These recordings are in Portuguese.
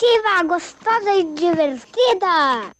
ativa, gostosa e divertida.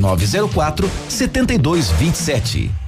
9904 7227.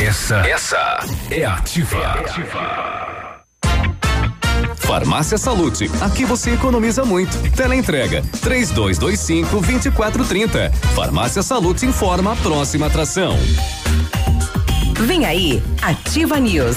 Essa, essa é ativa. É ativa. Farmácia Salute, aqui você economiza muito. Teleentrega, três dois, dois cinco, vinte e quatro, trinta. Farmácia Salute informa a próxima atração. Vem aí, Ativa News.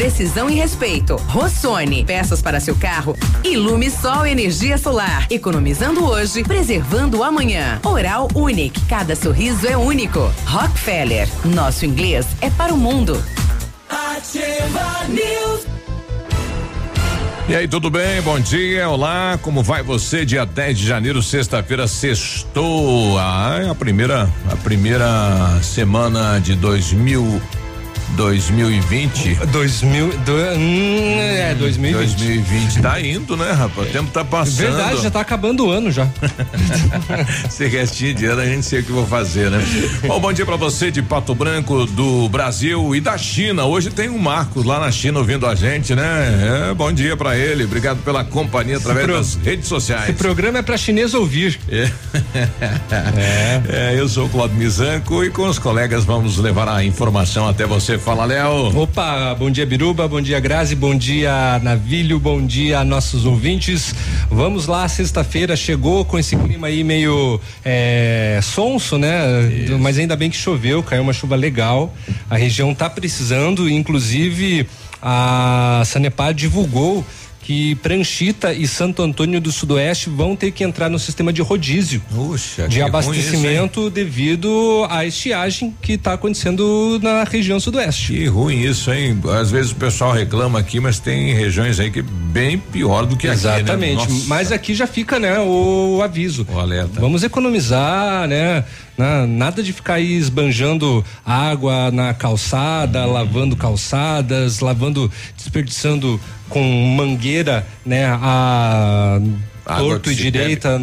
precisão e respeito. Rossoni, peças para seu carro. Ilume Sol Energia Solar. Economizando hoje, preservando amanhã. Oral Unique, cada sorriso é único. Rockefeller, nosso inglês é para o mundo. Ativa News. E aí, tudo bem? Bom dia, olá, como vai você? Dia 10 de janeiro, sexta-feira, sextou. Ah, é a primeira, a primeira semana de 2000 2020. 2000, do, hum, é, 2020. 2020 tá indo, né, rapaz? O tempo tá passando. Verdade, já tá acabando o ano já. Esse restinho de ano a gente sei o que vou fazer, né? Bom, bom dia para você de Pato Branco, do Brasil e da China. Hoje tem um Marcos lá na China ouvindo a gente, né? É, bom dia para ele. Obrigado pela companhia através pro, das redes sociais. Esse programa é para chinês ouvir. É. é. é. eu sou o Claudio Mizanco e com os colegas vamos levar a informação até você Fala, Léo. Opa, bom dia, Biruba, bom dia, Grazi, bom dia, Navilho, bom dia, nossos ouvintes. Vamos lá, sexta-feira chegou com esse clima aí meio é, sonso, né? Isso. Mas ainda bem que choveu, caiu uma chuva legal. A região tá precisando, inclusive a Sanepar divulgou que Pranchita e Santo Antônio do Sudoeste vão ter que entrar no sistema de rodízio Puxa, de abastecimento isso, devido à estiagem que está acontecendo na região sudoeste. Que ruim isso, hein? Às vezes o pessoal reclama aqui, mas tem regiões aí que é bem pior do que Exatamente. aqui, né? Mas aqui já fica, né, o aviso. O alerta. Vamos economizar, né? Nada de ficar aí esbanjando água na calçada, lavando calçadas, lavando, desperdiçando com mangueira, né? A torto e direita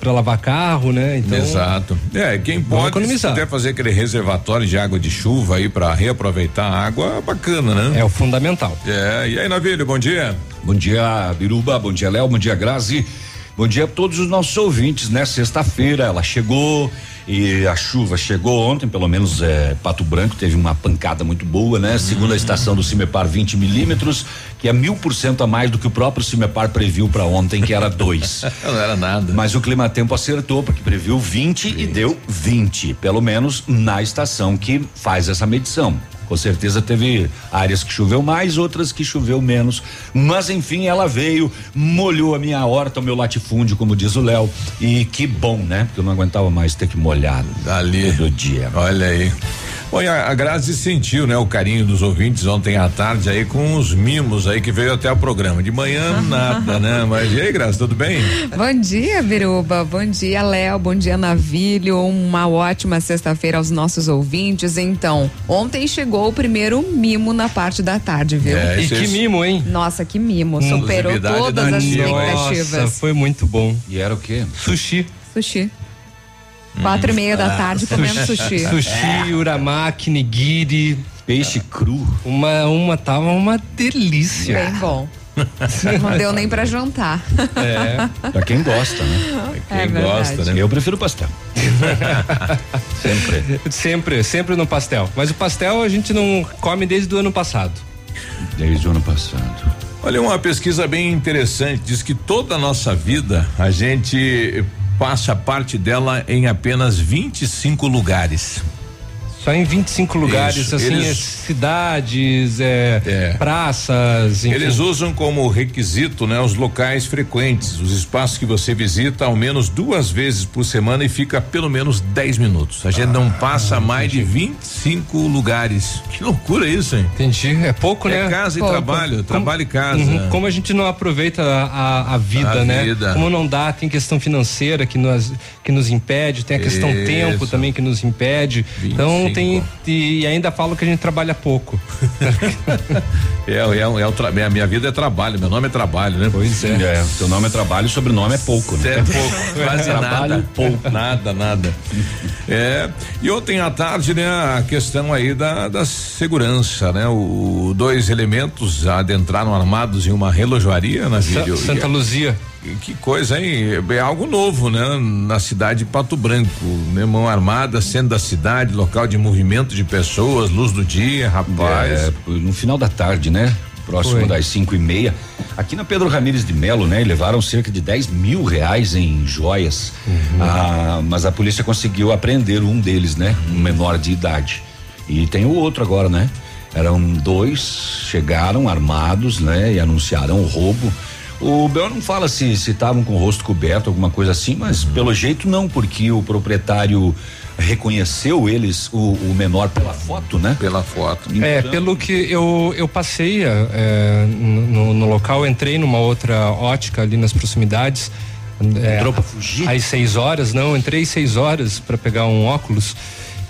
para lavar carro, né? Então, Exato. É, quem pode economizar. se fazer aquele reservatório de água de chuva aí para reaproveitar a água, bacana, né? É o fundamental. É, e aí, Navilho, bom dia. Bom dia, Biruba, bom dia, Léo, bom dia, Grazi. Bom dia a todos os nossos ouvintes, né? Sexta-feira ela chegou, e a chuva chegou ontem, pelo menos é, Pato Branco teve uma pancada muito boa, né? Segundo a uhum. estação do Cimepar, 20 milímetros, que é mil por cento a mais do que o próprio Cimepar previu para ontem, que era dois. Não era nada. Mas o Clima Tempo acertou, porque previu 20 e deu 20, pelo menos na estação que faz essa medição. Com certeza teve áreas que choveu mais, outras que choveu menos. Mas enfim, ela veio, molhou a minha horta, o meu latifúndio, como diz o Léo. E que bom, né? Porque eu não aguentava mais ter que molhar ali todo dia. Olha aí. Bom, e a, Grazi sentiu, né, o carinho dos ouvintes ontem à tarde aí com os mimos aí que veio até o programa. De manhã nada, né? Mas e aí, Grazi, tudo bem? Bom dia, Biruba. Bom dia, Léo. Bom dia, Navilho. Uma ótima sexta-feira aos nossos ouvintes. Então, ontem chegou o primeiro mimo na parte da tarde, viu? É, e que mimo, hein? Nossa, que mimo. Superou todas as expectativas. Nossa, foi muito bom. E era o quê? Sushi. Sushi. Quatro e meia da tarde comendo sushi. Sushi, uramaki, nigiri. Peixe cru. Uma, uma tava uma delícia. Bem bom. Não deu nem pra jantar. É. Pra quem gosta, né? Pra quem é gosta, né? Eu prefiro pastel. sempre. Sempre, sempre no pastel. Mas o pastel a gente não come desde o ano passado. Desde o ano passado. Olha, uma pesquisa bem interessante diz que toda a nossa vida a gente passa parte dela em apenas 25 lugares. Só em 25 lugares, Isso, assim, eles- é cidades, é, praças, enfim. Eles usam como requisito, né, os locais frequentes, os espaços que você visita ao menos duas vezes por semana e fica pelo menos 10 minutos. A gente não passa mais de 25 lugares. Que loucura isso, hein? Entendi. É pouco, É né? casa e Pouco. trabalho, trabalho e casa. Uhum, Como a gente não aproveita a, a- a vida, A né? vida. Como não dá, tem questão financeira que nos, que nos impede, tem a questão Isso. tempo também que nos impede. Então tem. E, ainda falo que a gente trabalha pouco. É, é, é o tra- minha, minha vida é trabalho, meu nome é trabalho, né? Pois é. É, seu nome é trabalho, sobrenome é pouco, né? É pouco, quase nada. Pouco. Nada, nada. É, e ontem à tarde, né, a questão aí da, da segurança, né? O, dois elementos adentraram armados em uma relojoaria na vídeo. Santa Luzia. Que coisa, hein? É algo novo, né? Na cidade de Pato Branco, né? Mão armada, centro da cidade, local de movimento de pessoas, luz do dia, rapaz. É, no final da tarde, né? Próximo Foi. das cinco e meia. Aqui na Pedro Ramires de Melo, né? Levaram cerca de 10 mil reais em joias. Ah, mas a polícia conseguiu apreender um deles, né? Um menor de idade. E tem o outro agora, né? Eram dois, chegaram armados, né? E anunciaram o roubo. O Bel não fala se estavam com o rosto coberto, alguma coisa assim, mas pelo jeito não, porque o proprietário reconheceu eles, o, o menor pela foto, né? Pela foto. É, pelo que eu, eu passei é, no, no local, entrei numa outra ótica ali nas proximidades. É, Entrou pra fugir? Às seis horas, não, entrei às seis horas para pegar um óculos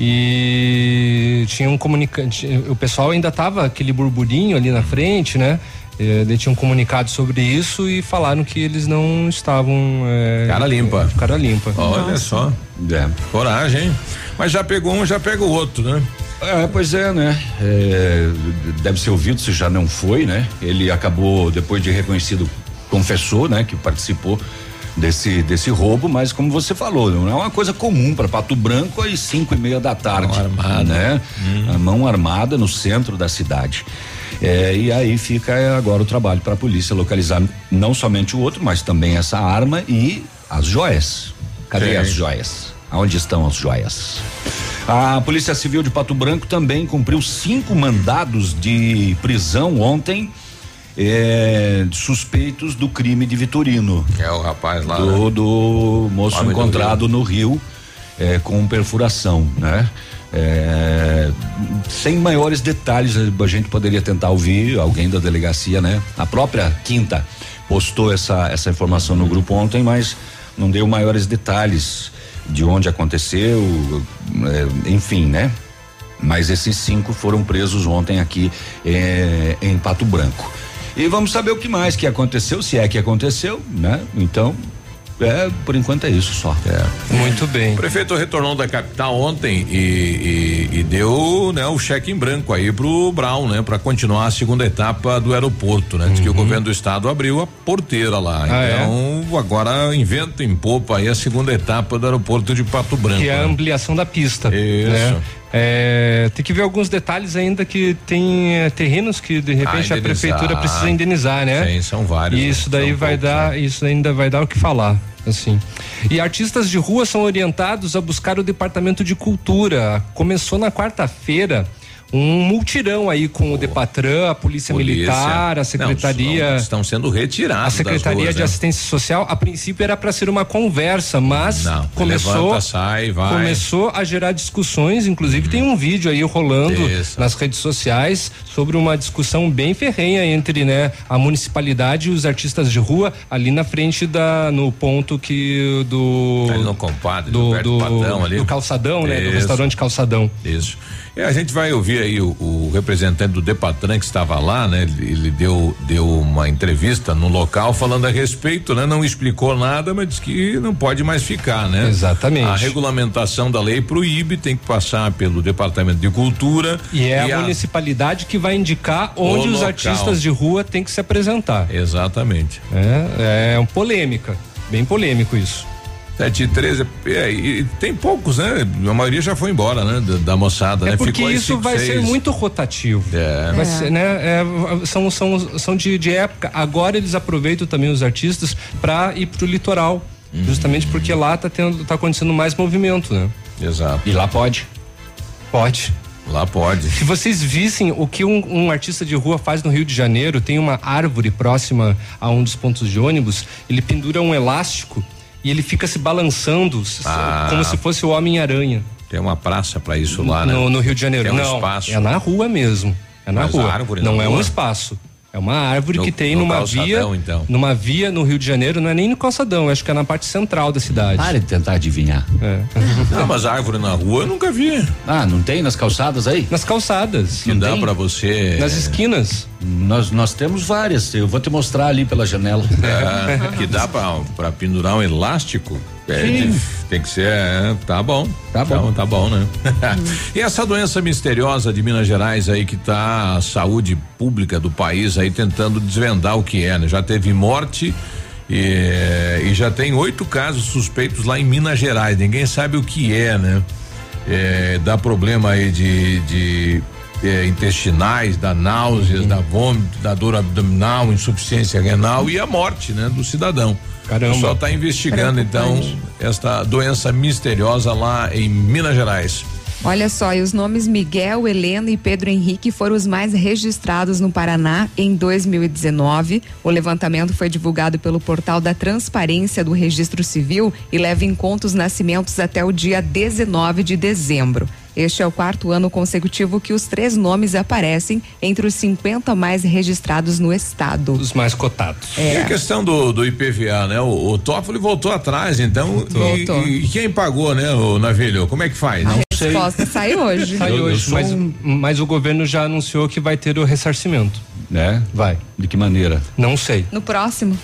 e tinha um comunicante. O pessoal ainda tava aquele burburinho ali na frente, né? É, daí tinha um comunicado sobre isso e falaram que eles não estavam. É, Cara limpa. Cara limpa. Olha só. É. Coragem, hein? Mas já pegou um, já pega o outro, né? É, pois é, né? É, deve ser ouvido se já não foi, né? Ele acabou, depois de reconhecido, confessou, né? Que participou desse, desse roubo, mas como você falou, não é uma coisa comum para Pato Branco às cinco e meia da tarde. Mão armada. Né? A mão armada no centro da cidade. É, e aí fica agora o trabalho para a polícia localizar não somente o outro, mas também essa arma e as joias. Cadê Sim. as joias? Aonde estão as joias? A Polícia Civil de Pato Branco também cumpriu cinco mandados de prisão ontem. é, suspeitos do crime de Vitorino. É o rapaz lá. Do, né? do moço encontrado no rio é, com perfuração, né? É, sem maiores detalhes, a gente poderia tentar ouvir alguém da delegacia, né? A própria Quinta postou essa, essa informação no grupo ontem, mas não deu maiores detalhes de onde aconteceu, é, enfim, né? Mas esses cinco foram presos ontem aqui é, em Pato Branco. E vamos saber o que mais que aconteceu, se é que aconteceu, né? Então, é, por enquanto é isso só. Muito bem. O prefeito retornou da capital ontem e, e- e deu né, o cheque em branco aí pro Brown, né? Para continuar a segunda etapa do aeroporto, né? Diz que o governo do estado abriu a porteira lá. Uhum. Ah, é? então, agora inventa em popa aí a segunda etapa do aeroporto de Pato Branco. Que é a né? ampliação da pista. Isso. né? É, tem que ver alguns detalhes ainda que tem é, terrenos que de repente Ah, a prefeitura precisa indenizar, né? Sim, são vários. E né? isso daí São vai poucos, dar, né? isso ainda vai dar o que falar, assim. E artistas de rua são orientados a buscar o departamento de cultura. Começou na quarta-feira um multirão aí com o Depatran, a Polícia, Polícia. Militar, a Secretaria. Não, estão sendo retirados. A Secretaria ruas, de né? Assistência Social, a princípio era para ser uma conversa, mas Não, começou levanta, sai, vai. começou a gerar discussões, inclusive tem um vídeo aí rolando Isso. nas redes sociais sobre uma discussão bem ferrenha entre, né, a municipalidade e os artistas de rua ali na frente da no ponto que do Ali no compadre, do, do, Padrão ali. do calçadão, né, do Isso. restaurante calçadão. Isso. É, a gente vai ouvir aí o, o representante do Depatran que estava lá, né? Ele, ele deu, deu uma entrevista no local falando a respeito, né? Não explicou nada, mas disse que não pode mais ficar, né? Exatamente. A regulamentação da lei proíbe, tem que passar pelo Departamento de Cultura. E é a a- municipalidade que vai indicar onde os local. artistas de rua têm que se apresentar. Exatamente. É, é uma polêmica, bem polêmico isso. 7 e 13, é, e tem poucos, né? A maioria já foi embora, né? Da, da moçada, É né? porque Ficou isso cinco, vai ser seis. muito rotativo. É. Vai ser, né? é, são são, são de, de época. Agora eles aproveitam também os artistas para ir pro litoral. Uhum. Justamente porque lá tá tendo, tá acontecendo mais movimento, né? Exato. E lá pode. Pode. Lá pode. Se vocês vissem o que um, um artista de rua faz no Rio de Janeiro, tem uma árvore próxima a um dos pontos de ônibus, ele pendura um elástico e ele fica se balançando Ah. como se fosse o Homem-Aranha. Tem uma praça para isso lá, né? no, no Rio de Janeiro. É um Não, espaço. é na rua mesmo. É na Mas rua. não é um rua? espaço. É uma árvore No- que tem numa calçadão, via, então. numa via no Rio de Janeiro, não é nem no calçadão, acho que é na parte central da cidade. Pare de tentar adivinhar. É. Ah, mas árvore na rua eu nunca vi. Ah, não tem nas calçadas aí? Nas calçadas, Que dá pra você. nas esquinas. Nós, nós temos várias. Eu vou te mostrar ali pela janela. É, que dá pra pendurar um elástico. É, tem que ser. é, tá bom. Tá bom. Então, tá bom, né? e essa doença misteriosa de Minas Gerais aí que tá a saúde pública do país aí tentando desvendar o que é, né? Já teve morte. E, e já tem oito casos suspeitos lá em Minas Gerais. Ninguém sabe o que é, né? É, dá problema aí de, de é, intestinais, dá náuseas, dá vômito, dá dor abdominal, insuficiência renal e a morte, né, do cidadão. Caramba. O pessoal está investigando então esta doença misteriosa lá em Minas Gerais. Olha só, e os nomes Miguel, Helena e Pedro Henrique foram os mais registrados no Paraná em 2019. O levantamento foi divulgado pelo portal da Transparência do Registro Civil e leva em conta os nascimentos até o dia 19 de dezembro. Este é o quarto ano consecutivo que os três nomes aparecem entre os 50 mais registrados no estado. Os mais cotados. E a questão do, do IPVA, né? O, o Toffoli voltou atrás, então. E, Voltou. e quem pagou, né, o Navilho? Como é que faz? Não A resposta sai hoje. Sai hoje, mas, um- mas o governo já anunciou que vai ter o ressarcimento. Né? Vai. De que maneira? Não sei. No próximo.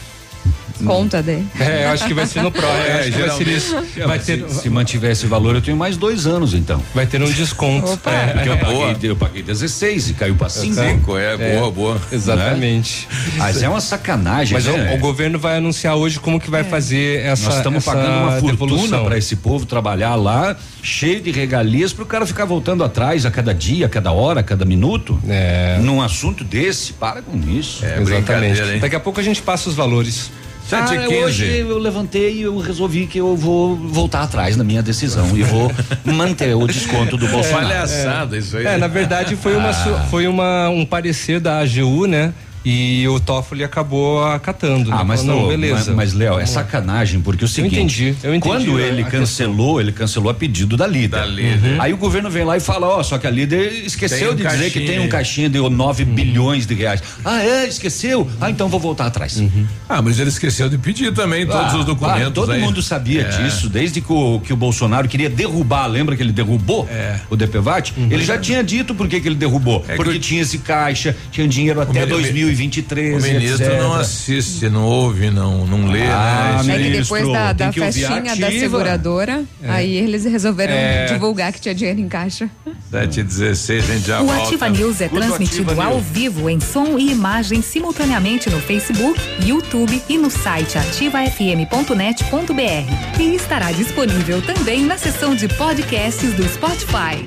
Conta dele. É, eu acho que vai ser no próximo. É, acho que vai ser geralmente- isso. Vai ter, Se mantiver esse valor, eu tenho mais dois anos, então. vai ter um desconto. Opa. É, Porque eu boa. paguei, eu paguei 16 e caiu para 5. Cinco, é, boa, boa. exatamente. Mas é uma sacanagem, Mas né? o, o governo vai anunciar hoje como que vai fazer essa Nós estamos essa pagando uma fortuna devolução. para esse povo trabalhar lá, cheio de regalias, para o cara ficar voltando atrás a cada dia, a cada hora, a cada minuto. É. Num assunto desse, para com isso. É Exatamente. Daqui a pouco a gente passa os valores. Sete Ah, hoje eu levantei e eu resolvi que eu vou voltar atrás na minha decisão e vou manter o desconto do Bolsonaro. Palhaçada isso aí. É, na verdade foi uma Ah. foi uma um parecer da AGU, né? E o Toffoli acabou acatando. né? Ah, mas Falou, não, beleza. Mas, mas, Léo, é sacanagem, porque o seguinte. entendi, eu entendi Quando ele cancelou, ele cancelou a pedido da líder. Da líder. Aí o governo vem lá e fala, ó, só que a líder esqueceu um de dizer que caixinha tem um caixinha de 9 bilhões de reais. Ah, é? Esqueceu? Ah, então vou voltar atrás. Ah, mas ele esqueceu de pedir também todos Ah, os documentos. claro, todo aí. mundo sabia É. disso, desde que o, que o Bolsonaro queria derrubar, lembra que ele derrubou É. o DPVAT? Ele já tinha dito por que que ele derrubou. É que porque o- tinha esse caixa, tinha dinheiro até mini- 2023. O ministro etc. não assiste, não ouve, não, não lê, Ah, né? É que Ministro, depois da, festinha da seguradora, aí eles resolveram É. divulgar que tinha dinheiro em caixa. 7 e 16 a gente já O volta. Ativa News é transmitido ao News. vivo em som e imagem simultaneamente no Facebook, YouTube e no site ativafm.net.br. E estará disponível também na seção de podcasts do Spotify.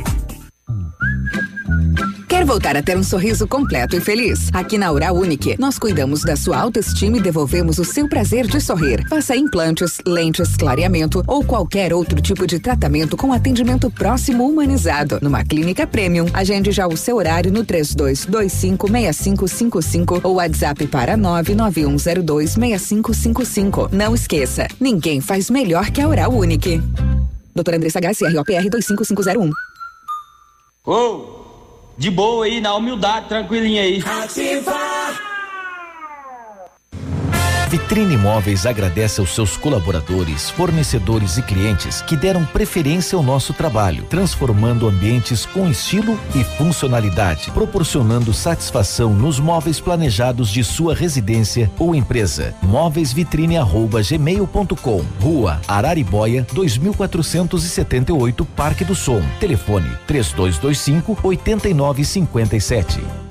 Voltar a ter um sorriso completo e feliz? Aqui na Oral Unique, nós cuidamos da sua autoestima e devolvemos o seu prazer de sorrir. Faça implantes, lentes, clareamento ou qualquer outro tipo de tratamento com atendimento próximo humanizado. Numa clínica premium, agende já o seu horário no 32256555 ou WhatsApp para 991026555. Não esqueça, ninguém faz melhor que a Oral Unique. Doutora Andressa H, CROPR 25501. Ô! De boa aí, na humildade, tranquilinha aí. Vitrine Imóveis agradece aos seus colaboradores, fornecedores e clientes que deram preferência ao nosso trabalho, transformando ambientes com estilo e funcionalidade, proporcionando satisfação nos móveis planejados de sua residência ou empresa. Móveisvitrine@gmail.com, Rua Araribóia, 2478, Parque do Som. Telefone 3225 8957.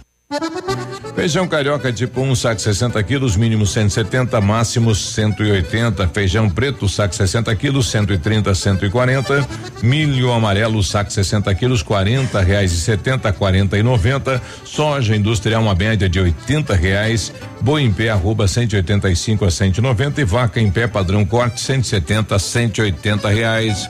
Feijão carioca tipo 1, um, saco 60 quilos, mínimo 170, máximo 180. Feijão preto, saco 60 quilos, 130, 140. Milho amarelo, saco 60 quilos, 40 reais e 70, 40 e 90. Soja industrial, uma média de 80 reais. Boi em pé, arroba 185 a 190 e vaca em pé padrão corte 170 a 180 reais.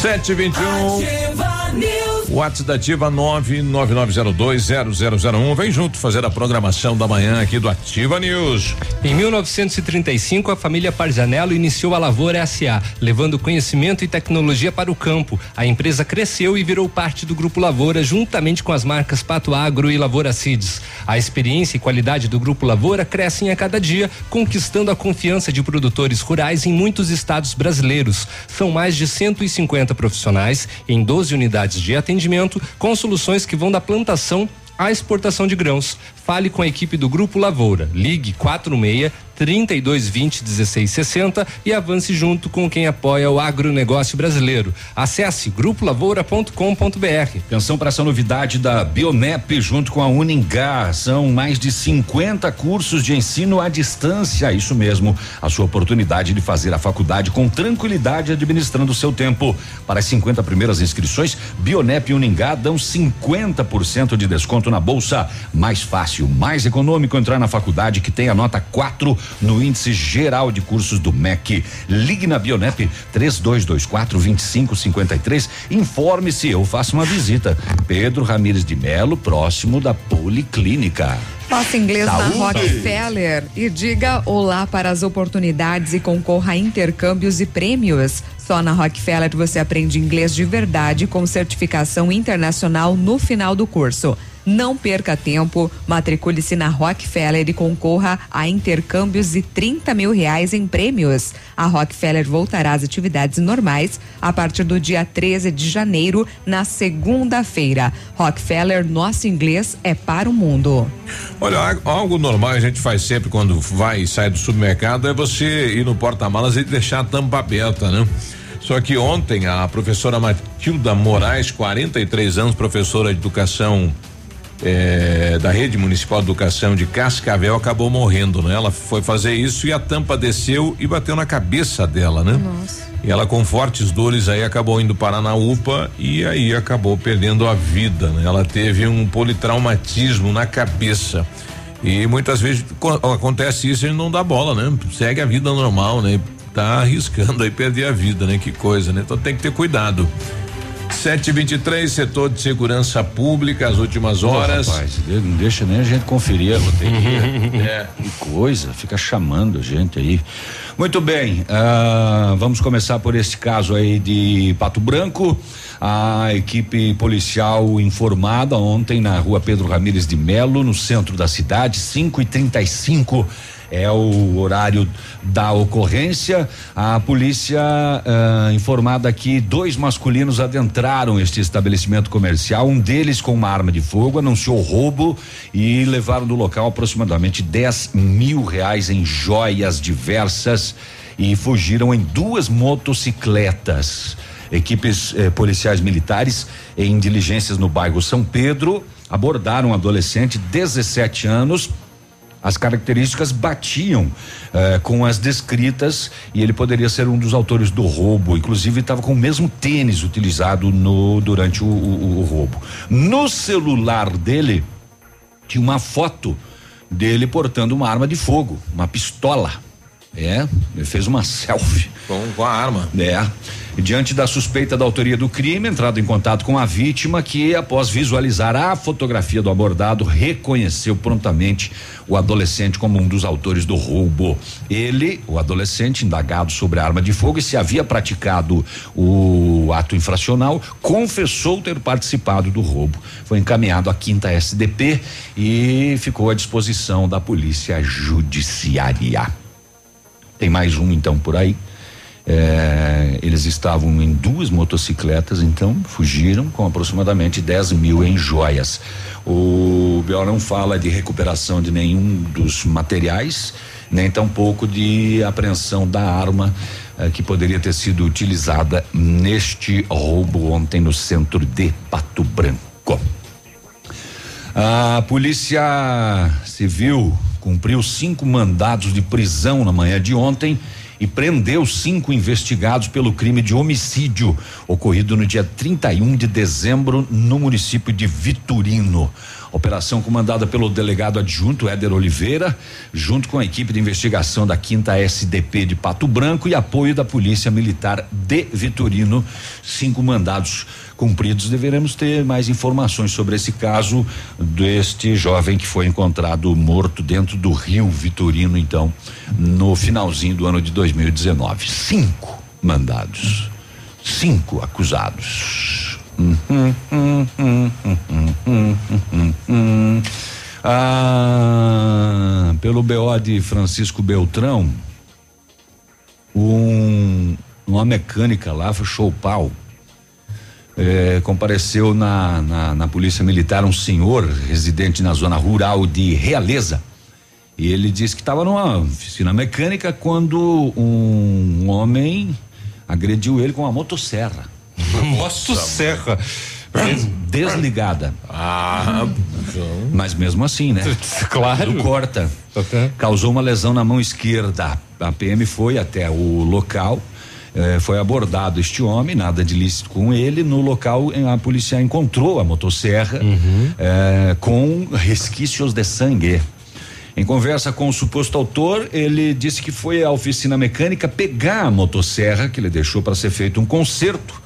Sete vinte e um. WhatsApp da Ativa nove nove nove zero dois zero zero zero um. Vem junto fazer a programação da manhã aqui do Ativa News. Em 1935, a família Parzanello iniciou a Lavoura SA, levando conhecimento e tecnologia para o campo. A empresa cresceu e virou parte do Grupo Lavoura, juntamente com as marcas Pato Agro e Lavoura Seeds. A experiência e qualidade do Grupo Lavoura crescem a cada dia, conquistando a confiança de produtores rurais em muitos estados brasileiros. São mais de 150 profissionais em 12 unidades de atendimento com soluções que vão da plantação à exportação de grãos. Fale com a equipe do Grupo Lavoura. Ligue 46 3220 1660 e avance junto com quem apoia o agronegócio brasileiro. Acesse grupolavoura.com.br. Atenção para essa novidade da Bionep junto com a Uningá. São mais de 50 cursos de ensino à distância. Isso mesmo, a sua oportunidade de fazer a faculdade com tranquilidade administrando o seu tempo. Para as 50 primeiras inscrições, Bionep e Uningá dão 50% de desconto na bolsa. Mais fácil, mais econômico entrar na faculdade que tem a nota 4 no índice geral de cursos do MEC. Ligue na Bionep 3224 2553. Informe-se, eu faço uma visita. Pedro Ramires de Melo, próximo da Policlínica. Faça inglês Saúde. na Rockefeller e diga olá para as oportunidades e concorra a intercâmbios e prêmios. Só na Rockefeller você aprende inglês de verdade com certificação internacional no final do curso. Não perca tempo, matricule-se na Rockefeller e concorra a intercâmbios e 30 mil reais em prêmios. A Rockefeller voltará às atividades normais a partir do dia 13 de janeiro, na segunda-feira. Rockefeller, nosso inglês é para o mundo. Olha, algo normal a gente faz sempre quando vai e sai do supermercado é você ir no porta-malas e deixar a tampa aberta, né? Só que ontem a professora Matilda Moraes, 43 anos, professora de educação eh, da Rede Municipal de Educação de Cascavel, acabou morrendo, né? Ela foi fazer isso e a tampa desceu e bateu na cabeça dela, né? Nossa. E ela com fortes dores aí acabou indo parar na UPA e aí acabou perdendo a vida, né? Ela teve um politraumatismo na cabeça. E muitas vezes co- acontece isso e não dá bola, né? Segue a vida normal, né? Tá arriscando aí perder a vida, né? Que coisa, né? Então tem que ter cuidado. 723, setor de segurança pública, as últimas horas. Pô, rapaz, não deixa nem a gente conferir a loteria. É. Que coisa, fica chamando a gente aí. Muito bem, ah, vamos começar por esse caso aí de Pato Branco. A equipe policial informada ontem na rua Pedro Ramires de Melo, no centro da cidade, 5 e 35 é o horário da ocorrência. A polícia ah, informada que dois masculinos adentraram este estabelecimento comercial, um deles com uma arma de fogo, anunciou roubo e levaram do local aproximadamente 10 mil reais em joias diversas e fugiram em duas motocicletas. Equipes eh, policiais militares em diligências no bairro São Pedro abordaram um adolescente, 17 anos, as características batiam eh, com as descritas e ele poderia ser um dos autores do roubo. Inclusive estava com o mesmo tênis utilizado no durante o, o- o roubo. No celular dele tinha uma foto dele portando uma arma de fogo, uma pistola. É, ele fez uma selfie. Com, com a arma. É. Diante da suspeita da autoria do crime, entrado em contato com a vítima, que após visualizar a fotografia do abordado, reconheceu prontamente o adolescente como um dos autores do roubo. Ele, o adolescente, indagado sobre a arma de fogo e se havia praticado o ato infracional, confessou ter participado do roubo. Foi encaminhado à quinta SDP e ficou à disposição da polícia judiciária. Tem mais um então por aí. É, eles estavam em duas motocicletas, então fugiram com aproximadamente 10 mil em joias. O Biel não fala de recuperação de nenhum dos materiais, nem tampouco de apreensão da arma eh, que poderia ter sido utilizada neste roubo ontem no centro de Pato Branco. A Polícia Civil cumpriu cinco mandados de prisão na manhã de ontem e prendeu cinco investigados pelo crime de homicídio ocorrido no dia 31 de dezembro no município de Vitorino. Operação comandada pelo delegado adjunto Éder Oliveira, junto com a equipe de investigação da quinta SDP de Pato Branco e apoio da Polícia Militar de Vitorino. Cinco mandados cumpridos. Deveremos ter mais informações sobre esse caso deste jovem que foi encontrado morto dentro do rio Vitorino, então, no finalzinho do ano de 2019. Cinco mandados. Cinco acusados. Ah, pelo BO de Francisco Beltrão, um, uma mecânica lá, fechou o pau. É, compareceu na, na, na, Polícia Militar um senhor residente na zona rural de Realeza. E ele disse que estava numa oficina mecânica quando um homem agrediu ele com uma motosserra. Motosserra. Desligada. Ah, Mas mesmo assim, né? Claro. Tudo corta. Causou uma lesão na mão esquerda. A PM foi até o local. eh, foi abordado este homem, nada de ilícito com ele. No local, a polícia encontrou a motosserra eh, com resquícios de sangue. Em conversa com o suposto autor, ele disse que foi à oficina mecânica pegar a motosserra que ele deixou para ser feito um conserto.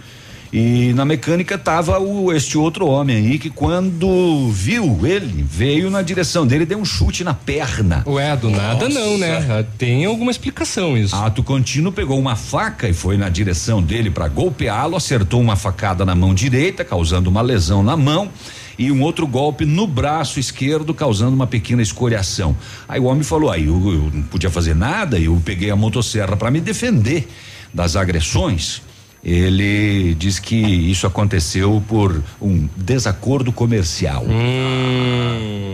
E na mecânica tava o este outro homem aí que quando viu ele, veio na direção dele, deu um chute na perna. Ué, do nada não, né? Tem alguma explicação isso. Ato contínuo pegou uma faca e foi na direção dele para golpeá-lo, acertou uma facada na mão direita, causando uma lesão na mão e um outro golpe no braço esquerdo, causando uma pequena escoriação. Aí o homem falou: aí eu, eu não podia fazer nada, eu peguei a motosserra para me defender das agressões. Ele diz que isso aconteceu por um desacordo comercial.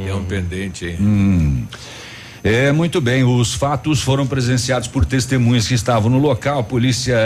Tem um pendente aí. Hum. É, muito bem. Os fatos foram presenciados por testemunhas que estavam no local. A polícia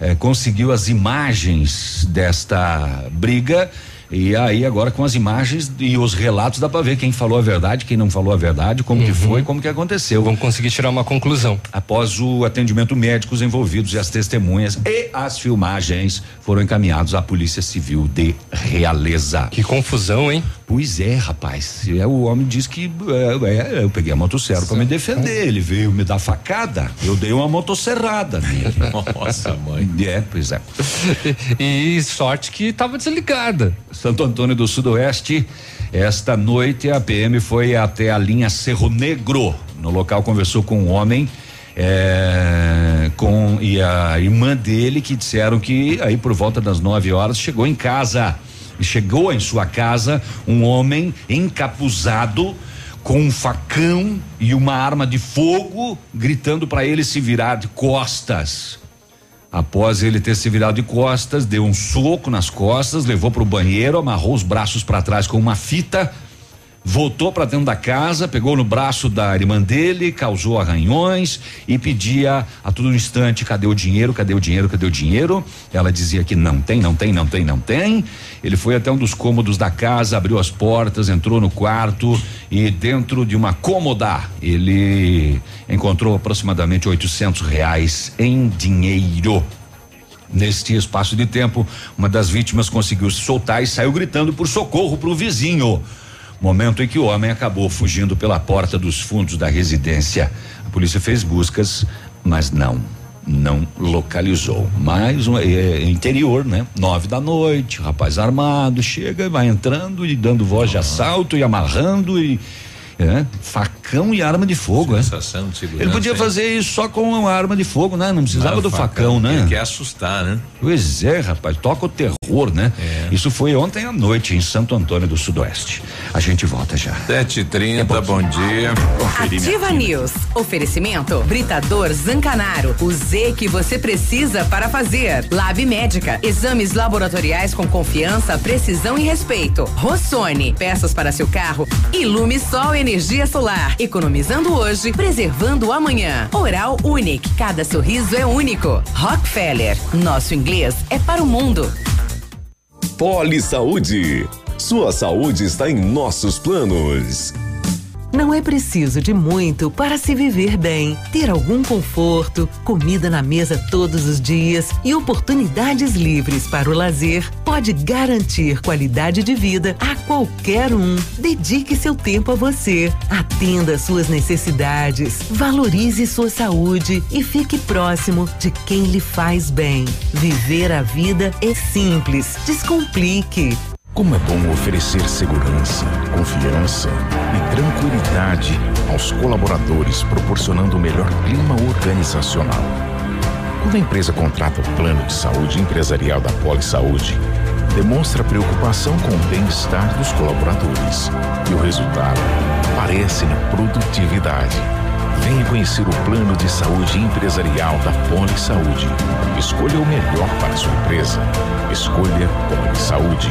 eh, conseguiu as imagens desta briga. E aí, agora com as imagens e os relatos, dá pra ver quem falou a verdade, quem não falou a verdade, como que foi, como que aconteceu. Vamos conseguir tirar uma conclusão. Após o atendimento médico, os envolvidos e as testemunhas e as filmagens foram encaminhados à Polícia Civil de Realeza. Que confusão, hein? Pois é, rapaz. É, o homem diz que é, é, eu peguei a motosserra para me defender. Ele veio me dar facada. Eu dei uma motosserrada nele. Nossa, mãe. É, pois é. E sorte que estava desligada. Santo Antônio do Sudoeste. Esta noite a PM foi até a linha Cerro Negro. No local conversou com um homem é, com e a irmã dele que disseram que aí por volta das 9 horas chegou em casa. E chegou em sua casa um homem encapuzado com um facão e uma arma de fogo, gritando para ele se virar de costas. Após ele ter se virado de costas, deu um soco nas costas, levou para o banheiro, amarrou os braços para trás com uma fita, voltou para dentro da casa, pegou no braço da irmã dele, causou arranhões e pedia a todo instante: cadê o dinheiro? Cadê o dinheiro? Cadê o dinheiro? Ela dizia que não tem, não tem, não tem, não tem. Ele foi até um dos cômodos da casa, abriu as portas, entrou no quarto e dentro de uma cômoda ele encontrou aproximadamente 800 reais em dinheiro. Neste espaço de tempo, uma das vítimas conseguiu se soltar e saiu gritando por socorro para o vizinho. Momento em que o homem acabou fugindo pela porta dos fundos da residência. A polícia fez buscas, mas não, não localizou. Mas um, é, interior, né? Nove da noite, rapaz armado chega, vai entrando e dando voz de assalto e amarrando e é, facão e arma de fogo, é. Sensação de segurança. Ele podia hein? fazer isso só com uma arma de fogo, né? Não precisava Não, do facão, né? Ele quer assustar, né? Pois é, rapaz, toca o terror, né? Isso foi ontem à noite em Santo Antônio do Sudoeste. A gente volta já. 7h30, bom dia. Conferir minha Ativa News. Oferecimento Britador Zancanaro. O Z que você precisa para fazer. Lab Médica. Exames laboratoriais com confiança, precisão e respeito. Rossoni. Peças para seu carro. Ilume Sol Energia Solar. Economizando hoje, preservando amanhã. Oral Unique. Cada sorriso é único. Rockefeller. Nosso inglês é para o mundo. Poli Saúde. Sua saúde está em nossos planos. Não é preciso de muito para se viver bem. Ter algum conforto, comida na mesa todos os dias e oportunidades livres para o lazer pode garantir qualidade de vida a qualquer um. Dedique seu tempo a você. Atenda suas necessidades. Valorize sua saúde e fique próximo de quem lhe faz bem. Viver a vida é simples. Descomplique. Como é bom oferecer segurança, confiança e tranquilidade aos colaboradores, proporcionando o melhor clima organizacional. Quando a empresa contrata o plano de saúde empresarial da Poli Saúde, demonstra preocupação com o bem-estar dos colaboradores e o resultado aparece na produtividade. Venha conhecer o plano de saúde empresarial da Poli Saúde. Escolha o melhor para a sua empresa. Escolha Poli Saúde.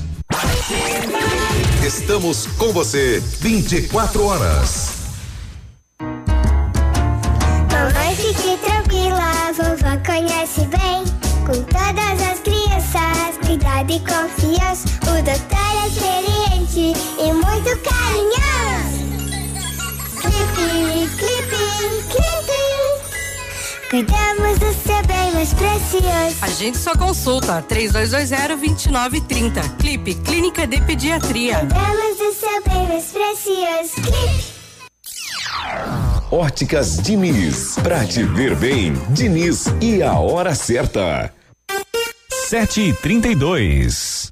Estamos com você 24 horas. Mamãe, fique tranquila, vovó conhece bem. Com todas as crianças, cuidado e confiança. O doutor é experiente e muito carinhoso. Clipe, clipe, clipe. Cuidamos do seu bem mais precioso. A gente só consulta 3220-2930. Clipe Clínica de Pediatria. Cuidamos do seu bem mais precioso. Clipe. Óticas Diniz. Pra te ver bem, Diniz e a hora certa. 7h32.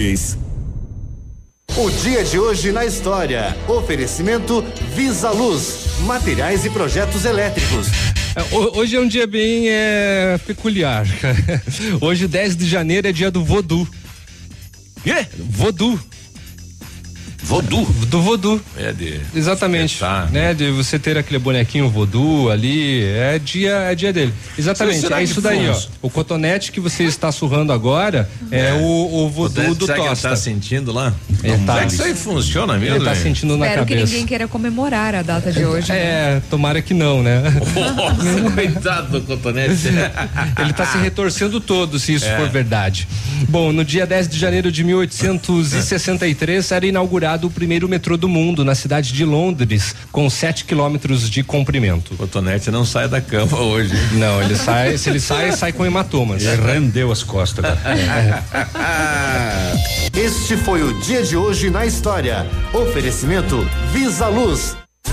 O dia de hoje na história. Oferecimento Visa Luz, materiais e projetos elétricos. É, ho- Hoje é um dia bem é, peculiar. Hoje, 10 de janeiro, é dia do voodoo. Quê? Voodoo. Voodoo? Do voodoo. É de. Exatamente. Né? De você ter aquele bonequinho voodoo ali. É dia, é dia dele. Exatamente. É isso daí, ó. O cotonete que você está surrando agora é, o, o voodoo do Será que ele Tosta. tá sentindo lá? Ele tá. Será que isso aí funciona mesmo? Ele tá sentindo na Espero que ninguém queira comemorar a data de hoje. né? É, tomara que não, né? Nossa, coitado do cotonete. Ele tá se retorcendo todo, se isso É. for verdade. Bom, no dia 10 de janeiro de 1863 era inaugurado o primeiro metrô do mundo na cidade de Londres, com 7 quilômetros de comprimento. O cotonete não sai da cama hoje. Não, ele sai, se ele sai, sai com hematomas. Ele rendeu as costas. Este foi o dia de hoje na história. Oferecimento Visa Luz.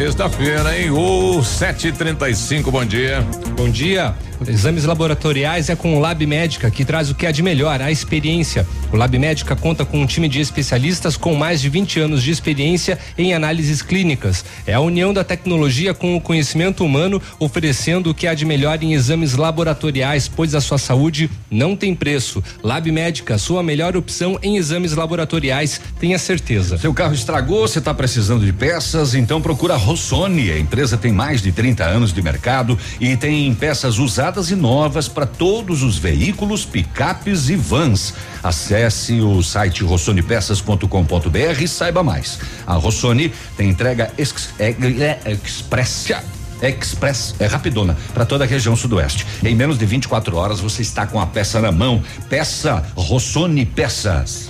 Sexta-feira, hein? O 7h35, bom dia. Bom dia. Exames laboratoriais é com o Lab Médica, que traz o que há de melhor, a experiência. O Lab Médica conta com um time de especialistas com mais de 20 anos de experiência em análises clínicas. É a união da tecnologia com o conhecimento humano, oferecendo o que há de melhor em exames laboratoriais, pois a sua saúde não tem preço. Lab Médica, sua melhor opção em exames laboratoriais, tenha certeza. Seu carro estragou, você está precisando de peças, então procura a Rossoni. A empresa tem mais de 30 anos de mercado e tem peças usadas e novas para todos os veículos, picapes e vans. Acesse o site rossonipeças.com.br e saiba mais. A Rossoni tem entrega ex, é, é, express. Express é rapidona para toda a região sudoeste. Em menos de 24 horas você está com a peça na mão. Peça Rossoni Peças.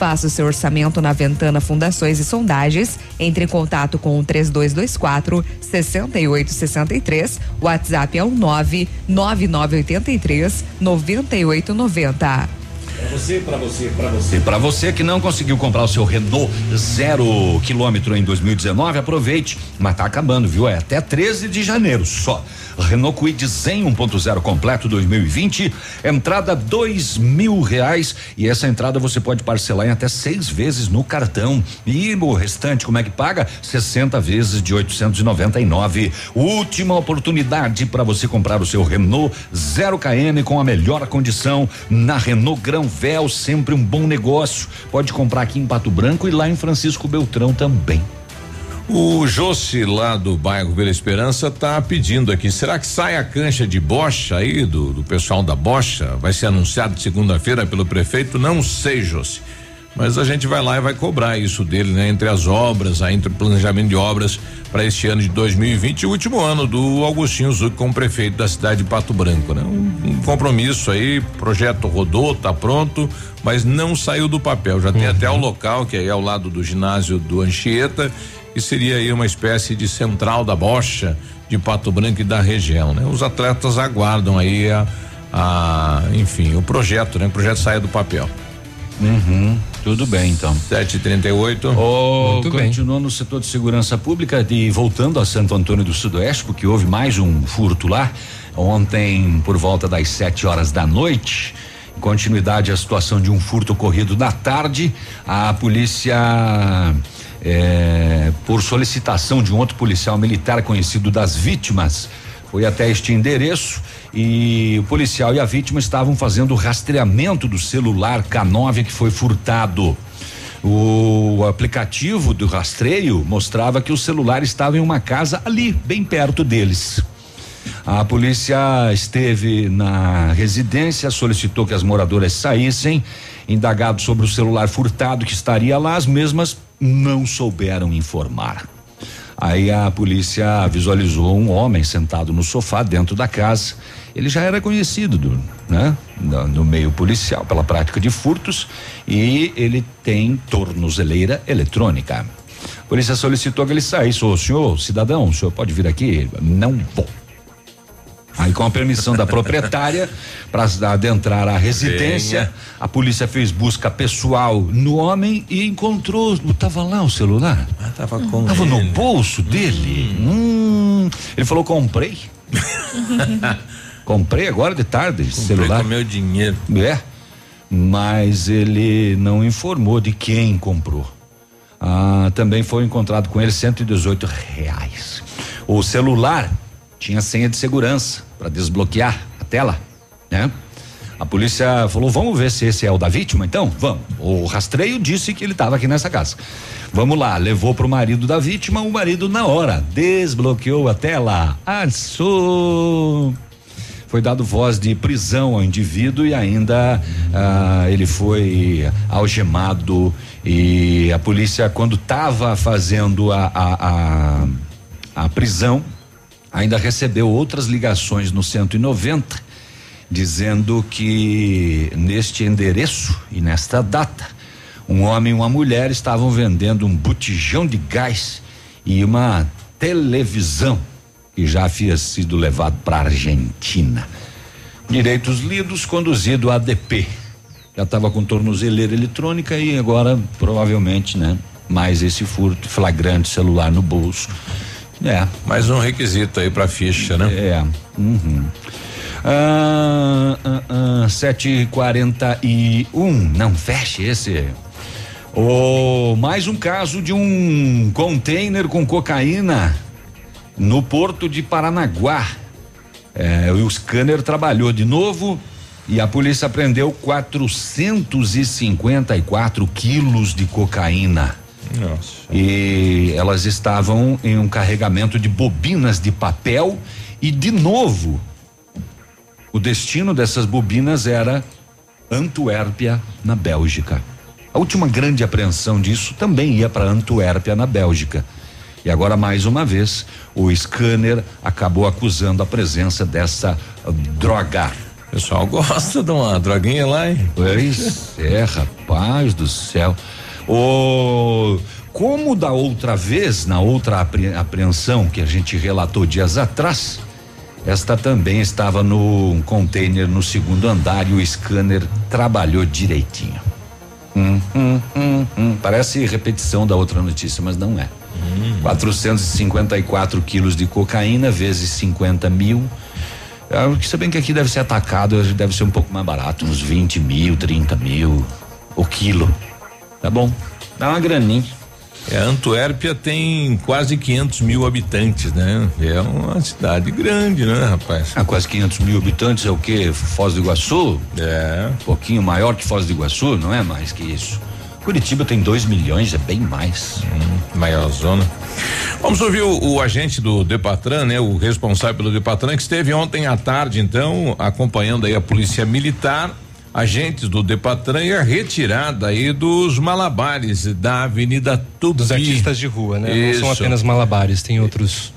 Faça o seu orçamento na Ventana Fundações e Sondagens. Entre em contato com o 3224 6863. WhatsApp é o 99983 9890. Pra você, pra você, pra você. Pra você que não conseguiu comprar o seu Renault zero quilômetro em 2019, aproveite. Mas tá acabando, viu? É até 13 de janeiro só. Renault Kwid Zen 1.0 completo 2020, entrada dois mil reais e essa entrada você pode parcelar em até seis vezes no cartão e o restante como é que paga? 60 vezes de 899. Última oportunidade para você comprar o seu Renault zero KM com a melhor condição na Renault Granvel, sempre um bom negócio. Pode comprar aqui em Pato Branco e lá em Francisco Beltrão também. O Jossi lá do bairro Vila Esperança tá pedindo aqui, será que sai a cancha de bocha aí do, do pessoal da bocha? Vai ser anunciado segunda-feira pelo prefeito? Não sei, Jossi. Mas a gente vai lá e vai cobrar isso dele, né? Entre as obras, aí, entre o planejamento de obras para este ano de 2020 e o último ano do Augustinho Zuc como prefeito da cidade de Pato Branco, né? Um, um compromisso aí, projeto rodou, tá pronto, mas não saiu do papel. Já tem Uhum. até o local que é ao lado do ginásio do Anchieta que seria aí uma espécie de central da bocha de Pato Branco e da região, né? Os atletas aguardam aí a, a enfim, o projeto, né? O projeto saia do papel. Uhum, tudo bem então. 738. Oh, continuou no setor de segurança pública e voltando a Santo Antônio do Sudoeste, porque houve mais um furto lá. Ontem, por volta das 7 horas da noite, em continuidade à situação de um furto ocorrido na tarde, a polícia. eh, por solicitação de um outro policial militar conhecido das vítimas, foi até este endereço e o policial e a vítima estavam fazendo o rastreamento do celular K9 que foi furtado. O aplicativo do rastreio mostrava que o celular estava em uma casa ali, bem perto deles. A polícia esteve na residência, solicitou que as moradoras saíssem, indagado sobre o celular furtado que estaria lá, as mesmas não souberam informar. Aí a polícia visualizou um homem sentado no sofá dentro da casa. Ele já era conhecido do, né, no, no meio policial pela prática de furtos e ele tem tornozeleira eletrônica. A polícia solicitou que ele saísse. Ô, senhor, cidadão, o senhor pode vir aqui? Não vou. Aí, com a permissão da proprietária, para adentrar a residência, Venha. a polícia fez busca pessoal no homem e encontrou. Tava lá o celular? Ah, tava com Tava no bolso dele. Hum. Ele falou: comprei. comprei agora de tarde esse Comprei celular. com meu dinheiro. É. Mas ele não informou de quem comprou. Ah, também foi encontrado com ele 118 reais. O celular tinha senha de segurança para desbloquear a tela, né? A polícia falou: vamos ver se esse é o da vítima, então? Vamos. O rastreio disse que ele estava aqui nessa casa. Vamos lá, levou pro marido da vítima, o marido na hora desbloqueou a tela. Assou. Foi dado voz de prisão ao indivíduo e ainda ah, ele foi algemado e a polícia quando estava fazendo a, a, a, a prisão ainda recebeu outras ligações no 190 dizendo que neste endereço e nesta data um homem e uma mulher estavam vendendo um botijão de gás e uma televisão que já havia sido levado para Argentina. Direitos lidos, conduzido a ADP. Já estava com tornozeleira eletrônica e agora provavelmente, né? Mais esse furto flagrante celular no bolso. É. Mais um requisito aí pra ficha, né? É. Uhum. Ah, ah, ah, 7h41. Não, feche esse. O, mais um caso de um container com cocaína no porto de Paranaguá. É, o scanner trabalhou de novo e a polícia prendeu 454 quilos de cocaína. Nossa. E elas estavam em um carregamento de bobinas de papel e de novo o destino dessas bobinas era Antuérpia, na Bélgica. A última grande apreensão disso também ia para Antuérpia, na Bélgica. E agora, mais uma vez, o scanner acabou acusando a presença dessa droga. O pessoal gosta de uma droguinha lá, hein? Pois é, rapaz do céu. O como da outra vez, na outra apre- apreensão que a gente relatou dias atrás, esta também estava no container no segundo andar e o scanner trabalhou direitinho. Hum, hum, hum, hum. Parece repetição da outra notícia, mas não é. 454 quilos de cocaína vezes 50 mil. Se bem que aqui deve ser atacado, deve ser um pouco mais barato, uns 20 mil, 30 mil o quilo. Tá bom. Dá uma graninha. É, Antuérpia tem quase 500 mil habitantes, né? É uma cidade grande, né, rapaz? Ah, quase 500 mil habitantes é o quê? Foz do Iguaçu? É. Um pouquinho maior que Foz do Iguaçu, não é mais que isso. Curitiba tem 2 milhões, é bem mais. maior zona. Vamos ouvir o, o agente do Depatran, né? O responsável pelo Depatran, que esteve ontem à tarde, então, acompanhando aí a polícia militar, agentes do Depatran e a retirada aí dos malabares da Avenida Tupi. Dos artistas de rua, né? Não são Isso. apenas malabares, tem outros.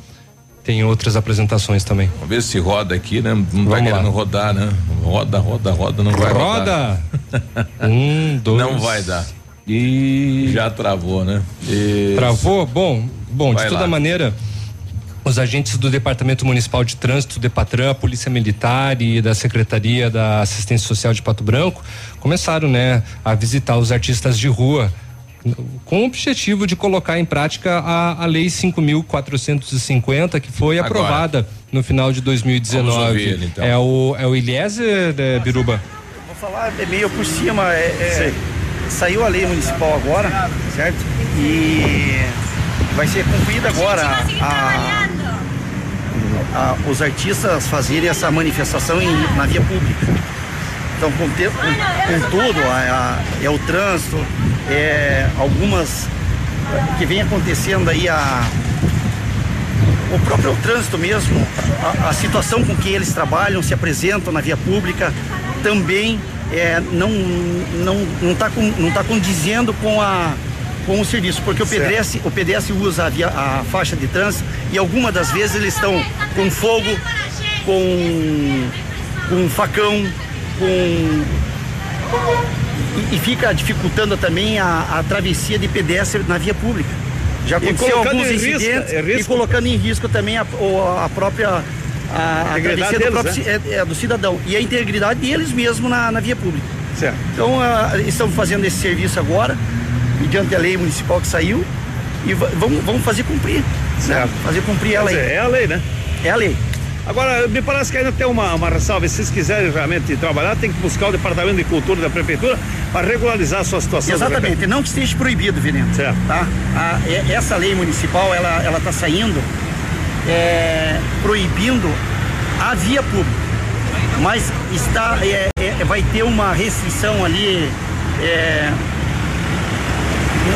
Tem outras apresentações também. Vamos ver se roda aqui, né? Não vai Vamos lá. querendo rodar, né? Roda, roda, roda, não vai rodar. Roda! um, dois. Não vai dar. E já travou, né? Isso. Travou? Bom, bom, Vai de toda lá. maneira, os agentes do Departamento Municipal de Trânsito, Depatran, a Polícia Militar e da Secretaria da Assistência Social de Pato Branco começaram, né, a visitar os artistas de rua com o objetivo de colocar em prática a, a lei 5.450 que foi Agora. aprovada no final de 2019. Vamos ouvir ele, então. É o é o Eliezer né, Biruba. Vou falar é meio por cima. É, é- saiu a lei municipal agora, certo? E vai ser cumprida agora a- a- os artistas fazerem essa manifestação em- na via pública. Então, com, te- com- com tudo, a- é o trânsito, é algumas que vem acontecendo aí a o próprio trânsito mesmo, a, a situação com que eles trabalham, se apresentam na via pública, também é, não não não está não tá condizendo com a com o serviço, porque o pedestre, o pedestre usa a, via- a faixa de trânsito e algumas das vezes eles estão com fogo, com com facão, com e, e fica dificultando também a, a travessia de pedestre na via pública. Já E aconteceu alguns em risco- incidentes é e risco- colocando em risco também a, a própria a, a travessia do, deles, próprio, né? é- é, do cidadão e a integridade deles mesmo na, na via pública. Certo. Então ah, estamos fazendo esse serviço agora, mediante da lei municipal que saiu, e va- vamos, vamos fazer cumprir. Né? Fazer cumprir ela aí. Dizer, é a lei, né? É a lei. Agora, me parece que ainda tem uma, uma ressalva. Se vocês quiserem realmente trabalhar, tem que buscar o Departamento de Cultura da Prefeitura para regularizar a sua situação. Exatamente, não que esteja proibido, Veneno. Certo. Tá? A- essa lei municipal, ela ela está saindo é, proibindo a via pública, mas está é, é, vai ter uma restrição ali é,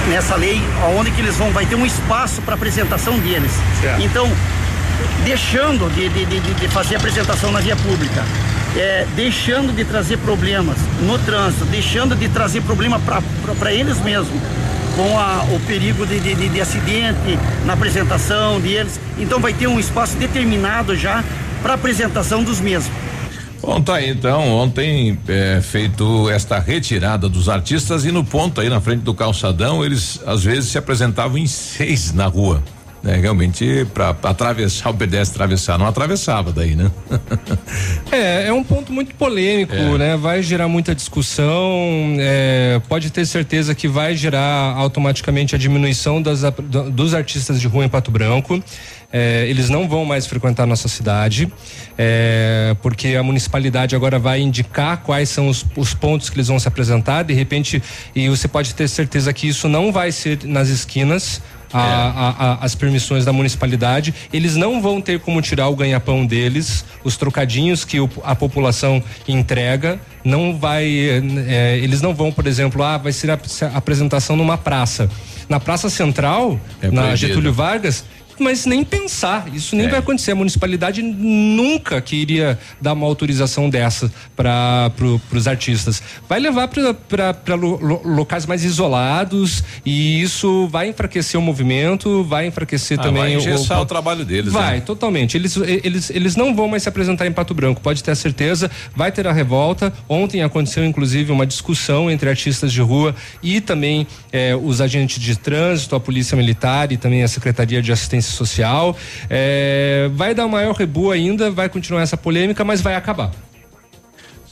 nessa lei, onde que eles vão vai ter um espaço para apresentação deles. Então, deixando de, de, de, de fazer apresentação na via pública, é, deixando de trazer problemas no trânsito, deixando de trazer problema para eles mesmos, com a- o perigo de, de, de- de acidente na apresentação deles. Então vai ter um espaço determinado já para apresentação dos mesmos. Bom, tá aí então, ontem é, feito esta retirada dos artistas e no ponto aí na frente do calçadão, eles às vezes se apresentavam em seis na rua. Né? Realmente, para atravessar o pedestre atravessar, não atravessava daí, né? É, é um ponto muito polêmico, É. né? Vai gerar muita discussão. é, pode ter certeza que vai gerar automaticamente a diminuição das dos artistas de rua em Pato Branco. É, eles não vão mais frequentar nossa cidade, é, porque a municipalidade agora vai indicar quais são os, os pontos que eles vão se apresentar. De repente, e você pode ter certeza que isso não vai ser nas esquinas. a- a- a- as permissões da municipalidade, eles não vão ter como tirar o ganha-pão deles, os trocadinhos que o- a população entrega, não vai, eh, eles não vão, por exemplo, ah, vai ser a, apresentação numa praça. na Praça Central, É na. Getúlio Vargas, mas nem pensar, isso nem É. vai acontecer. A municipalidade nunca que iria dar uma autorização dessa para pro, os artistas. Vai levar para locais mais isolados e isso vai enfraquecer o movimento, vai enfraquecer Ah, também vai engessar o trabalho deles, Vai, né? totalmente. Eles, eles, eles não vão mais se apresentar em Pato Branco, pode ter certeza. Vai ter a revolta. Ontem aconteceu, inclusive, uma discussão entre artistas de rua e também eh, os agentes de trânsito, a Polícia Militar e também a Secretaria de Assistência Social. Eh, vai dar maior rebu ainda, vai continuar essa polêmica, mas vai acabar.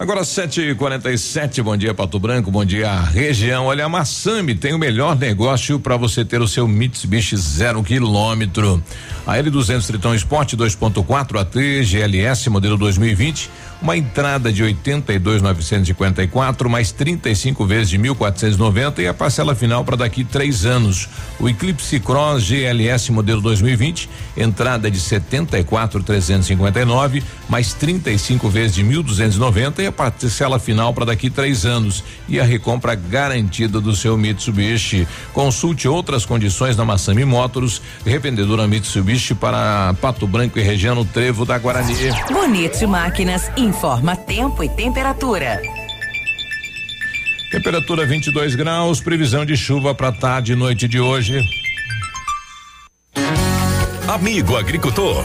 Agora 7h47, bom dia Pato Branco, bom dia região. Olha, a Massami tem o melhor negócio para você ter o seu Mitsubishi zero quilômetro. A L200 Tritão Sport 2.4 AT GLS modelo 2020, uma entrada de 82.954 mais 35 vezes de 1.490 e a parcela final para daqui três anos. O Eclipse Cross GLS modelo 2020, entrada de 74.359 mais 35 vezes de 1.290 e a parcela final para daqui três anos e a recompra garantida do seu Mitsubishi. Consulte outras condições na Massami Motors, revendedora Mitsubishi para Pato Branco e região no Trevo da Guarani. Bonito Máquinas informa tempo e temperatura. Temperatura 22 graus, previsão de chuva para tarde e noite de hoje. Amigo agricultor,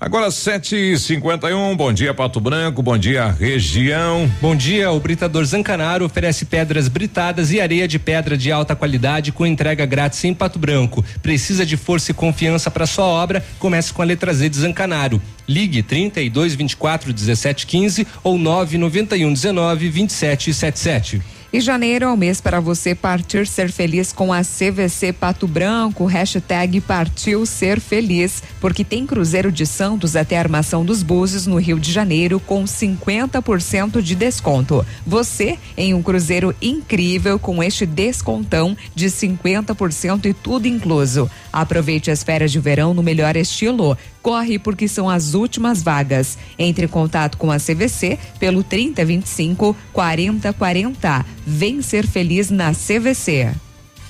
Agora 7h51, bom dia Pato Branco, bom dia região. Bom dia, o Britador Zancanaro oferece pedras britadas e areia de pedra de alta qualidade com entrega grátis em Pato Branco. Precisa de força e confiança para sua obra? Comece com a letra Z de Zancanaro. Ligue 32 24 17 15 ou 991 19 27 77. E janeiro é o mês para você partir ser feliz com a CVC Pato Branco, hashtag partiu ser feliz, porque tem Cruzeiro de Santos até a Armação dos Búzios no Rio de Janeiro com 50% de desconto. Você em um cruzeiro incrível com este descontão de 50% e tudo incluso. Aproveite as férias de verão no melhor estilo. Corre porque são as últimas vagas. Entre em contato com a CVC pelo 3025 4040. Vem ser feliz na CVC.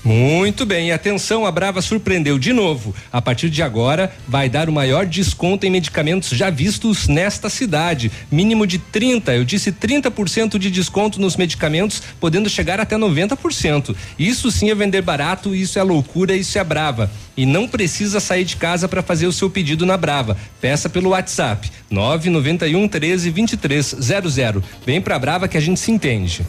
Muito bem, atenção, a Brava surpreendeu de novo. A partir de agora, vai dar o maior desconto em medicamentos já vistos nesta cidade. Mínimo de 30, eu disse 30% de desconto nos medicamentos, podendo chegar até 90%. Isso sim é vender barato, isso é loucura, isso é Brava. E não precisa sair de casa para fazer o seu pedido na Brava. Peça pelo WhatsApp 991 13 23 00. Vem pra Brava que a gente se entende.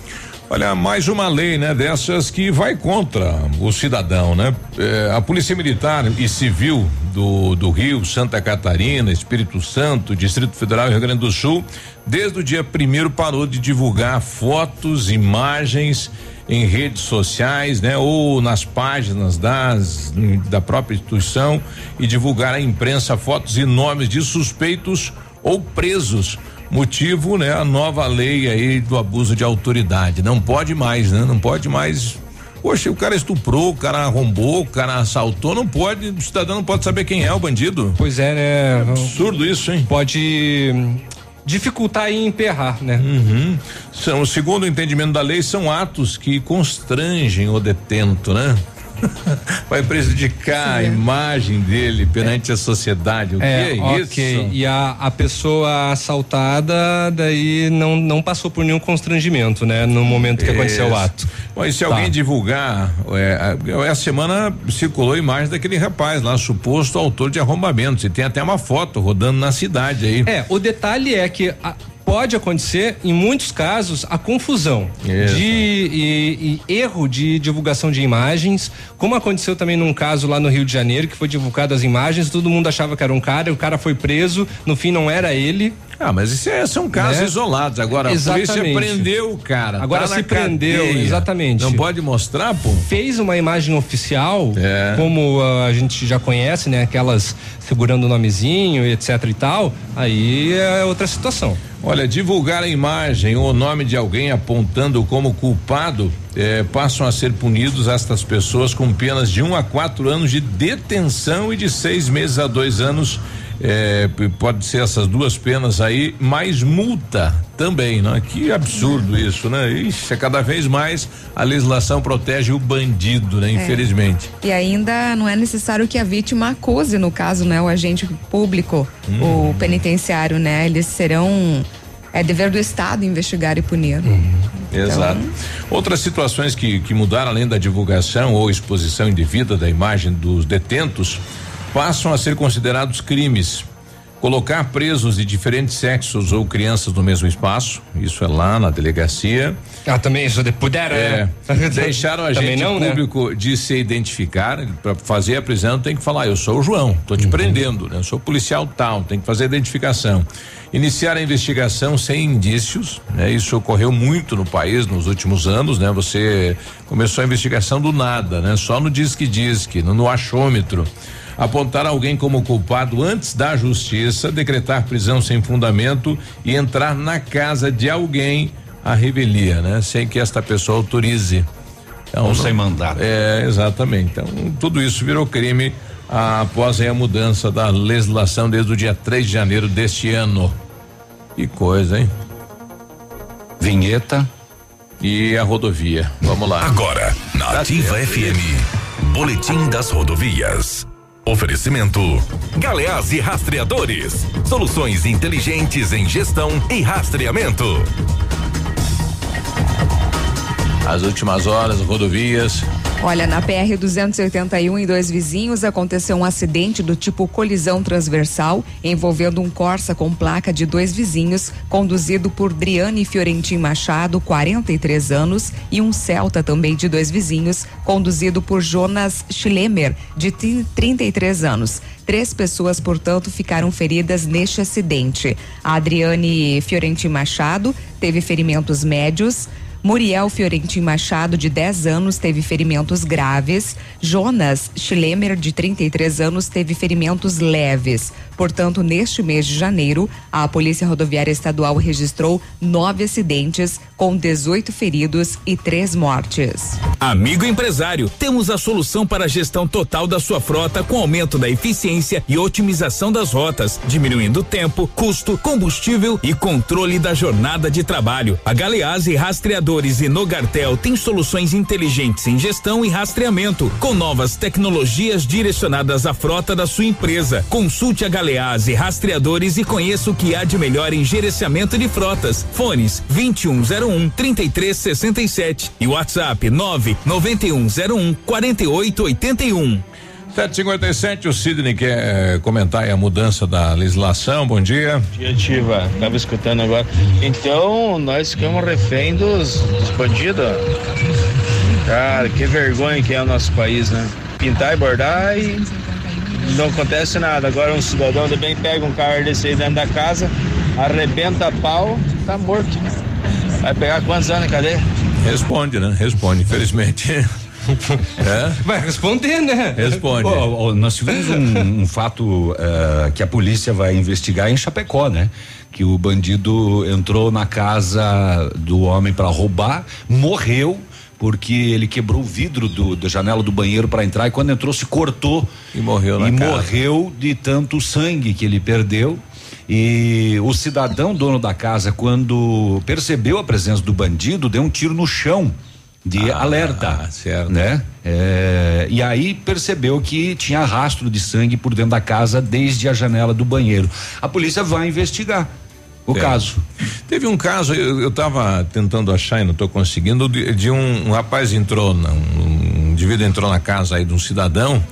Olha, mais uma lei, né, dessas que vai contra o cidadão, né? É, a Polícia Militar e Civil do, do Rio, Santa Catarina, Espírito Santo, Distrito Federal e Rio Grande do Sul, desde o dia primeiro parou de divulgar fotos, imagens em redes sociais, né, ou nas páginas das da própria instituição e divulgar à imprensa fotos e nomes de suspeitos ou presos Motivo, né, a nova lei aí do abuso de autoridade. Não pode mais, né? Não pode mais. Poxa, o cara estuprou, o cara arrombou, o cara assaltou, não pode, o cidadão não pode saber quem é o bandido. Pois é, né? É absurdo isso, hein? Pode dificultar e emperrar, né? Uhum. São, segundo o entendimento da lei, são atos que constrangem o detento, né? vai prejudicar Sim, a imagem dele perante é. a sociedade. O é, que é okay. isso? E a, a pessoa assaltada daí não, não passou por nenhum constrangimento, né? No momento que aconteceu o ato. Bom, e se tá. alguém divulgar, é, essa semana circulou a imagem daquele rapaz lá, suposto autor de arrombamentos, e tem até uma foto rodando na cidade aí. É, o detalhe é que a, pode acontecer, em muitos casos, a confusão Isso. de e, e erro de divulgação de imagens, como aconteceu também num caso lá no Rio de Janeiro, que foi divulgado as imagens, todo mundo achava que era um cara, o cara foi preso, no fim não era ele. Ah, mas isso é, são casos né? isolados. Agora exatamente. a polícia prendeu o cara. Agora tá se prendeu, cadeia. exatamente. Não pode mostrar, pô? Fez uma imagem oficial, é. como uh, a gente já conhece, né? Aquelas segurando o nomezinho, etc e tal. Aí é outra situação. Olha, divulgar a imagem ou o nome de alguém apontando como culpado eh, passam a ser punidos estas pessoas com penas de um a quatro anos de detenção e de seis meses a dois anos é, pode ser essas duas penas aí, mais multa também, né? Que absurdo isso, né? Ixi, é cada vez mais a legislação protege o bandido, né? É. Infelizmente. E ainda não é necessário que a vítima acuse, no caso, né? O agente público, hum. o penitenciário, né? Eles serão é dever do Estado investigar e punir. Uhum. Então, Exato. Outras situações que, que mudaram além da divulgação ou exposição indevida da imagem dos detentos passam a ser considerados crimes. Colocar presos de diferentes sexos ou crianças no mesmo espaço, isso é lá na delegacia. Ah, também isso de puderam. É, né? deixaram a gente não, né? público né? de se identificar, para fazer a prisão tem que falar, eu sou o João, tô te uhum. prendendo, né? Eu sou policial tal, tem que fazer a identificação. Iniciar a investigação sem indícios, né? Isso ocorreu muito no país nos últimos anos, né? Você começou a investigação do nada, né? Só no disque disque, no, no achômetro apontar alguém como culpado antes da justiça, decretar prisão sem fundamento e entrar na casa de alguém a revelia, né? Sem que esta pessoa autorize. Então, Ou sem mandato. É, exatamente. Então, tudo isso virou crime após a mudança da legislação desde o dia 3 de janeiro deste ano. Que coisa, hein? Vinheta. E a rodovia. Vamos lá. Agora, na Ativa FM. Boletim das rodovias. Oferecimento: Galeás e Rastreadores. Soluções inteligentes em gestão e rastreamento. As últimas horas, rodovias. Olha, na PR 281 em dois vizinhos aconteceu um acidente do tipo colisão transversal envolvendo um Corsa com placa de dois vizinhos, conduzido por Driane Fiorentin Machado, 43 anos, e um Celta também de dois vizinhos, conduzido por Jonas Schlemmer, de 33 anos. Três pessoas, portanto, ficaram feridas neste acidente. A Adriane Fiorentin Machado teve ferimentos médios Muriel Fiorentin Machado, de 10 anos, teve ferimentos graves. Jonas Schlemmer, de 33 anos, teve ferimentos leves. Portanto, neste mês de janeiro, a Polícia Rodoviária Estadual registrou nove acidentes, com 18 feridos e três mortes. Amigo empresário, temos a solução para a gestão total da sua frota com aumento da eficiência e otimização das rotas, diminuindo tempo, custo, combustível e controle da jornada de trabalho. A Galeazzi Rastreadores e Nogartel tem soluções inteligentes em gestão e rastreamento, com novas tecnologias direcionadas à frota da sua empresa. Consulte a Galeazzi Rastreadores e conheça o que há de melhor em gerenciamento de frotas. Fones 2101 3367 e WhatsApp 99101 4881. 757, o Sidney quer comentar aí a mudança da legislação. Bom dia. Dia Ativa, tava escutando agora. Então, nós ficamos refém dos, dos bandidos. Cara, que vergonha que é o nosso país, né? Pintar e bordar e não acontece nada. Agora um cidadão também pega um carro desse aí dentro da casa, arrebenta pau, tá morto. Vai pegar quantos anos em cadeia? Responde, né? Responde, infelizmente. É? Vai responder, né? Responde. Ó, ó, nós tivemos um, um fato eh, que a polícia vai investigar em Chapecó, né? Que o bandido entrou na casa do homem para roubar, morreu porque ele quebrou o vidro do, da janela do banheiro para entrar e quando entrou se cortou e morreu na e casa. morreu de tanto sangue que ele perdeu. E o cidadão dono da casa, quando percebeu a presença do bandido, deu um tiro no chão de alerta, certo. né? É, e aí percebeu que tinha rastro de sangue por dentro da casa desde a janela do banheiro. A polícia vai investigar o É. caso. Teve um caso, eu, eu tava tentando achar e não tô conseguindo, de, de um, um rapaz entrou, na, um, um indivíduo entrou na casa aí de um cidadão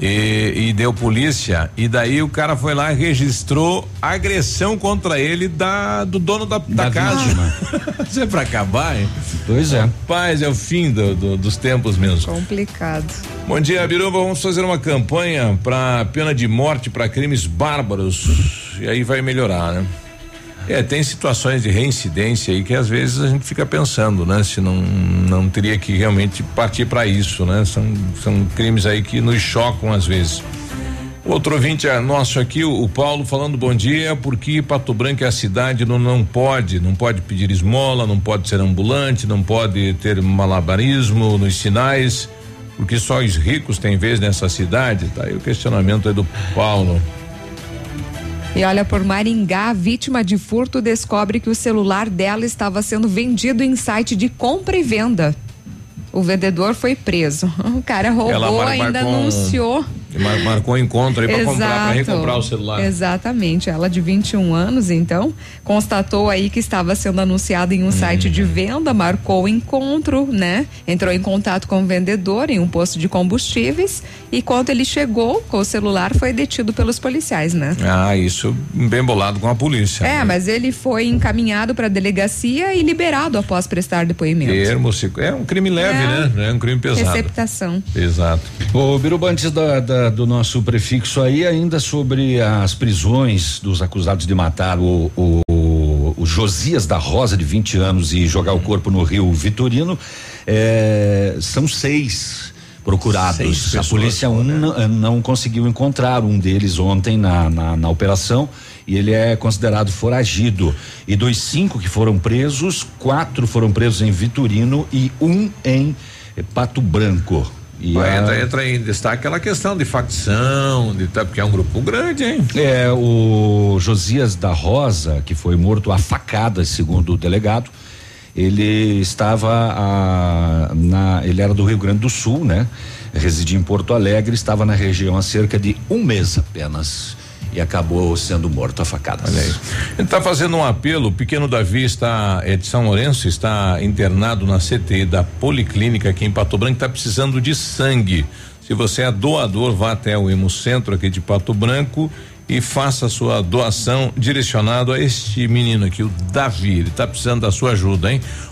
e, e deu polícia, e daí o cara foi lá e registrou agressão contra ele da, do dono da, da, Da casa. Isso é pra acabar, hein? Pois é. Rapaz, é o fim do- do- dos tempos mesmo. Complicado. Bom dia, Biruba. Vamos fazer uma campanha para pena de morte para crimes bárbaros. E aí vai melhorar, né? É, tem situações de reincidência aí que às vezes a gente fica pensando, né? Se não, não teria que realmente partir para isso, né? São, são crimes aí que nos chocam às vezes. Outro ouvinte é nosso aqui, o, Paulo, falando bom dia, porque Pato Branco é a cidade, não, não pode, não pode pedir esmola, não pode ser ambulante, não pode ter malabarismo nos sinais, porque só os ricos têm vez nessa cidade, tá aí o questionamento é do Paulo. E olha, por Maringá, a vítima de furto descobre que o celular dela estava sendo vendido em site de compra e venda. O vendedor foi preso. O cara roubou, ainda marcou um- anunciou. Mar- marcou um encontro aí para comprar, para recomprar o celular. Exatamente. Ela de 21 anos, então, constatou aí que estava sendo anunciado em um site Uhum. de venda, marcou o encontro, né? Entrou em contato com o vendedor em um posto de combustíveis e quando ele chegou com o celular foi detido pelos policiais, né? Ah, isso bem bolado com a polícia. É, mas ele foi encaminhado para a delegacia e liberado após prestar depoimento. Termo, é um crime leve, É. né? Não é um crime pesado. Receptação. Exato. Ô, Biruba, antes da- da- do nosso prefixo aí, ainda sobre as prisões dos acusados de matar o, o- o Josias da Rosa, de 20 anos, e jogar o corpo no rio Vitorino, é, são seis procurados. Seis a polícia um, não, não conseguiu encontrar um deles ontem na, na, na operação e ele é considerado foragido. E dos cinco que foram presos, quatro foram presos em Vitorino e um em Pato Branco. E Vai, a- entra, entra em destaque aquela questão de facção, de tá, porque é um grupo grande, hein? É, o Josias da Rosa, que foi morto a facadas, segundo o delegado, ele estava a, na, ele era do Rio Grande do Sul, né? Residia em Porto Alegre, estava na região há cerca de um mês apenas e acabou sendo morto a facadas. Olha aí. Gente está fazendo um apelo. O pequeno Davi está é de São Lourenço, está internado na CTI da Policlínica aqui em Pato Branco, está precisando de sangue. Se você é doador, vá até o Hemocentro aqui de Pato Branco e faça sua doação direcionado a este menino aqui, o Davi. Ele tá precisando da sua ajuda, hein?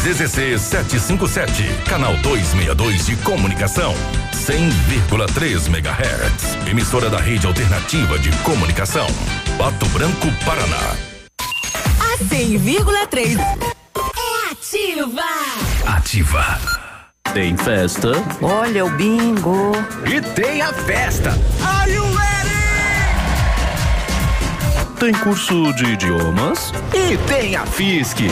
ZZC 757, canal 262 de comunicação, 100,3 MHz. Emissora da rede alternativa de comunicação. Pato Branco, Paraná. A 100,3 é ativa. Ativa. Tem festa. Olha o bingo. E tem a festa. Are you ready? Tem curso de idiomas. E tem a FISC.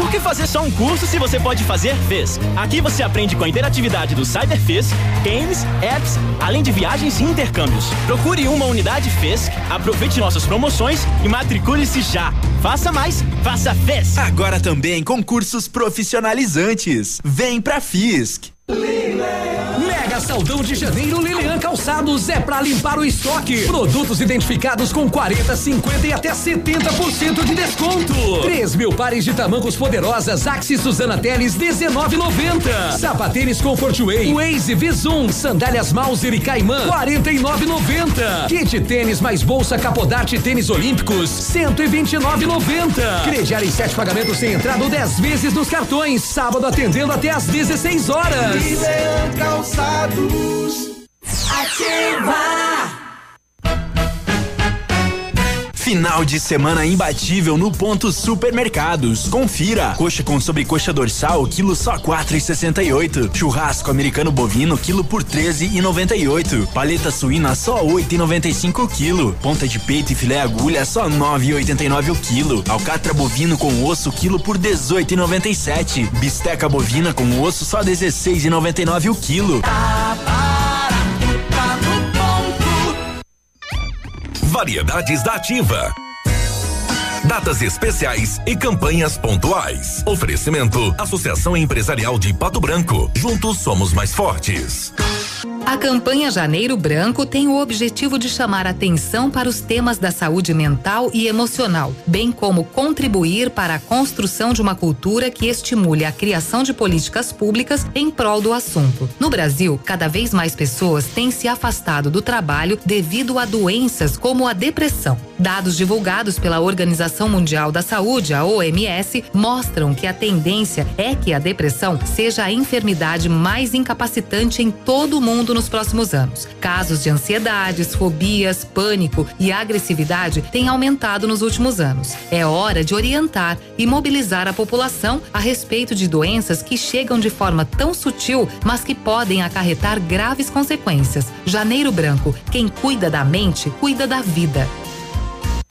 Por que fazer só um curso se você pode fazer FES? Aqui você aprende com a interatividade do CyberFES, games, apps, além de viagens e intercâmbios. Procure uma unidade FES, aproveite nossas promoções e matricule-se já. Faça mais, faça FES. Agora também com cursos profissionalizantes. Vem pra FISC. Mega Saldão de Janeiro Lilian Calçados é pra limpar o estoque. Produtos identificados com 40, 50 e até 70% de desconto. 3 mil pares de tamancos poderosas Axi Suzana Teles 19,90. Sapatênis Comfort Way, Waze Visum, sandálias Mauser e Caimã 49,90. Kit tênis mais bolsa Capodarte tênis olímpicos 129,90. Crediar em sete pagamentos sem entrada ou 10 vezes nos cartões. Sábado atendendo até às 16 horas. Lilian Calçados. Ativa. Final de semana imbatível no ponto supermercados. Confira. Coxa com sobrecoxa dorsal, quilo só quatro e sessenta e oito. Churrasco americano bovino, quilo por treze e noventa e oito. Paleta suína só oito e noventa e cinco quilo. Ponta de peito e filé agulha só nove e oitenta e nove o quilo. Alcatra bovino com osso, quilo por dezoito e noventa e sete. Bisteca bovina com osso só dezesseis e noventa e nove o quilo. Variedades da Ativa. Datas especiais e campanhas pontuais. Oferecimento: Associação Empresarial de Pato Branco. Juntos somos mais fortes. A campanha Janeiro Branco tem o objetivo de chamar atenção para os temas da saúde mental e emocional, bem como contribuir para a construção de uma cultura que estimule a criação de políticas públicas em prol do assunto. No Brasil, cada vez mais pessoas têm se afastado do trabalho devido a doenças como a depressão. Dados divulgados pela Organização Mundial da Saúde, a OMS, mostram que a tendência é que a depressão seja a enfermidade mais incapacitante em todo o mundo nos próximos anos. Casos de ansiedades, fobias, pânico e agressividade têm aumentado nos últimos anos. É hora de orientar e mobilizar a população a respeito de doenças que chegam de forma tão sutil, mas que podem acarretar graves consequências. Janeiro Branco, quem cuida da mente, cuida da vida.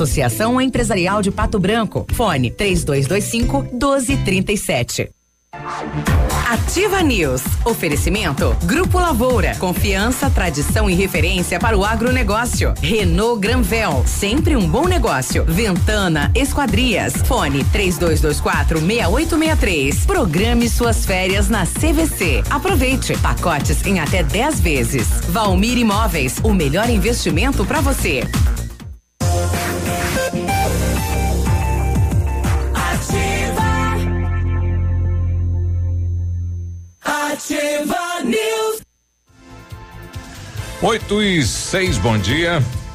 Associação Empresarial de Pato Branco. Fone 3225 1237. Ativa News. Oferecimento Grupo Lavoura. Confiança, tradição e referência para o agronegócio. Renault Granvel. Sempre um bom negócio. Ventana Esquadrias. Fone 3224 6863. Programe suas férias na CVC. Aproveite. Pacotes em até 10 vezes. Valmir Imóveis. O melhor investimento para você. Ativa News. Oito e seis, bom dia.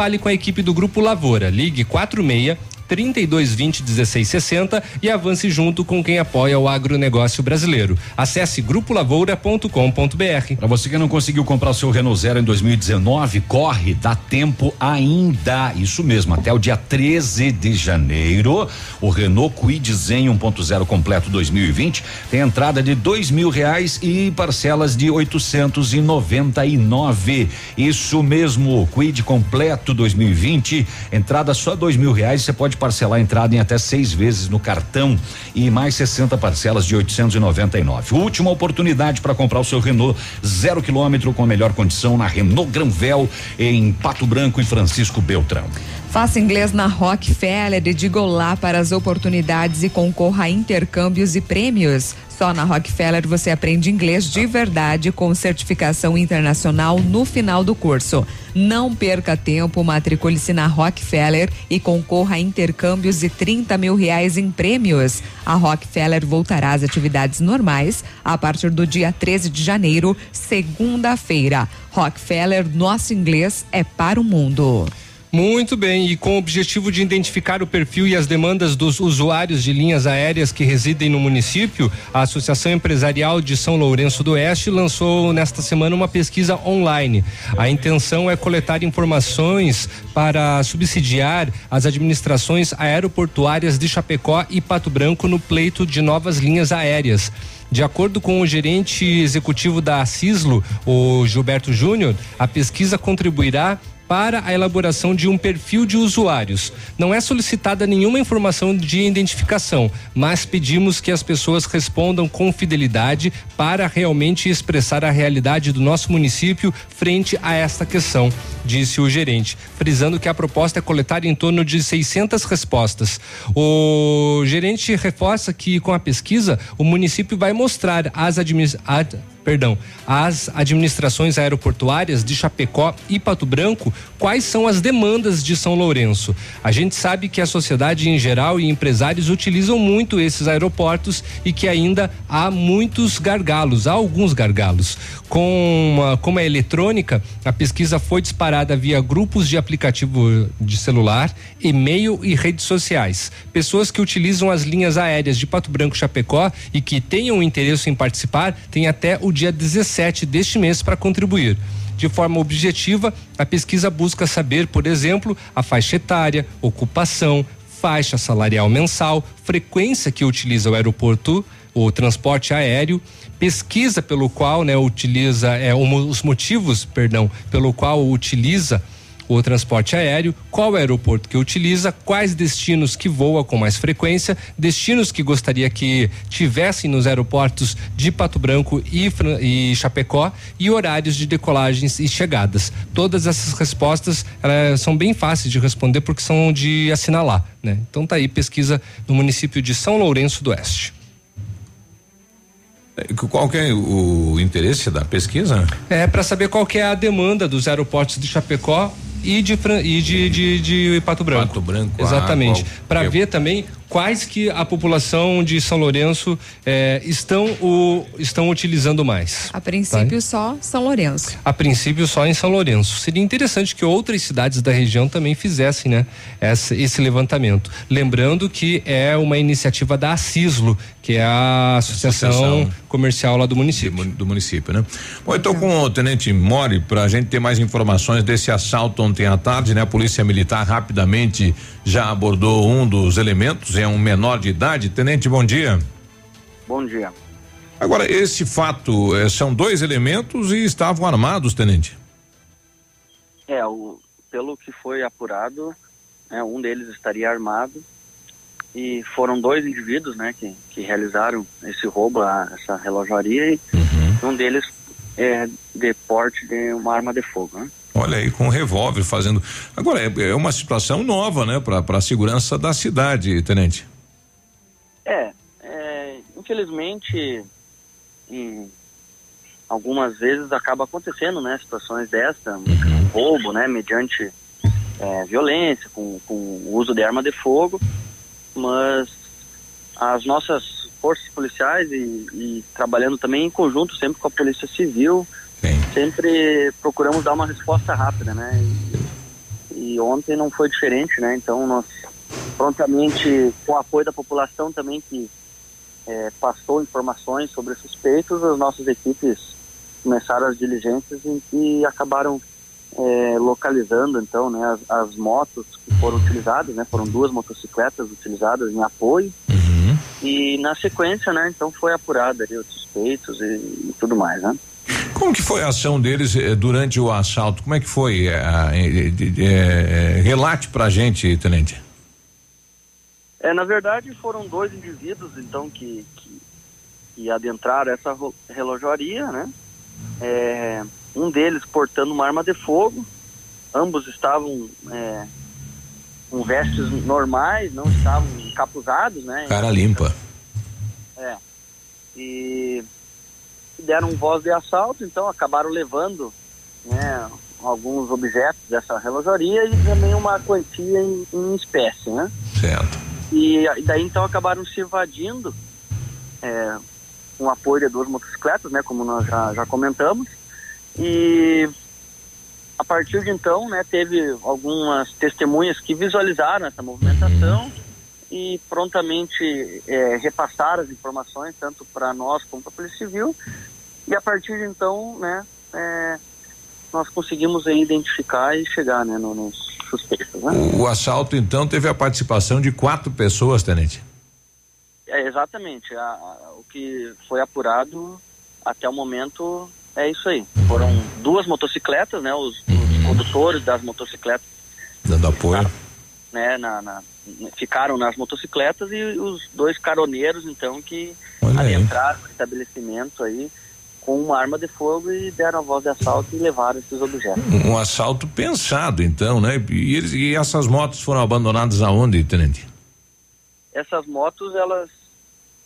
Fale com a equipe do Grupo Lavoura. Ligue 46 3220 1660 e avance junto com quem apoia o agronegócio brasileiro. Acesse grupolavoura.com.br. Para você que não conseguiu comprar o seu Renault Zero em 2019, corre, dá tempo ainda. Isso mesmo, até o dia 13 de janeiro, o Renault Kwid Zen 1.0 completo 2020 tem entrada de dois mil reais e parcelas de 899. Isso mesmo, Kwid completo 2020, entrada só dois mil reais, você pode parcelar a entrada em até seis vezes no cartão e mais 60 parcelas de 899. Última oportunidade para comprar o seu Renault zero quilômetro com a melhor condição na Renault Granvel em Pato Branco e Francisco Beltrão. Faça inglês na Rockefeller e diga olá para as oportunidades e concorra a intercâmbios e prêmios. Só na Rockefeller você aprende inglês de verdade com certificação internacional no final do curso. Não perca tempo, matricule-se na Rockefeller e concorra a intercâmbios e 30 mil reais em prêmios. A Rockefeller voltará às atividades normais a partir do dia 13 de janeiro, segunda-feira. Rockefeller, nosso inglês é para o mundo. Muito bem, e com o objetivo de identificar o perfil e as demandas dos usuários de linhas aéreas que residem no município, a Associação Empresarial de São Lourenço do Oeste lançou nesta semana uma pesquisa online. A intenção é coletar informações para subsidiar as administrações aeroportuárias de Chapecó e Pato Branco no pleito de novas linhas aéreas. De acordo com o gerente executivo da Cislo, o Gilberto Júnior, a pesquisa contribuirá para a elaboração de um perfil de usuários. Não é solicitada nenhuma informação de identificação, mas pedimos que as pessoas respondam com fidelidade para realmente expressar a realidade do nosso município frente a esta questão, disse o gerente, frisando que a proposta é coletar em torno de 600 respostas. O gerente reforça que com a pesquisa o município vai mostrar às administrações perdão, às administrações aeroportuárias de Chapecó e Pato Branco quais são as demandas de São Lourenço. A gente sabe que a sociedade em geral e empresários utilizam muito esses aeroportos e que ainda há muitos gargalos, há alguns gargalos. Com uma, como é eletrônica, a pesquisa foi disparada via grupos de aplicativo de celular, e-mail e redes sociais. Pessoas que utilizam as linhas aéreas de Pato Branco Chapecó e que tenham interesse em participar têm até o dia 17 deste mês para contribuir. De forma objetiva, a pesquisa busca saber, por exemplo, a faixa etária, ocupação, faixa salarial mensal, frequência que utiliza o aeroporto, o transporte aéreo, pesquisa pelo qual, né, utiliza é, os motivos, perdão, pelo qual utiliza o transporte aéreo, qual aeroporto que utiliza, quais destinos que voa com mais frequência, destinos que gostaria que tivessem nos aeroportos de Pato Branco e, e Chapecó e horários de decolagens e chegadas. Todas essas respostas são bem fáceis de responder porque são de assinalar, né? Então tá aí pesquisa no município de São Lourenço do Oeste. Qual que é o interesse da pesquisa? É para saber qual que é a demanda dos aeroportos de Chapecó e de, e de, de, de Pato Branco. Pato Branco. Exatamente. Ah, para ver também quais que a população de São Lourenço eh, estão, o, estão utilizando mais. A princípio tá? só São Lourenço. A princípio só em São Lourenço. Seria interessante que outras cidades da região também fizessem, né? Essa, esse levantamento. Lembrando que é uma iniciativa da Acislo, que é a Associação, Associação Comercial lá do município. Do município, né? Bom, então com o Tenente Mori, para a gente ter mais informações desse assalto ontem à tarde, né? A Polícia Militar rapidamente já abordou um dos elementos, é um menor de idade. Tenente, bom dia. Bom dia. Agora, esse fato, eh, são dois elementos e estavam armados, tenente? É, o, pelo que foi apurado, né, um deles estaria armado e foram dois indivíduos, né, que, que realizaram esse roubo, a, essa relojaria e uhum. um deles é de porte de uma arma de fogo, né? Olha aí, com um revólver fazendo. Agora, é, é uma situação nova, né, para a segurança da cidade, tenente. É, é, infelizmente, algumas vezes acaba acontecendo, né, situações dessa, um roubo, né, mediante é, violência, com, com o uso de arma de fogo, mas as nossas forças policiais e, e trabalhando também em conjunto sempre com a Polícia Civil, sempre procuramos dar uma resposta rápida, né? E, e, ontem não foi diferente, né? Então nós prontamente, com o apoio da população também que é, passou informações sobre suspeitos, as nossas equipes começaram as diligências e, e acabaram é, localizando então né, as, as, motos que foram utilizadas, né? Foram duas motocicletas utilizadas em apoio. Uhum. E na sequência, né, então foi apurada ali os suspeitos e, e tudo mais, né? Como que foi a ação deles eh, durante o assalto? Como é que foi? Eh, eh, eh, relate pra gente, tenente. É, na verdade foram dois indivíduos, então, que, que, que adentraram essa relojoaria, né? É, um deles portando uma arma de fogo, ambos estavam é, com vestes normais, não estavam encapuzados, né? Cara limpa. É. E deram voz de assalto, então acabaram levando né, alguns objetos dessa relojoaria e também uma quantia em, em espécie, né? Certo. E, e, daí então acabaram se invadindo é, com o apoio de duas motocicletas, né, como nós já, já comentamos. E a partir de então, né, teve algumas testemunhas que visualizaram essa movimentação e prontamente é, repassaram as informações tanto para nós como para a Polícia Civil e a partir de então, né, é, nós conseguimos identificar e chegar, né, no, nos suspeitos. Né? O, o, assalto então teve a participação de quatro pessoas, tenente. É, exatamente. A, a, o que foi apurado até o momento é isso aí. Foram duas motocicletas, né, os, uhum. os condutores das motocicletas dando apoio. Né, na, na, ficaram nas motocicletas e os dois caroneiros, então, que Olha adentraram aí. no estabelecimento aí com uma arma de fogo e deram a voz de assalto e levaram esses objetos. Um, assalto pensado, então, né? E, eles, e essas motos foram abandonadas aonde, tenente? Essas motos, elas,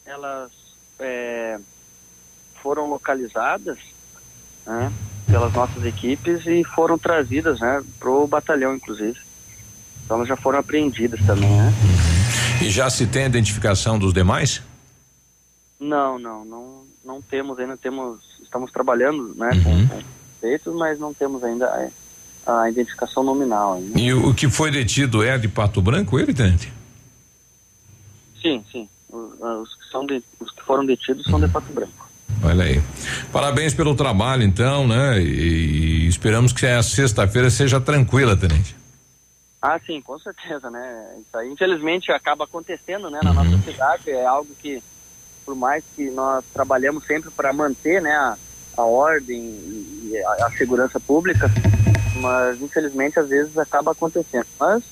elas é, foram localizadas né, pelas nossas equipes e foram trazidas né, para o batalhão, inclusive. Então elas já foram apreendidas também, né? E já se tem a identificação dos demais? Não, não, não, não temos ainda, temos, estamos trabalhando, né, uhum. com, feitos, mas não temos ainda a, a identificação nominal. Ainda. E o, o, que foi detido é de Pato Branco, ele, tenente? Sim, sim. Os, os, que são de, os que foram detidos são de Pato Branco. Olha aí. Parabéns pelo trabalho, então, né? E, e esperamos que a sexta-feira seja tranquila, tenente. Ah, sim, com certeza, né? Isso aí, infelizmente, acaba acontecendo, né, na uhum. nossa cidade. É algo que, por mais que nós trabalhamos sempre para manter, né, a, a ordem e a, a, segurança pública, mas infelizmente às vezes acaba acontecendo. Mas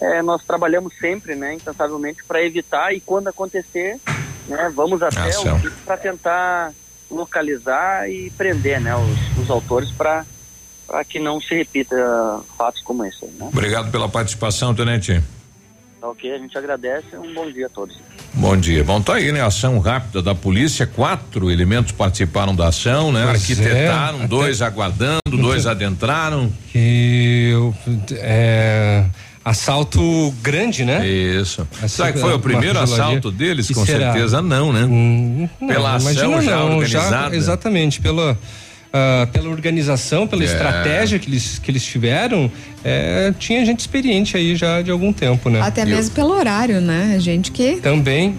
é, nós trabalhamos sempre, né, incansavelmente para evitar e quando acontecer, né, vamos até Ação. o para tentar localizar e prender, né, os, os autores para para que não se repita fatos como esse. Né? Obrigado pela participação, tenente. Ok, a gente agradece. Um bom dia a todos. Bom dia. Bom, tá aí, né? Ação rápida da polícia. Quatro elementos participaram da ação, né? Pois Arquitetaram, é, dois aguardando, dois adentraram. Que é, assalto grande, né? Isso. Essa- Será que foi o primeiro assalto deles? Com será? certeza não, né? Não, Pela ação já não, organizada. exatamente, pela, ah, pela organização, pela É. estratégia que eles, que eles tiveram, é, tinha gente experiente aí já de algum tempo, né? Até mesmo pelo horário, né? Gente que. Também.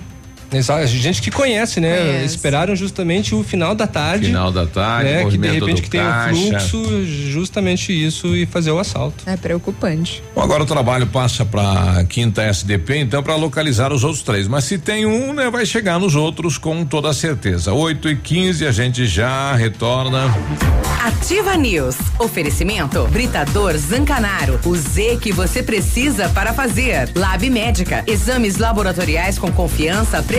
Exato, gente que conhece, né? Conhece. Esperaram justamente o final da tarde. Final da tarde, né? Que de repente que tem um fluxo, justamente isso e fazer o assalto. É preocupante. Bom, agora o trabalho passa para quinta SDP, então para localizar os outros três. Mas se tem um, né, vai chegar nos outros com toda certeza. 8 e 15 a gente já retorna. Ativa News. Oferecimento Britador Zancanaro. O Z que você precisa para fazer. Lab Médica. Exames laboratoriais com confiança, precisão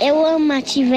Eu amo a Ativa.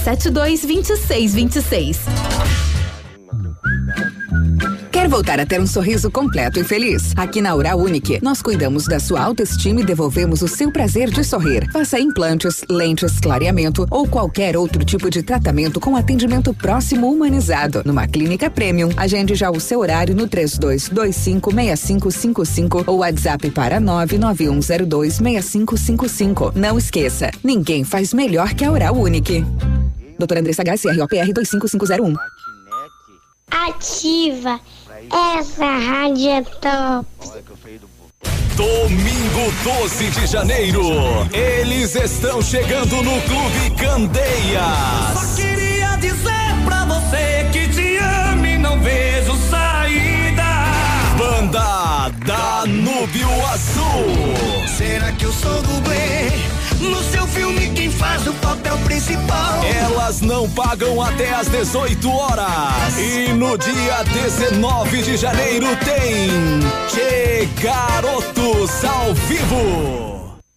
3272 2626. Quer voltar a ter um sorriso completo e feliz? Aqui na Oral Unique, nós cuidamos da sua autoestima e devolvemos o seu prazer de sorrir. Faça implantes, lentes, clareamento ou qualquer outro tipo de tratamento com atendimento próximo humanizado. Numa clínica premium, agende já o seu horário no 32256555 ou WhatsApp para 991026555. Não esqueça, ninguém faz melhor que a Oral Unique. Doutora Andressa Garcia, ROPR 25501. Ativa. Essa rádio é top. Domingo 12 de janeiro, eles estão chegando no Clube Candeias. Só queria dizer pra você que te amo e não vejo saída. Banda Danúbio Azul. Será que eu sou dublê? No seu filme, quem faz o papel principal? Elas não pagam até às 18 horas. E no dia 19 de janeiro tem Che Garotos ao vivo.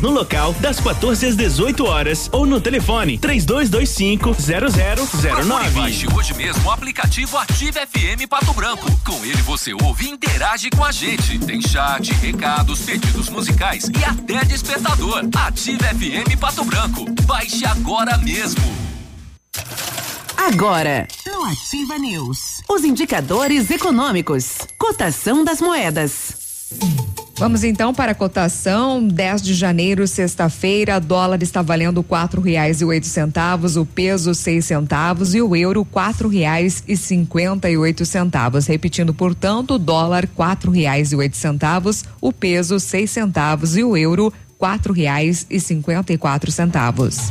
no local das 14 às 18 horas ou no telefone 3225 0009. Baixe hoje mesmo o aplicativo Ative FM Pato Branco. Com ele você ouve e interage com a gente. Tem chat, recados, pedidos musicais e até despertador. Ative FM Pato Branco. Baixe agora mesmo. Agora, no Ativa News, os indicadores econômicos, cotação das moedas. Vamos então para a cotação. 10 de janeiro, sexta-feira, dólar está valendo quatro reais e oito centavos, o peso seis centavos e o euro quatro reais e cinquenta e oito centavos. Repetindo, portanto, dólar quatro reais e oito centavos, o peso seis centavos e o euro quatro reais e cinquenta e quatro centavos.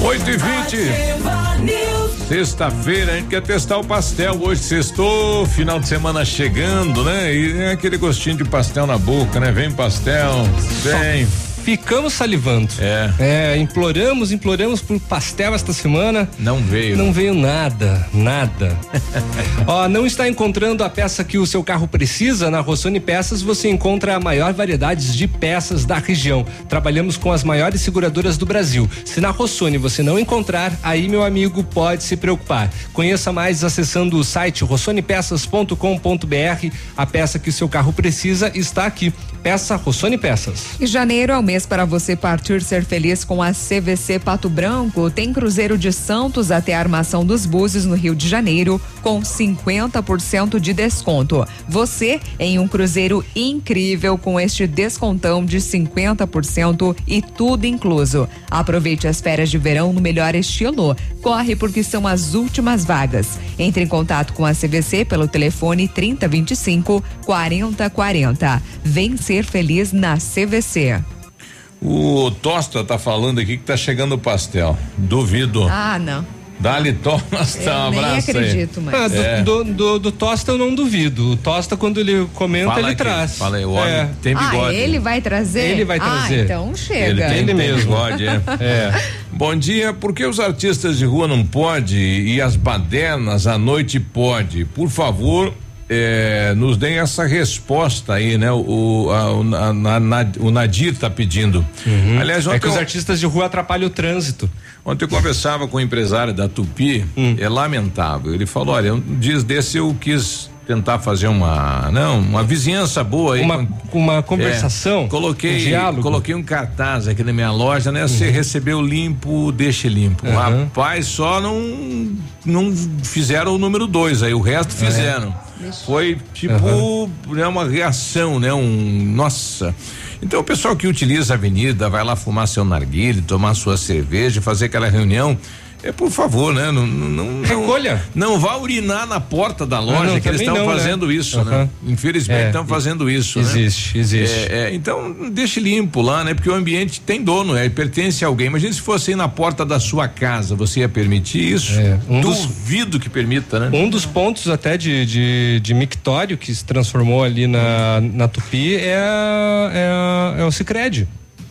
Oito e vinte. Sexta-feira a gente quer testar o pastel. Hoje sextou, final de semana chegando, né? E é aquele gostinho de pastel na boca, né? Vem pastel, vem. Ficamos salivando. É. É, imploramos, imploramos por pastel esta semana. Não veio. Não veio nada, nada. Ó, não está encontrando a peça que o seu carro precisa? Na Rossoni Peças você encontra a maior variedade de peças da região. Trabalhamos com as maiores seguradoras do Brasil. Se na Rossoni você não encontrar, aí meu amigo pode se preocupar. Conheça mais acessando o site rossonepeças.com.br. A peça que o seu carro precisa está aqui. Peça Rossoni Peças. E janeiro é o mês para você partir ser feliz com a CVC Pato Branco. Tem cruzeiro de Santos até a Armação dos Búzios no Rio de Janeiro com 50% de desconto. Você em um cruzeiro incrível com este descontão de 50% e tudo incluso. Aproveite as férias de verão no melhor estilo. Corre porque são as últimas vagas. Entre em contato com a CVC pelo telefone 3025 4040. Vem ser feliz na CVC. O Tosta tá falando aqui que tá chegando o pastel. Duvido. Ah, não. Dá-lhe Tosta, um nem abraço acredito, aí. mas- Ah, do, É. do, do- do Tosta eu não duvido. O Tosta, quando ele comenta, Fala ele aqui, traz. fala aí, o homem É. tem Ah, bigode. ele vai trazer? Ele vai trazer. Ah, então chega. Ele tem, Ele mesmo. bigode, é. É. Bom dia, por que os artistas de rua não pode e as badernas à noite pode? Por favor, é, nos deem essa resposta aí, né? O, a- o, a- na- na- o Nadir tá pedindo. Aliás, É ontem que os artistas de rua atrapalham o trânsito. Ontem eu conversava com um empresário da Tupi, Hum. é lamentável. Ele falou: olha, um dia desse eu quis tentar fazer uma, não, uma vizinhança boa aí. Uma, com- uma conversação. é, coloquei, um diálogo. coloquei um cartaz aqui na minha loja, né? Você recebeu limpo, deixe limpo. Uhum. Rapaz, só não não fizeram o número dois, aí o resto É. Foi tipo né, uma reação, né? Um nossa. Então o pessoal que utiliza a avenida vai lá fumar seu narguile, tomar sua cerveja, fazer aquela reunião. É por favor, né? Não, não, não, Recolha. Não vá urinar na porta da loja, não, que eles estão não, né? fazendo isso, né? Aham. Infelizmente É, estão fazendo isso. né? existe, existe. É, é, então deixe limpo lá, né? Porque o ambiente tem dono, é, pertence a alguém. Imagina se fosse aí na porta da sua casa, você ia permitir isso? um dos- Duvido que permita, né? Um dos pontos até de, de, de mictório que se transformou ali na, na Tupi é, a- é, a- é o Cicred.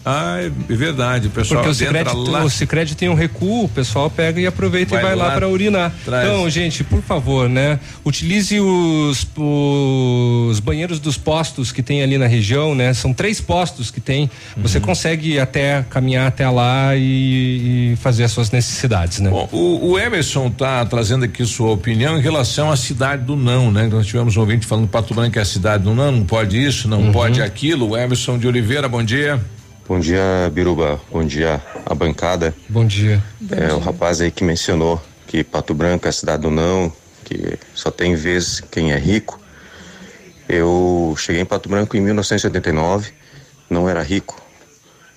Ah, é verdade, o pessoal Porque o Cicred, lá. o Cicred tem um recuo, o pessoal pega e aproveita Vai e vai lá, lá, para urinar. traz. Então, gente, por favor, né? Utilize os, os banheiros dos postos que tem ali na região, né? São três postos que tem. Uhum. Você consegue até caminhar até lá e, e fazer as suas necessidades, né? Bom, o, o Emerson tá trazendo aqui sua opinião em relação à cidade do não, né? Nós tivemos um ouvinte falando Pato Branco é a cidade do não, não pode isso, não Uhum. pode aquilo. O Emerson de Oliveira, bom dia. Bom dia, Biruba. Bom dia, a bancada. Bom dia. É, o rapaz aí que mencionou que Pato Branco é a cidade do não, que só tem vez quem é rico. Eu cheguei em Pato Branco em 1989, não era rico,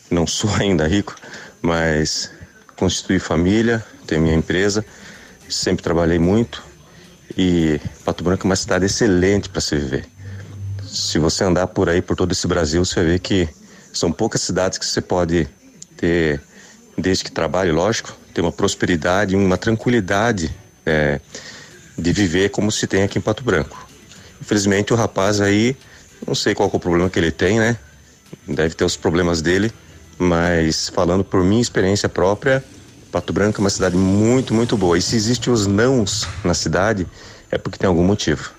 não sou ainda rico, mas constituí família, tenho minha empresa, sempre trabalhei muito e Pato Branco é uma cidade excelente para se viver. Se você andar por aí, por todo esse Brasil, você ver que são poucas cidades que você pode ter, desde que trabalhe, lógico, ter uma prosperidade, uma tranquilidade é, de viver como se tem aqui em Pato Branco. Infelizmente, o rapaz aí, não sei qual é o problema que ele tem, né? Deve ter os problemas dele, mas falando por minha experiência própria, Pato Branco é uma cidade muito, muito boa. E se existem os nãos na cidade, é porque tem algum motivo.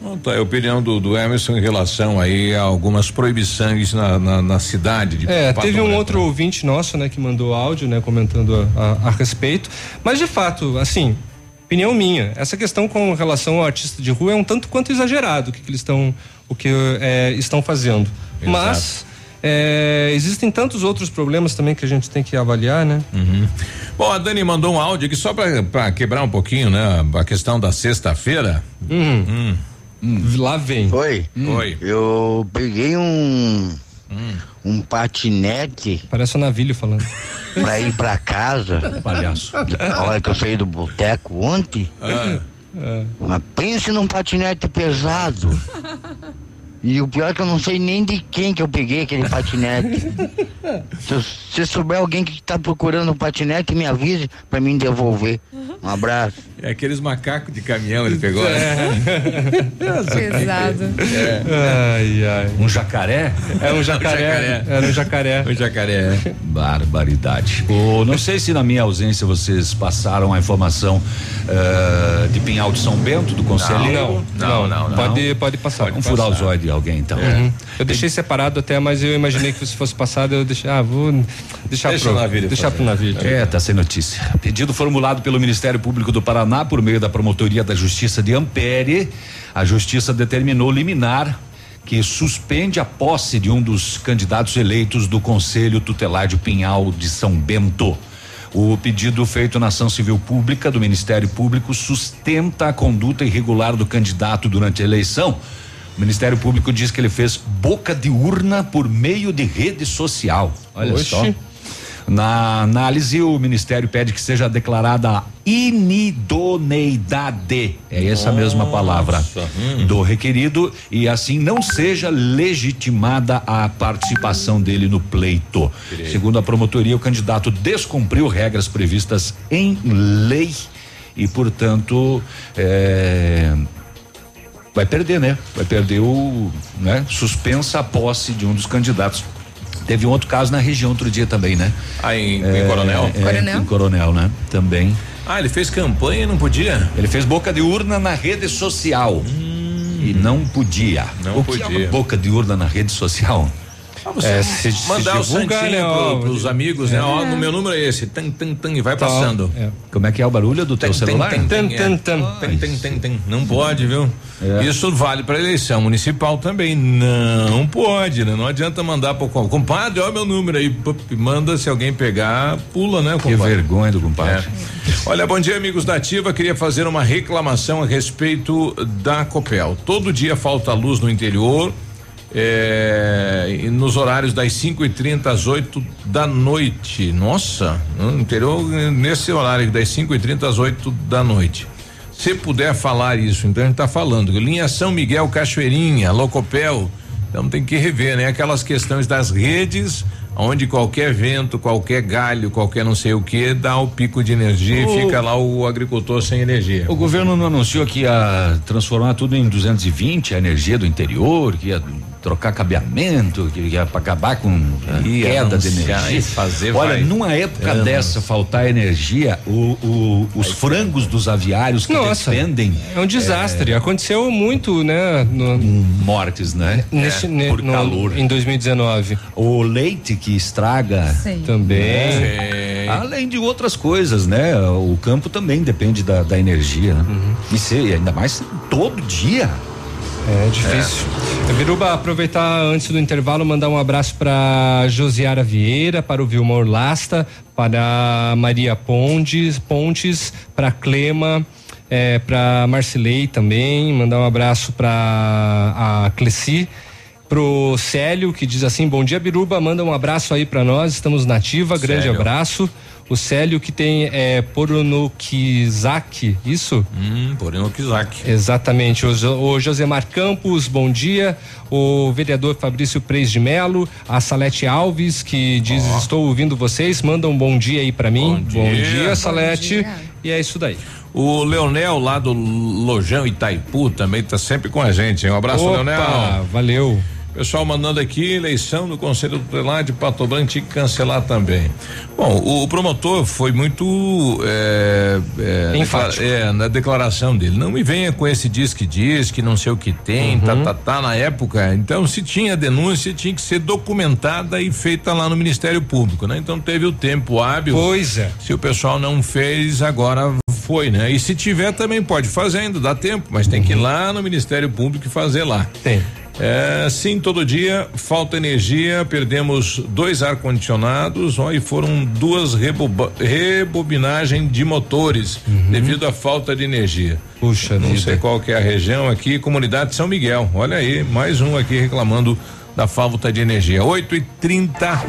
Bom, tá, a opinião do, do Emerson em relação aí a algumas proibições na, na, na cidade de É, teve um outro ouvinte nosso, né, que mandou áudio, né, comentando a, a- a respeito. Mas de fato, assim, opinião minha, essa questão com relação ao artista de rua é um tanto quanto exagerado o que, que eles estão, o que é, estão fazendo. Exato. Mas é, existem tantos outros problemas também que a gente tem que avaliar, né? Uhum. Bom, a Dani mandou um áudio aqui só para quebrar um pouquinho, né? A questão da sexta-feira. Uhum. Hum. Lá vem. Oi. Oi. Eu peguei um. Um patinete. Parece o navilho falando. Pra ir pra casa. Palhaço. A hora que eu saí do boteco ontem. Ah. Mas pense num patinete pesado. E o pior é que eu não sei nem de quem que eu peguei aquele patinete. se, se souber alguém que tá procurando um patinete, me avise pra mim devolver. Um abraço. É aqueles macacos de caminhão ele pegou, né? Pesado. É. Ai, ai. Um jacaré? É um jacaré. Era um jacaré. Um jacaré. Barbaridade. O, não sei se na minha ausência vocês passaram a informação eh, de Pinhal de São Bento, do Conselheiro. Não, não, não. Pode, pode passar. Vamos furar o zóio de alguém, então. Uhum. Eu deixei separado até, mas eu imaginei que se fosse passado, eu deixei. Ah, vou deixar Deixa pro o navio Deixar pro navio. É, tá sem notícia. Pedido formulado pelo Ministério Público do Paraná por meio da Promotoria da Justiça de Ampere. A Justiça determinou liminar que suspende a posse de um dos candidatos eleitos do Conselho Tutelar de Pinhal de São Bento. O pedido feito na ação civil pública do Ministério Público sustenta a conduta irregular do candidato durante a eleição. O Ministério Público diz que ele fez boca de urna por meio de rede social. Olha Oxe. só. Na análise, o Ministério pede que seja declarada inidoneidade, é essa mesma palavra, do requerido e assim não seja legitimada a participação dele no pleito. Direito. Segundo a promotoria, o candidato descumpriu regras previstas em lei e, portanto, é, vai perder, né? Vai perder o, né? Suspensa a posse de um dos candidatos. Teve um outro caso na região outro dia também, né? Ah, em, em Coronel? É, Coronel? Em Coronel, né? Também. Ah, ele fez campanha e não podia? Ele fez boca de urna na rede social. E não podia. Não o que é podia. uma boca de urna na rede social? É, se- se mandar o divulgar, santinho né, pro, ó, pros amigos, né? É. Ó, no meu número é esse, tan, tan, tan, e vai passando. É. Como é que é o barulho do teu celular? Tan, tan, tan. Tem. Não pode, viu? É. Isso vale para eleição municipal também. Não pode, né? Não adianta mandar pro com- compadre, ó meu número aí, pup, manda se alguém pegar, pula, né, Que compadre? vergonha do compadre. É. Olha, bom dia, amigos da Ativa. Queria fazer uma reclamação a respeito da Copel. Todo dia falta luz no interior. É, nos horários das 5 e 30 às 8 da noite. Nossa, no interior, nesse horário, das 5 e 30 às 8 da noite. Se puder falar isso, então a gente tá falando. Linha São Miguel Cachoeirinha, Locopel. Então tem que rever, né? Aquelas questões das redes, onde qualquer vento, qualquer galho, qualquer não sei o que, dá o pico de energia O- e fica lá o agricultor sem energia. O governo não anunciou que ia transformar tudo em 220 a energia do interior, que ia trocar cabeamento, que ia acabar com a Ia queda de energia. e fazer Olha, vai numa época anos. dessa faltar energia, o- o- os frangos dos aviários que Nossa, defendem É um desastre. Aconteceu muito, né? no- mortes, né? nesse, ne- por no- calor. Em 2019. O leite que estraga Sim. Também. É. Além de outras coisas, né? O campo também depende da, da energia, né? E se, ainda mais todo dia. É difícil. Viruba, aproveitar antes do intervalo, mandar um abraço para Josiara Vieira, para o Vilmor Lasta, para a Maria Pontes, Pontes, para Clema, é, para Marcilei também, mandar um abraço para a Cleci. Pro Célio, que diz assim: Bom dia, Biruba. Manda um abraço aí para nós. Estamos na ativa. Grande Célio. abraço. O Célio que tem é, Poronokizaki, isso? Hum, porém o Kizak. Exatamente. O, o Josemar Campos, bom dia. O vereador Fabrício Preis de Melo, a Salete Alves, que diz: Estou ouvindo vocês. Manda um bom dia aí pra mim. Bom dia. Bom Salete. dia. E é isso daí. O Leonel lá do Lojão Itaipu também tá sempre com a gente. hein? Um abraço, Opa, Leonel. Valeu. Pessoal mandando aqui, eleição do Conselho Tutelar de Pato Branco tinha que cancelar também. Bom, o, o promotor foi muito é, é, Enfático. é, na declaração dele. Não me venha com esse diz que diz, que não sei o que tem, tá, tá, tá, na época. Então, se tinha denúncia, tinha que ser documentada e feita lá no Ministério Público, né? Então teve o tempo hábil. Pois é. Se o pessoal não fez, agora foi, né? E se tiver também pode fazer ainda, dá tempo, mas tem que ir lá no Ministério Público e fazer lá. Tem. É, sim, todo dia falta energia, perdemos dois ar-condicionados, ó, e foram duas reboba- rebobinagem de motores devido à falta de energia. Puxa Não vida. sei qual que é a região aqui, comunidade São Miguel. Olha aí, mais um aqui reclamando da falta de energia. 8 e 30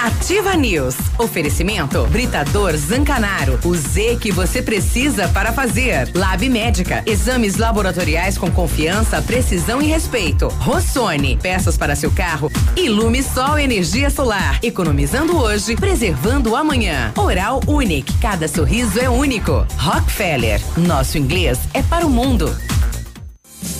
Ativa News. Oferecimento Britador Zancanaro. O Z que você precisa para fazer. Lab Médica. Exames laboratoriais com confiança, precisão e respeito. Rossoni. Peças para seu carro. Ilume Sol Energia Solar. Economizando hoje, preservando amanhã. Oral Unique. Cada sorriso é único. Rockefeller. Nosso inglês é para o mundo.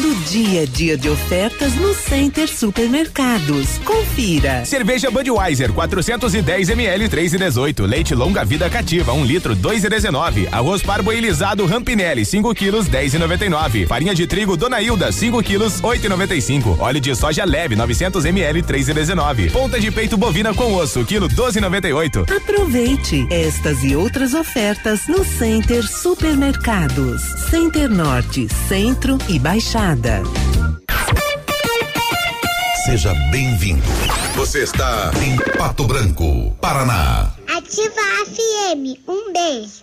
Todo dia, dia de ofertas no Center Supermercados. Confira. Cerveja Budweiser 410 ml 3,18. Leite longa vida cativa 1 litro 2,19. Arroz parboilizado Rampinelli 5 quilos 10,99. Farinha de trigo Dona Hilda 5 quilos 8,95. Óleo de soja leve 900 ml 3,19. Ponta de peito bovina com osso quilo 12,98. Aproveite estas e outras ofertas no Center Supermercados. Center Norte, Centro e Baixada. Seja bem-vindo. Você está em Pato Branco, Paraná. Ativa FM. Um beijo.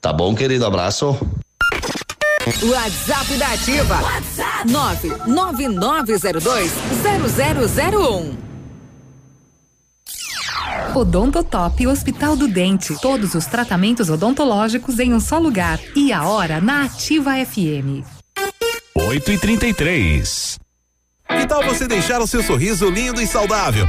Tá bom, querido? Abraço. WhatsApp da Ativa. WhatsApp 999020001. Odontotop Hospital do Dente. Todos os tratamentos odontológicos em um só lugar. E a hora na Ativa FM. 8 e 33 Que tal você deixar o seu sorriso lindo e saudável?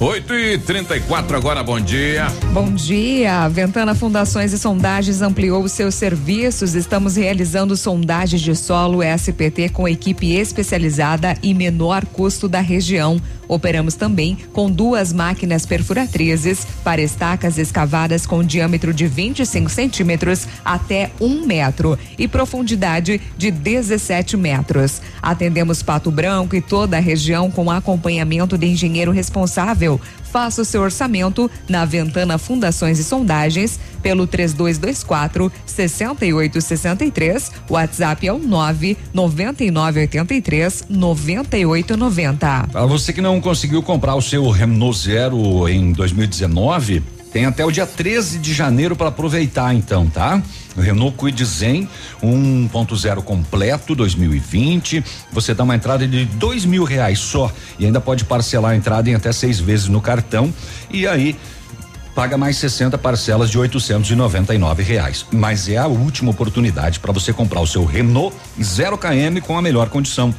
8 e 34 agora, bom dia. Bom dia. Ventana Fundações e Sondagens ampliou os seus serviços. Estamos realizando sondagens de solo SPT com equipe especializada e menor custo da região. Operamos também com duas máquinas perfuratrizes para estacas escavadas com diâmetro de 25 centímetros até um metro e profundidade de 17 metros. Atendemos Pato Branco e toda a região com acompanhamento de engenheiro responsável. Faça o seu orçamento na Ventana Fundações e Sondagens pelo 3224 6863. WhatsApp é o 9 9983 9890. Para você que não conseguiu comprar o seu Renault Zero em 2019, tem até o dia 13 de janeiro para aproveitar então, tá? Renault Kwid Zen 1.0 completo 2020. Você dá uma entrada de dois mil reais só e ainda pode parcelar a entrada em até seis vezes no cartão. E aí paga mais 60 parcelas de 899 reais. Mas é a última oportunidade para você comprar o seu Renault 0 km com a melhor condição.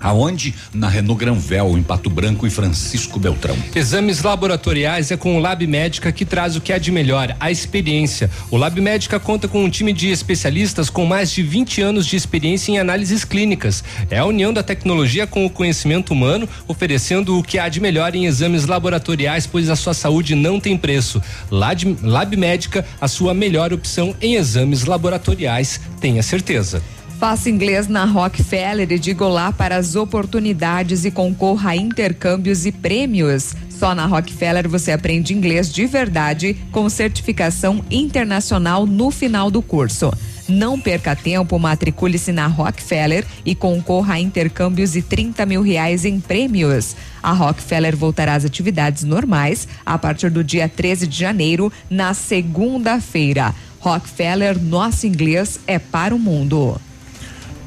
Aonde? Na Renault Granvel, em Pato Branco e Francisco Beltrão. Exames laboratoriais é com o Lab Médica que traz o que há de melhor, a experiência. O Lab Médica conta com um time de especialistas com mais de 20 anos de experiência em análises clínicas. É a união da tecnologia com o conhecimento humano, oferecendo o que há de melhor em exames laboratoriais, pois a sua saúde não tem preço. Lab, Lab Médica, a sua melhor opção em exames laboratoriais, tenha certeza. Faça inglês na Rockefeller e diga olá para as oportunidades e concorra a intercâmbios e prêmios. Só na Rockefeller você aprende inglês de verdade com certificação internacional no final do curso. Não perca tempo, matricule-se na Rockefeller e concorra a intercâmbios e 30 mil reais em prêmios. A Rockefeller voltará às atividades normais a partir do dia 13 de janeiro, na segunda-feira. Rockefeller, nosso inglês é para o mundo.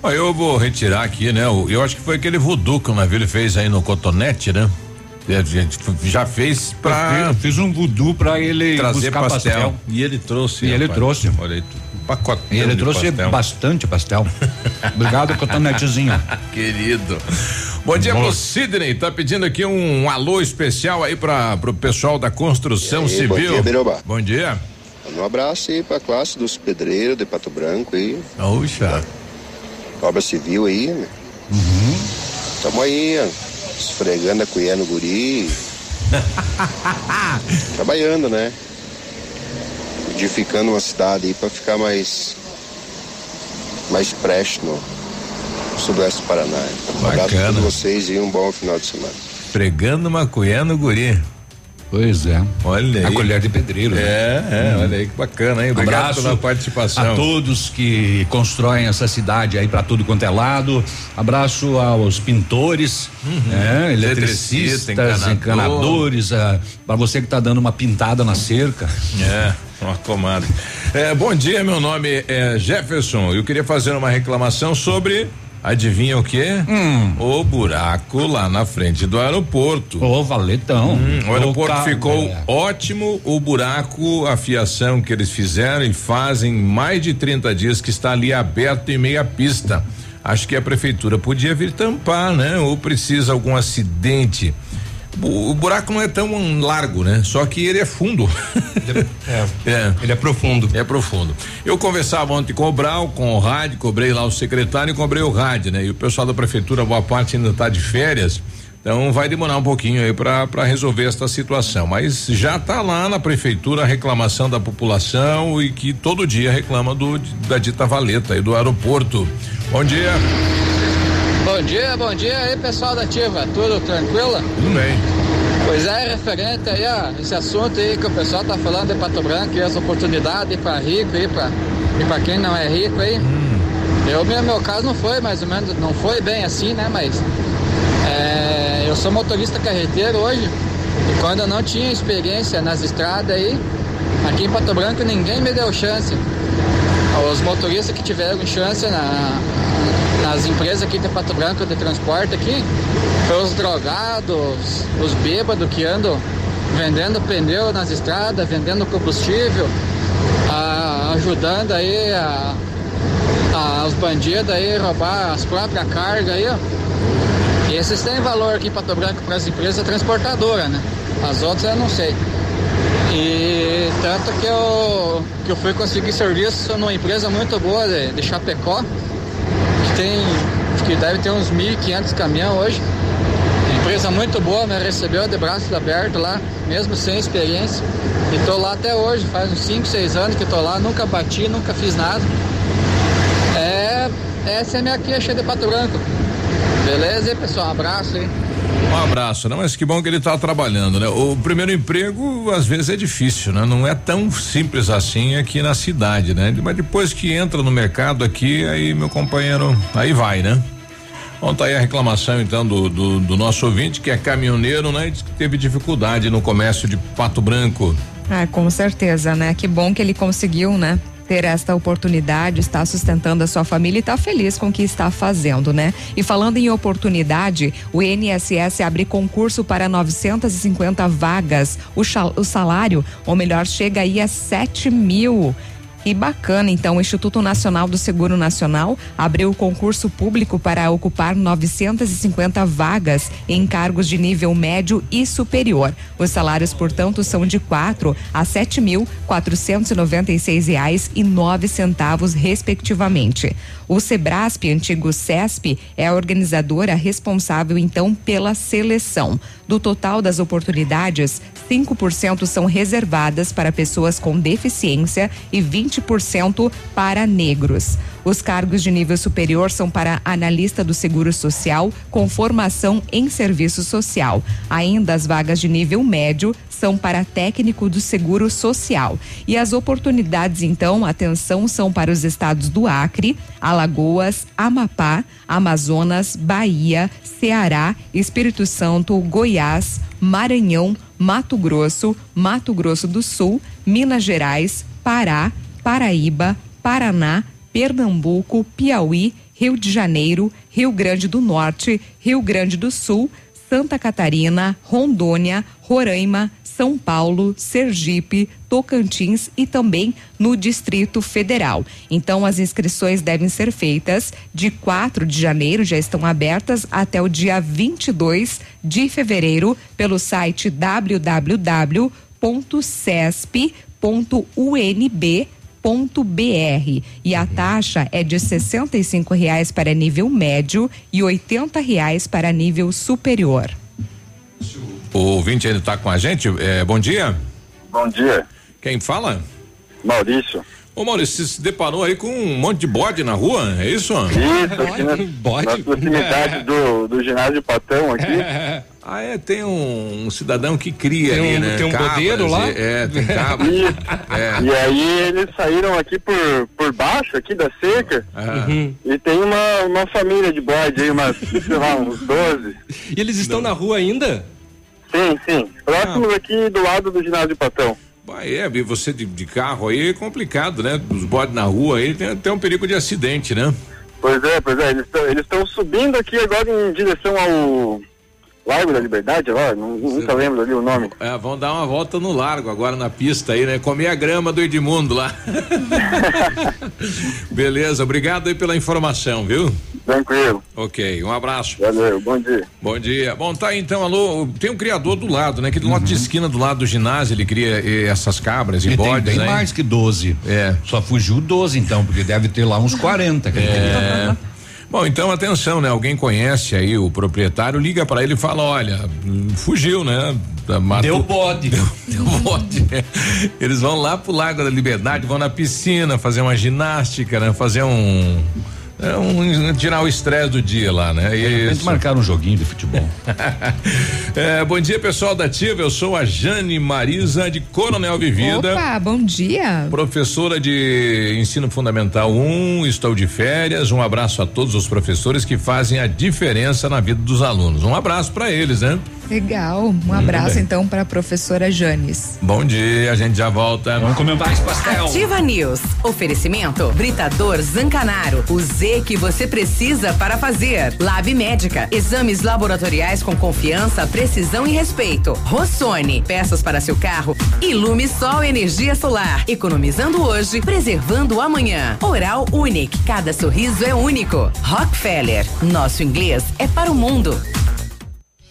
Eu vou retirar aqui, né? Eu acho que foi aquele voodoo que o navio fez aí no cotonete, né? A gente f- já fez pra. Eu fiz um voodoo pra ele trazer buscar pastel. pastel. E ele trouxe. E ele rapaz. trouxe. Olha aí, um pacote. E ele trouxe bastante pastel. Obrigado, cotonetezinho. Querido. Bom dia pro Sidney, tá pedindo aqui um alô especial aí para pro pessoal da construção aí, civil. bom dia, Biruba. Bom dia. Um abraço aí pra classe dos pedreiros de Pato Branco aí. Puxa. Obra civil aí, né? Tamo aí, ó, esfregando a cuié no guri. Trabalhando, né? Edificando uma cidade aí pra ficar mais. mais preste no sudoeste do Paraná. Um abraço pra vocês e um bom final de semana. Pregando maconha no guri. Pois é. Olha aí. A colher de pedreiro. É, né? é, olha aí que bacana, hein? Obrigado Abraço pela participação. A todos que constroem essa cidade aí para tudo quanto é lado. Abraço aos pintores, né? eletricistas, Eletricista, encanador. encanadores, para você que tá dando uma pintada na cerca. É, uma comadre. É, bom dia, meu nome é Jefferson. Eu queria fazer uma reclamação sobre. Adivinha o quê? Hum. O buraco lá na frente do aeroporto. Ô, valetão. Hum, o aeroporto ficou é. ótimo. O buraco, a fiação que eles fizeram e fazem mais de 30 dias que está ali aberto em meia pista. Acho que a prefeitura podia vir tampar, né? Ou precisa algum acidente. O, o buraco não é tão largo, né? Só que ele é fundo. É, Ele é profundo. É profundo. Eu conversava ontem com o Brau, com o rádio, cobrei lá o secretário e cobrei o rádio, né? E o pessoal da prefeitura, boa parte ainda está de férias. Então vai demorar um pouquinho aí para resolver esta situação. Mas já está lá na prefeitura a reclamação da população e que todo dia reclama do da dita valeta aí do aeroporto. Bom dia. Bom dia, bom dia aí pessoal da Ativa, tudo tranquilo? Tudo bem. Pois é, referente aí a esse assunto aí que o pessoal tá falando de Pato Branco e as oportunidades para rico e para e para quem não é rico aí. Eu, meu, meu caso não foi mais ou menos, não foi bem assim, né? Mas é, eu sou motorista carreteiro hoje e quando eu não tinha experiência nas estradas aí, aqui em Pato Branco ninguém me deu chance. Os motoristas que tiveram chance na, nas empresas aqui de Pato Branco de transporte aqui, os drogados, os bêbados que andam vendendo pneu nas estradas, vendendo combustível, a- ajudando aí a, a- os bandidos aí roubar as próprias cargas aí, ó. E esses têm valor aqui em Pato Branco para as empresas transportadoras, né? As outras eu não sei. E tanto que eu, que eu fui conseguir serviço numa empresa muito boa de, de Chapecó, tem, que deve ter uns 1.500 caminhões hoje. Empresa muito boa, me recebeu de braços abertos lá, mesmo sem experiência. E tô lá até hoje, faz uns 5, 6 anos que tô lá, nunca bati, nunca fiz nada. É, essa é a minha queixa de Pato Branco. Beleza aí, pessoal? Um abraço aí. Um abraço, né? Mas que bom que ele está trabalhando, né? O primeiro emprego, às vezes, é difícil, né? Não é tão simples assim aqui na cidade, né? Mas depois que entra no mercado aqui, aí, meu companheiro, aí vai, né? Bom, tá aí a reclamação então do, do, do nosso ouvinte, que é caminhoneiro, né? E diz que teve dificuldade no comércio de Pato Branco. Ah, com certeza, né? Que bom que ele conseguiu, né? Ter esta oportunidade, está sustentando a sua família e está feliz com o que está fazendo, né? E falando em oportunidade, o INSS abre concurso para 950 vagas. O, o salário, ou melhor, chega aí a 7 mil. E bacana, então, o Instituto Nacional do Seguro Nacional abriu o concurso público para ocupar 950 vagas em cargos de nível médio e superior. Os salários, portanto, são de quatro a sete mil quatrocentos e noventa e seis reais e nove centavos, respectivamente. O Sebrasp, antigo CESP, é a organizadora responsável, então, pela seleção. Do total das oportunidades, 5% são reservadas para pessoas com deficiência e 20% para negros. Os cargos de nível superior são para analista do Seguro Social com formação em serviço social. Ainda as vagas de nível médio são para técnico do Seguro Social. E as oportunidades, então, atenção, são para os estados do Acre, Alagoas, Amapá, Amazonas, Bahia, Ceará, Espírito Santo, Goiás, Maranhão, Mato Grosso, Mato Grosso do Sul, Minas Gerais, Pará, Paraíba, Paraná, Pernambuco, Piauí, Rio de Janeiro, Rio Grande do Norte, Rio Grande do Sul, Santa Catarina, Rondônia, Roraima, São Paulo, Sergipe, Tocantins e também no Distrito Federal. Então, as inscrições devem ser feitas de 4 de janeiro, já estão abertas até o dia 22 de fevereiro pelo site www.cesp.unb.com br e a taxa é de R$ reais para nível médio e R$ reais para nível superior. O ouvinte ainda está com a gente. É, bom dia. Bom dia. Quem fala? Maurício. Ô Maurício, você se deparou aí com um monte de bode na rua, é isso? Isso, aqui na, bode? na proximidade do, do ginásio Patão aqui. Ah, é, tem um, um cidadão que cria tem ali, um, né? Tem um cabras, bodeiro lá? É, tem cabras. é. E aí eles saíram aqui por, por baixo, aqui da cerca, uhum. e tem uma, uma família de bode aí, umas, sei lá, uns 12. E eles estão Não. na rua ainda? Sim, sim. Próximos ah. aqui do lado do ginásio Patão. Bah, é, você de, de, carro aí é complicado, né? Os bodes na rua aí tem até um perigo de acidente, né? Pois é, pois é. Eles estão subindo aqui agora em direção ao Largo da Liberdade, lá, nunca lembro ali o nome. É, vão dar uma volta no largo agora na pista aí, né? Comer a grama do Edmundo lá. Beleza, obrigado aí pela informação, viu? Tranquilo. Ok, um abraço. Valeu, bom dia. Bom dia. Bom, tá então, alô, tem um criador do lado, né? Aquele uhum. lote de esquina do lado do ginásio, ele cria eh, essas cabras e, e bodes, tem né? mais que 12. É. Só fugiu 12 então, porque deve ter lá uns 40. É. Bom, então atenção, né? Alguém conhece aí o proprietário, liga para ele e fala: olha, fugiu, né? Matou, deu bode. Deu, deu bode. Né? Eles vão lá pro Lago da Liberdade, vão na piscina fazer uma ginástica, né? Fazer um é um, tirar o estresse do dia lá, né? E a gente marcar um joguinho de futebol. é, bom dia, pessoal da Ativa. Eu sou a Jane Marisa de Coronel Vivida. Opa, bom dia. Professora de ensino fundamental 1, um, estou de férias. Um abraço a todos os professores que fazem a diferença na vida dos alunos. Um abraço para eles, né? Legal. Um abraço então para a professora Janes. Bom dia, a gente já volta. Vamos comer mais pastel. Ativa News. Oferecimento Britador Zancanaro. O Z que você precisa para fazer. Lab Médica. Exames laboratoriais com confiança, precisão e respeito. Rossoni. Peças para seu carro. Ilume Sol Energia Solar. Economizando hoje, preservando amanhã. Oral Unique. Cada sorriso é único. Rockefeller. Nosso inglês é para o mundo.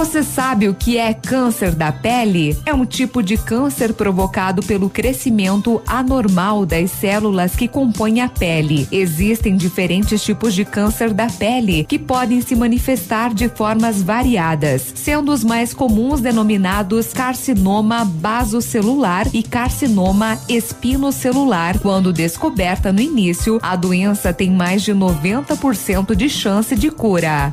Você sabe o que é câncer da pele? É um tipo de câncer provocado pelo crescimento anormal das células que compõem a pele. Existem diferentes tipos de câncer da pele que podem se manifestar de formas variadas, sendo os mais comuns denominados carcinoma basocelular e carcinoma espinocelular. Quando descoberta no início, a doença tem mais de 90% de chance de cura.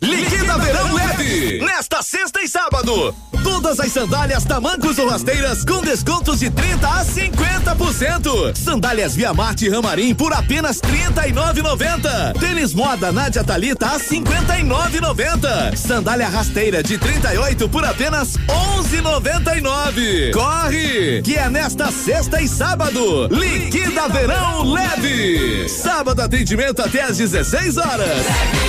Liquida Verão Leve! Nesta sexta e sábado, todas as sandálias tamancos ou rasteiras com descontos de 30 a 50%. Sandálias Via Marte Ramarim por apenas 39,90. Tênis Moda Nádia Talita a 59,90. Sandália rasteira de 38 por apenas 11,99. Corre! Que é nesta sexta e sábado. Liquida Verão Leve! Sábado atendimento até às 16 horas. Quer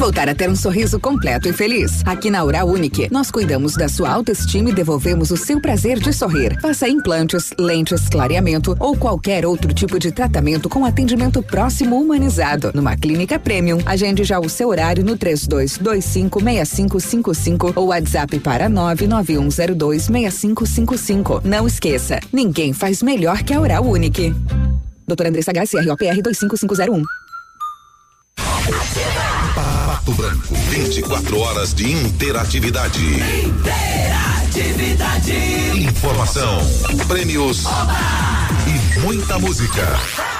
voltar a ter um sorriso completo e feliz? Aqui na Oral Unique, nós cuidamos da sua autoestima e devolvemos o seu prazer de sorrir. Faça implantes, lentes, clareamento ou qualquer outro tipo de tratamento com atendimento próximo humanizado. Numa clínica premium, agende já o seu horário no 32256555 ou WhatsApp para 991026555. Não esqueça, ninguém faz melhor que a Oral Unique. Doutora Andressa Garcia, ROPR 25501. Pato Branco, 24 horas de interatividade. Interatividade. Informação, prêmios e muita música.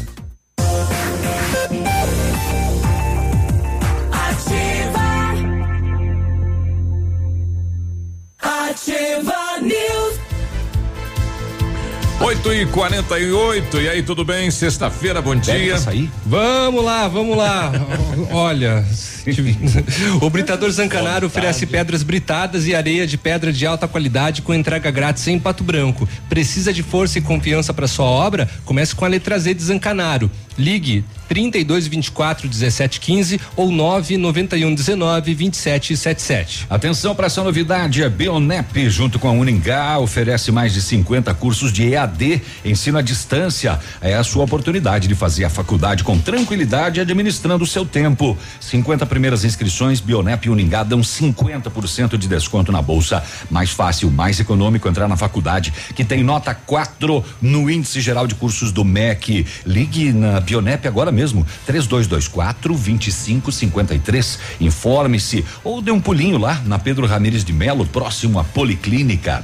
Ativa News. 8 e 48 e aí, tudo bem? Sexta-feira, bom dia. Vamos lá, vamos lá. Olha, o Britador Zancanaro oferece pedras britadas e areia de pedra de alta qualidade com entrega grátis em Pato Branco. Precisa de força e confiança para sua obra? Comece com a letra Z de Zancanaro. Ligue 32 24 17 15 ou 991 19 27 77. Atenção para essa novidade, a Bionep junto com a Uningá oferece mais de 50 cursos de EAD, ensino à distância. É a sua oportunidade de fazer a faculdade com tranquilidade administrando o seu tempo. 50 primeiras inscrições Bionep e Uningá dão 50% de desconto na bolsa. Mais fácil, mais econômico entrar na faculdade que tem nota 4 no índice geral de cursos do MEC. Ligue na Bionep agora mesmo, 3224 2553. Informe-se ou dê um pulinho lá na Pedro Ramires de Melo, próximo à Policlínica.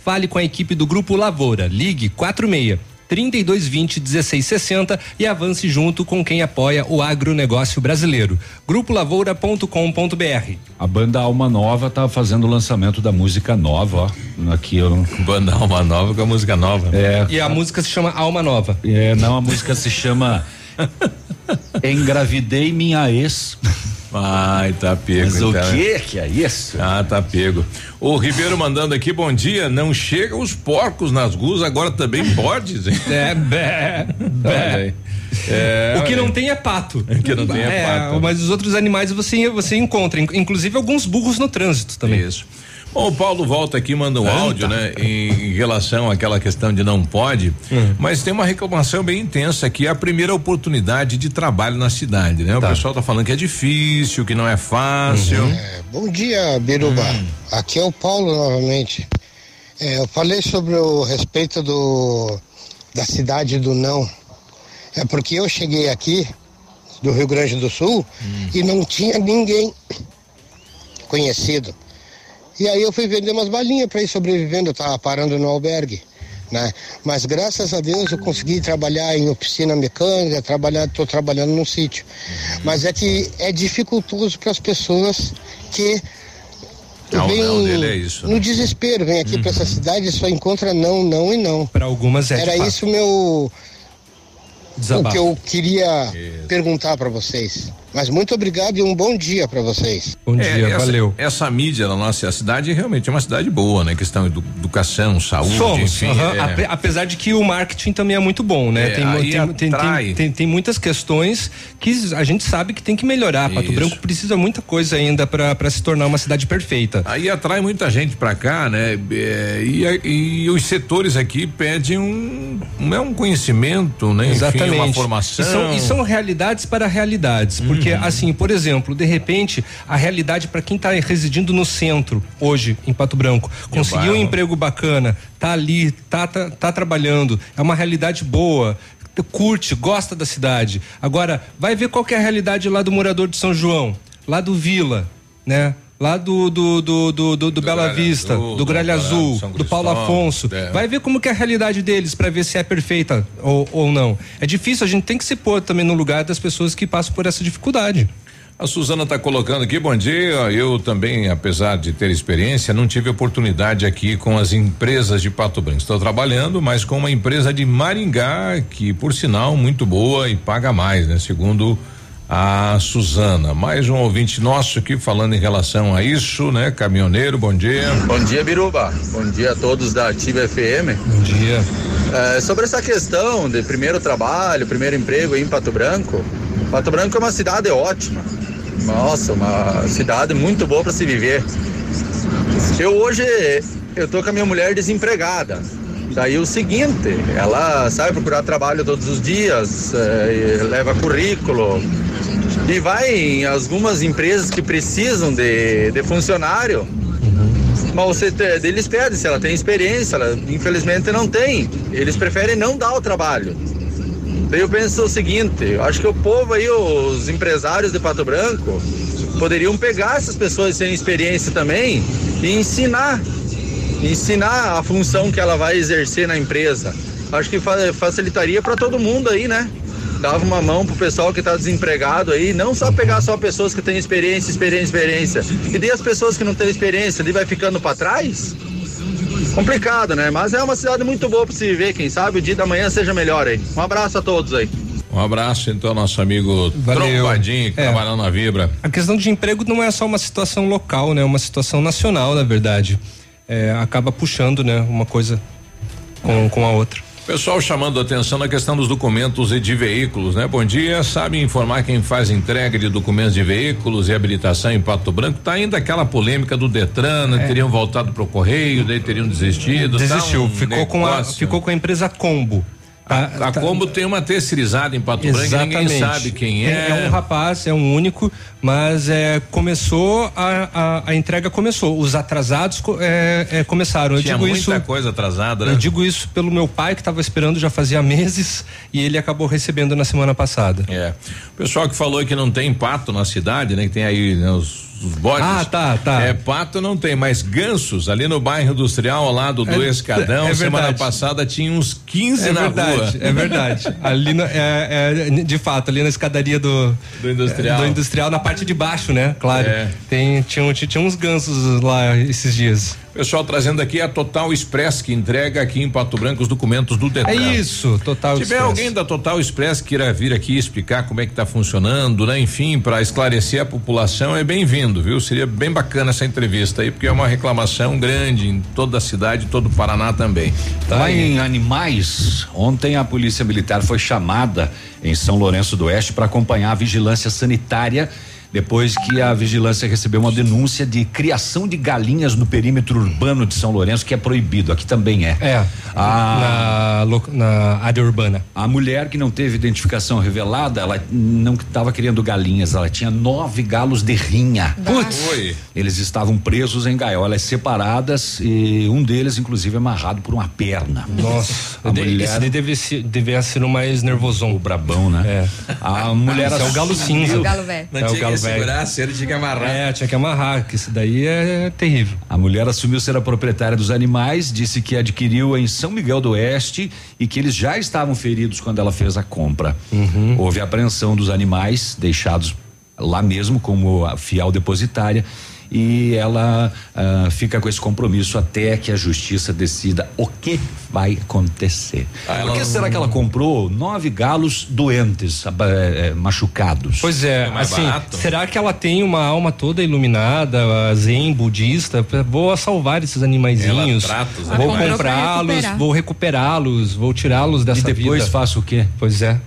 Fale com a equipe do Grupo Lavoura. Ligue 46 3220 1660 e avance junto com quem apoia o agronegócio brasileiro. Grupolavoura.com.br. A banda Alma Nova tá fazendo o lançamento da música nova, ó. Aqui eu... Banda Alma Nova com a música nova. É. E a música se chama Alma Nova. É, não, a música se chama Engravidei minha ex. Ai, tá pego. Mas o então. que que é isso? Ah, tá pego. O Ribeiro mandando aqui, bom dia. Não chegam os porcos nas ruas, agora também hein? É, bé, Olha aí. É, o que não tem é pato. O que não tem é pato. Mas os outros animais você, você encontra, in- inclusive alguns burros no trânsito também. Isso. Bom, o Paulo volta aqui, manda um Anda. áudio, né? Em, relação àquela questão de não pode, Hum. mas tem uma reclamação bem intensa aqui, a primeira oportunidade de trabalho na cidade, né? O pessoal tá falando que é difícil, que não é fácil. Uhum. É, bom dia, Biruba. Aqui é o Paulo novamente. É, eu falei sobre o respeito do da cidade do não. É porque eu cheguei aqui do Rio Grande do Sul e não tinha ninguém conhecido. E aí eu fui vender umas balinhas para ir sobrevivendo, eu tava parando no albergue. Né? Mas graças a Deus eu consegui trabalhar em oficina mecânica, trabalhar, estou trabalhando num sítio. Mas é que é dificultoso para as pessoas que Não, vêm não, dele é isso, no desespero, vem aqui para essa cidade e só encontra não, não e não. Para algumas é Era isso meu o Desabafo. que eu queria perguntar para vocês. Mas muito obrigado e um bom dia para vocês. Bom É, essa, Essa mídia na nossa cidade realmente é uma cidade boa, né? Questão de educação, saúde, Somos, enfim. aham. é. Ape- apesar de que o marketing também é muito bom, né? É, tem, tem, tem, tem, tem, tem muitas questões que a gente sabe que tem que melhorar. Pato Isso. Branco precisa muita coisa ainda para se tornar uma cidade perfeita. Aí atrai muita gente pra cá, né? É, e, a- e os setores aqui pedem um, um, é um conhecimento, né? Exatamente. Enfim, uma formação. E são, e são realidades para realidades. Porque, assim, por exemplo, de repente, a realidade para quem está residindo no centro, hoje, em Pato Branco, conseguiu um emprego bacana, tá ali, tá, tá, tá trabalhando, é uma realidade boa. Curte, gosta da cidade. Agora, vai ver qual é a realidade lá do morador de São João, lá do Vila, né? Lá do do, do, do, do, do Bela Gralha Vista, Azul, do Gralha Pará, Azul, São do Paulo Afonso. é. Vai ver como que é a realidade deles para ver se é perfeita ou, ou não. É difícil, a gente tem que se pôr também no lugar das pessoas que passam por essa dificuldade. A Suzana está colocando aqui, bom dia. Eu também, apesar de ter experiência, não tive oportunidade aqui com as empresas de Pato Branco. Estou trabalhando, mas com uma empresa de Maringá, que por sinal muito boa e paga mais, né? Segundo a Suzana. Mais um ouvinte nosso aqui falando em relação a isso, né? Caminhoneiro, bom dia. Bom dia, Biruba. Bom dia a todos da Ativa FM. Bom dia. É, sobre essa questão de primeiro trabalho, primeiro emprego em Pato Branco, Pato Branco é uma cidade ótima. Nossa, uma cidade muito boa para se viver. Eu hoje eu tô com a minha mulher desempregada. Daí o seguinte, ela sai procurar trabalho todos os dias, e leva currículo e vai em algumas empresas que precisam de, de funcionário. Mas você eles pedem se ela tem experiência, ela infelizmente não tem. Eles preferem não dar o trabalho. Daí eu penso o seguinte, eu acho que o povo aí, os empresários de Pato Branco, poderiam pegar essas pessoas sem experiência também e ensinar. Ensinar a função que ela vai exercer na empresa. Acho que fa- facilitaria para todo mundo aí, né? Dava uma mão pro pessoal que tá desempregado aí, não só pegar só pessoas que têm experiência, experiência, experiência. E daí as pessoas que não têm experiência, ele vai ficando para trás? Complicado, né? Mas é uma cidade muito boa para se viver, quem sabe o dia da manhã seja melhor aí. Um abraço a todos aí. Um abraço, então, nosso amigo Valeu. Trombadinho, que É. trabalhando na Vibra. A questão de emprego não é só uma situação local, né? É uma situação nacional, na verdade. É, acaba puxando, né? Uma coisa com, com a outra. Pessoal chamando a atenção na questão dos documentos e de veículos, né? Bom dia, sabe informar quem faz entrega de documentos de veículos e habilitação em Pato Branco? Tá ainda aquela polêmica do Detran, né? teriam voltado pro correio, daí teriam desistido. tá Desistiu, um ficou, com a, ficou com a empresa Combo. A, a Combo tem uma terceirizada em Pato Branco, ninguém sabe quem é. É um rapaz, é um único, mas é, começou a, a, a entrega começou. Os atrasados é, é, começaram. Eu Tinha digo muita isso. coisa atrasada, né? Eu digo isso pelo meu pai que estava esperando já fazia meses e ele acabou recebendo na semana passada. É. O pessoal que falou que não tem pato na cidade, né? Que tem aí né, os os bodes. Ah, tá, tá. É, pato não tem, mas gansos ali no bairro industrial, ao lado do É- Escadão, é semana passada tinha uns 15 É na verdade, rua. é verdade. ali no- é, é, de fato, ali na escadaria do, Do industrial. do industrial, na parte de baixo, né? Claro. É. Tem, tinha, tinha uns gansos lá esses dias. Pessoal trazendo aqui a Total Express que entrega aqui em Pato Branco os documentos do Detran. É isso, Total Se tiver Express. alguém da Total Express que queira vir aqui explicar como é que está funcionando, né? Enfim, para esclarecer a população, é bem-vindo, viu? Seria bem bacana essa entrevista aí, porque é uma reclamação grande em toda a cidade, todo o Paraná também. Tá Lá em animais, ontem a Polícia Militar foi chamada em São Lourenço do Oeste para acompanhar a vigilância sanitária. Depois que a vigilância recebeu uma denúncia de criação de galinhas no perímetro urbano de São Lourenço, que é proibido. Aqui também é. É. A, na, na área urbana. A mulher que não teve identificação revelada, ela não estava criando galinhas, ela tinha nove galos de rinha. Putz. Oi. Eles estavam presos em gaiolas separadas e um deles, inclusive, amarrado por uma perna. Nossa, a de- mulher. esse deve ser, devia ser o mais nervosão. O brabão, né? É. A mulher. Esse é o galo cinza. É o galo velho. Não É o galo velho. segurar a cera, tinha que amarrar. É, tinha que amarrar, que isso daí é terrível. A mulher assumiu ser a proprietária dos animais, disse que adquiriu em São Miguel do Oeste e que eles já estavam feridos quando ela fez a compra. Houve apreensão dos animais deixados lá mesmo como a fiel depositária e ela ah, fica com esse compromisso até que a justiça decida o que vai acontecer. Por que será que ela comprou nove galos doentes, aba- eh, eh, machucados? Pois é, mais assim, barato? será que ela tem uma alma toda iluminada, zen, budista? Vou salvar esses animaizinhos. Vou comprá-los, vou recuperá-los, vou tirá-los dessa e depois vida. faça o quê? Pois é.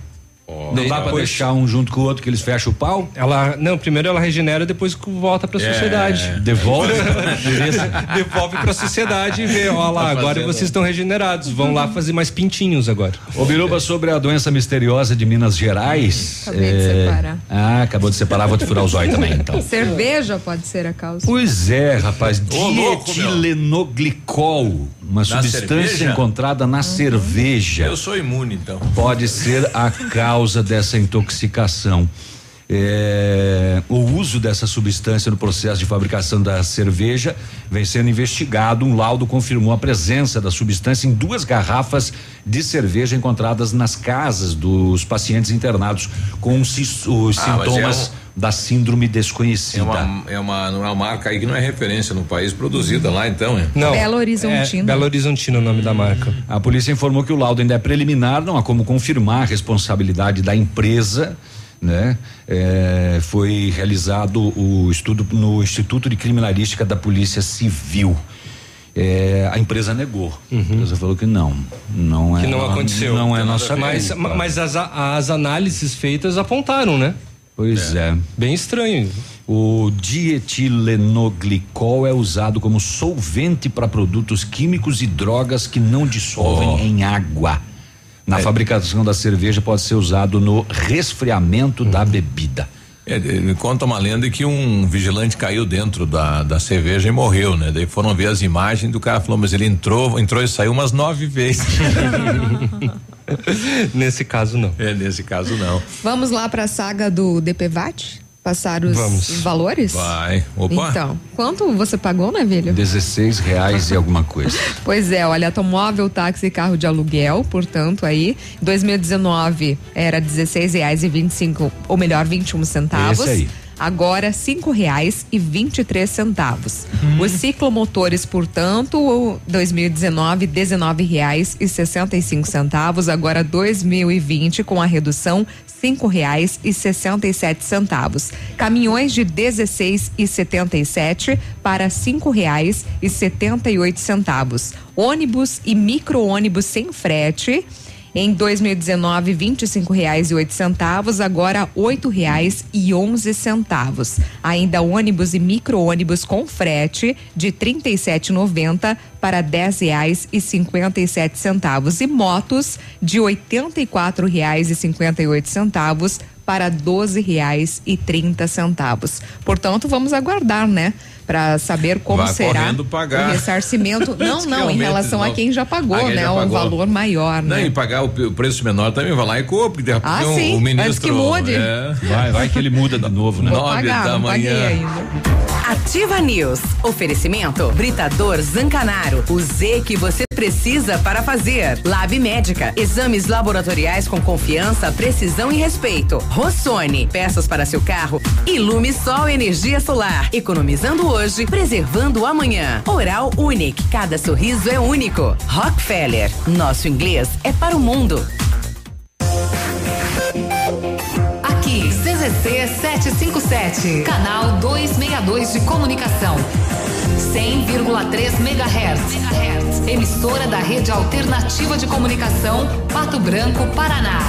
Não dá pra Depois- deixar um junto com o outro que eles fecham o pau? Ela, não, primeiro ela regenera, depois que volta pra É. sociedade. Devolve? Devolve pra sociedade e vê, ó lá, Tá agora vocês estão regenerados, vão lá fazer mais pintinhos agora. Ô Biruba, sobre a doença misteriosa de Minas Gerais. Acabei de separar. Ah, acabou de separar, vou te furar os olhos também, então. Cerveja pode ser a causa. Pois é, rapaz, dietilenglicol, uma substância cerveja? encontrada na cerveja. Eu sou imune, então. pode ser a causa dessa intoxicação. É, o uso dessa substância no processo de fabricação da cerveja vem sendo investigado. Um laudo confirmou a presença da substância em duas garrafas de cerveja encontradas nas casas dos pacientes internados com os, Ah, mas sintomas é da síndrome desconhecida. É uma, é uma, não é uma marca aí que não é referência no país, produzida lá, então, é. Não. Belo Horizontina. É, Belo Horizontina é o nome da marca. A polícia informou que o laudo ainda é preliminar, não há como confirmar a responsabilidade da empresa. Né? É, foi realizado o estudo no Instituto de Criminalística da Polícia Civil. É, a empresa negou. A empresa falou que não, não é. Que não aconteceu. Não é nossa Mas, mas as, as análises feitas apontaram, né? Pois é. Bem estranho. O dietilenoglicol é usado como solvente para produtos químicos e drogas que não dissolvem Oh. em água. Na fabricação da cerveja pode ser usado no resfriamento da bebida. É, de- me conta uma lenda que um vigilante caiu dentro da, da cerveja e morreu, né? Daí foram ver as imagens do cara falou, mas ele entrou, entrou e saiu umas nove vezes. Nesse caso, não. é, nesse caso não. Vamos lá para a saga do DPVAT? Passar os, Vamos. os valores? Vai. Opa. Então, quanto você pagou, né, Navilho? 16 reais e alguma coisa. Pois é, olha, automóvel, táxi e carro de aluguel, portanto, aí, em 2019 era R$16,25, ou melhor, 21 centavos. Esse aí. Agora, cinco reais e vinte e três centavos. Os ciclomotores, portanto, 2019, dezenove reais e sessenta e cinco centavos. Agora, 2020, com a redução, cinco reais e sessenta e sete centavos. Caminhões de 16 e 77 para cinco reais e setenta e oito centavos. Ônibus e micro-ônibus sem frete. Em 2019, R$ 25,08, agora R$ 8,11. Ainda ônibus e micro-ônibus com frete de R$ 37,90 para R$ 10,57 e motos de R$ 84,58 para R$ 12,30. Portanto, vamos aguardar, né? Para saber como Vai será o ressarcimento. Não, não, em relação a quem já pagou, quem né? já Um pagou. valor maior, Não, né? e pagar o, o preço menor também, vai lá e compra, porque de repente Ah, o- sim, o ministro. antes que mude. É, Vai, vai que ele muda de novo, né? Vou Nove pagar, da manhã. ainda. Ativa News. Oferecimento Britador Zancanaro. O Z que você precisa para fazer. Lab Médica. Exames laboratoriais com confiança, precisão e respeito. Rossoni. Peças para seu carro. Ilume Sol Energia Solar. Economizando hoje, preservando amanhã. Oral Unique. Cada sorriso é único. Rockefeller. Nosso inglês é para o mundo. Aqui, CZC 757, canal 262 de comunicação. 100,3 MHz. Emissora da Rede Alternativa de Comunicação, Pato Branco, Paraná.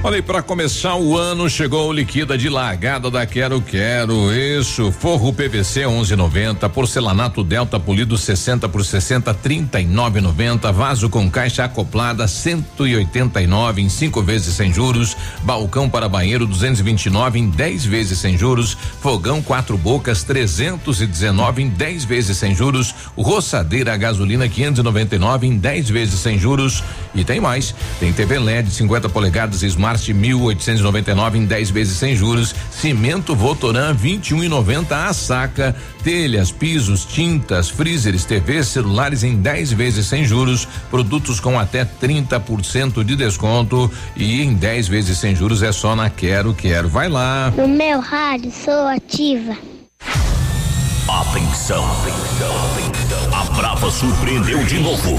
Olha para começar o ano, chegou o liquida de largada da Quero Quero. Isso, forro PVC 11,90, porcelanato Delta polido 60 por 60, 39,90, vaso com caixa acoplada 189 em cinco vezes sem juros, balcão para banheiro 229 em 10 vezes sem juros, fogão quatro bocas 319 em 10 vezes sem juros, roçadeira a gasolina 599 em 10 vezes sem juros e tem mais. Tem TV LED 50 polegadas Smart 1899 em 10 vezes sem juros, cimento Votoran 21,90 a saca, telhas, pisos, tintas, freezers, TVs, celulares em 10 vezes sem juros, produtos com até 30% de desconto e em 10 vezes sem juros é só na Quero Quero. Vai lá. No meu rádio sou ativa. Atenção, A Brava surpreendeu de novo.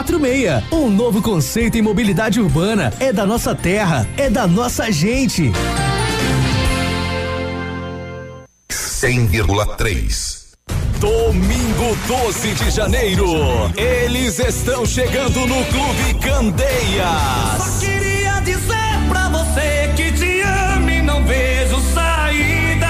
Um novo conceito em mobilidade urbana. É da nossa terra. É da nossa gente. 100,3. Domingo 12 de janeiro, eles estão chegando no Clube Candeias. Só queria dizer pra você que te amo e não vejo saída.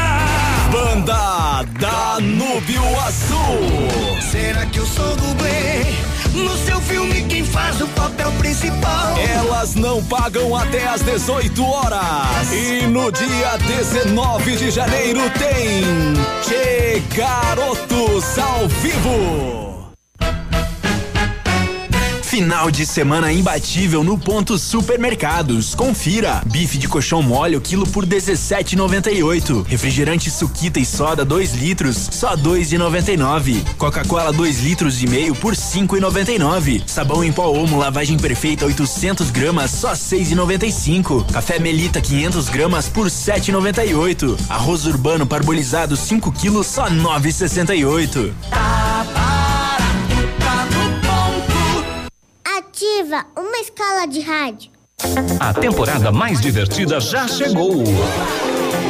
Banda Danúbio Azul. Será que eu sou dublê? No seu filme, quem faz o papel principal? Elas não pagam até às 18 horas. E no dia 19 de janeiro tem Che Garotos ao vivo. Final de semana imbatível no Ponto Supermercados. Confira. Bife de colchão mole o quilo por 17,98. Refrigerante suquita e soda 2 litros só 2,99. Coca-Cola 2 litros e meio por 5,99. Sabão em pó Omo lavagem perfeita 800 gramas só 6,95. Café Melita 500 gramas por 7,98. Arroz urbano parbolizado 5 quilos só 9,68. Ativa uma escala de rádio. A temporada mais divertida já chegou.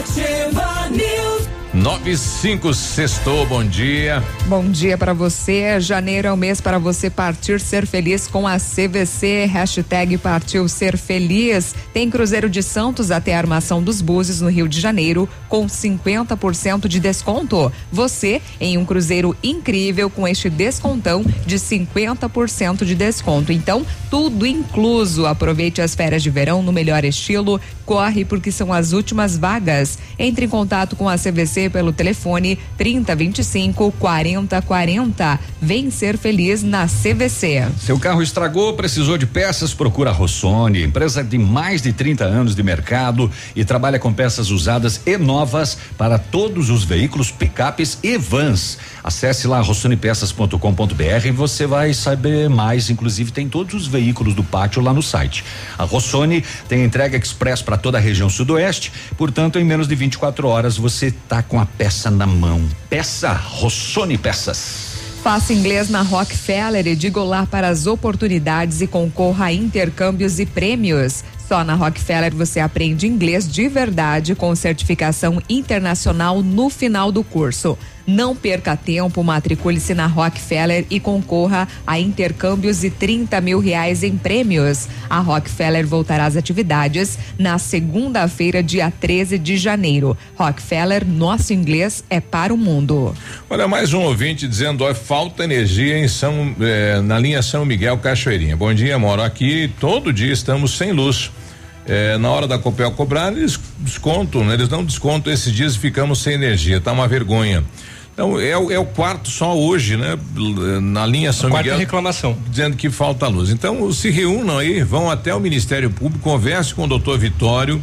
Ativa News. 95 sextou, bom dia. Bom dia para você. Janeiro é o mês para você partir ser feliz com a CVC. Hashtag partiu ser feliz. Tem Cruzeiro de Santos até a armação dos Búzios no Rio de Janeiro com 50% de desconto. Você em um cruzeiro incrível com este descontão de 50% de desconto. Então, tudo incluso. Aproveite as férias de verão no melhor estilo. Corre porque são as últimas vagas. Entre em contato com a CVC pelo telefone 3025 4040. Vem ser feliz na CVC. Seu carro estragou, precisou de peças, procura a Rossoni, empresa de mais de 30 anos de mercado e trabalha com peças usadas e novas para todos os veículos, picapes e vans. Acesse lá rossonepeças.com.br e você vai saber mais, inclusive tem todos os veículos do pátio lá no site. A Rossoni tem entrega express para toda a região sudoeste, portanto em menos de 24 horas você tá com a peça na mão. Peça Rossoni Peças. Faça inglês na Rockefeller e diga olá para as oportunidades e concorra a intercâmbios e prêmios. Só na Rockefeller você aprende inglês de verdade com certificação internacional no final do curso. Não perca tempo, matricule-se na Rockefeller e concorra a intercâmbios e 30 mil reais em prêmios. A Rockefeller voltará às atividades na segunda-feira, dia 13 de janeiro. Rockefeller, nosso inglês é para o mundo. Olha, mais um ouvinte dizendo, ó, falta energia em São, eh, na linha São Miguel Cachoeirinha. Bom dia, moro aqui, todo dia estamos sem luz. Eh, na hora da Copel cobrar, eles descontam, né? Eles não descontam esses dias e ficamos sem energia, tá uma vergonha. Então, é, o- é o quarto só hoje, né? Na linha São quarta Miguel. reclamação. Dizendo que falta luz. Então, se reúnam aí, vão até o Ministério Público, converse com o doutor Vitório.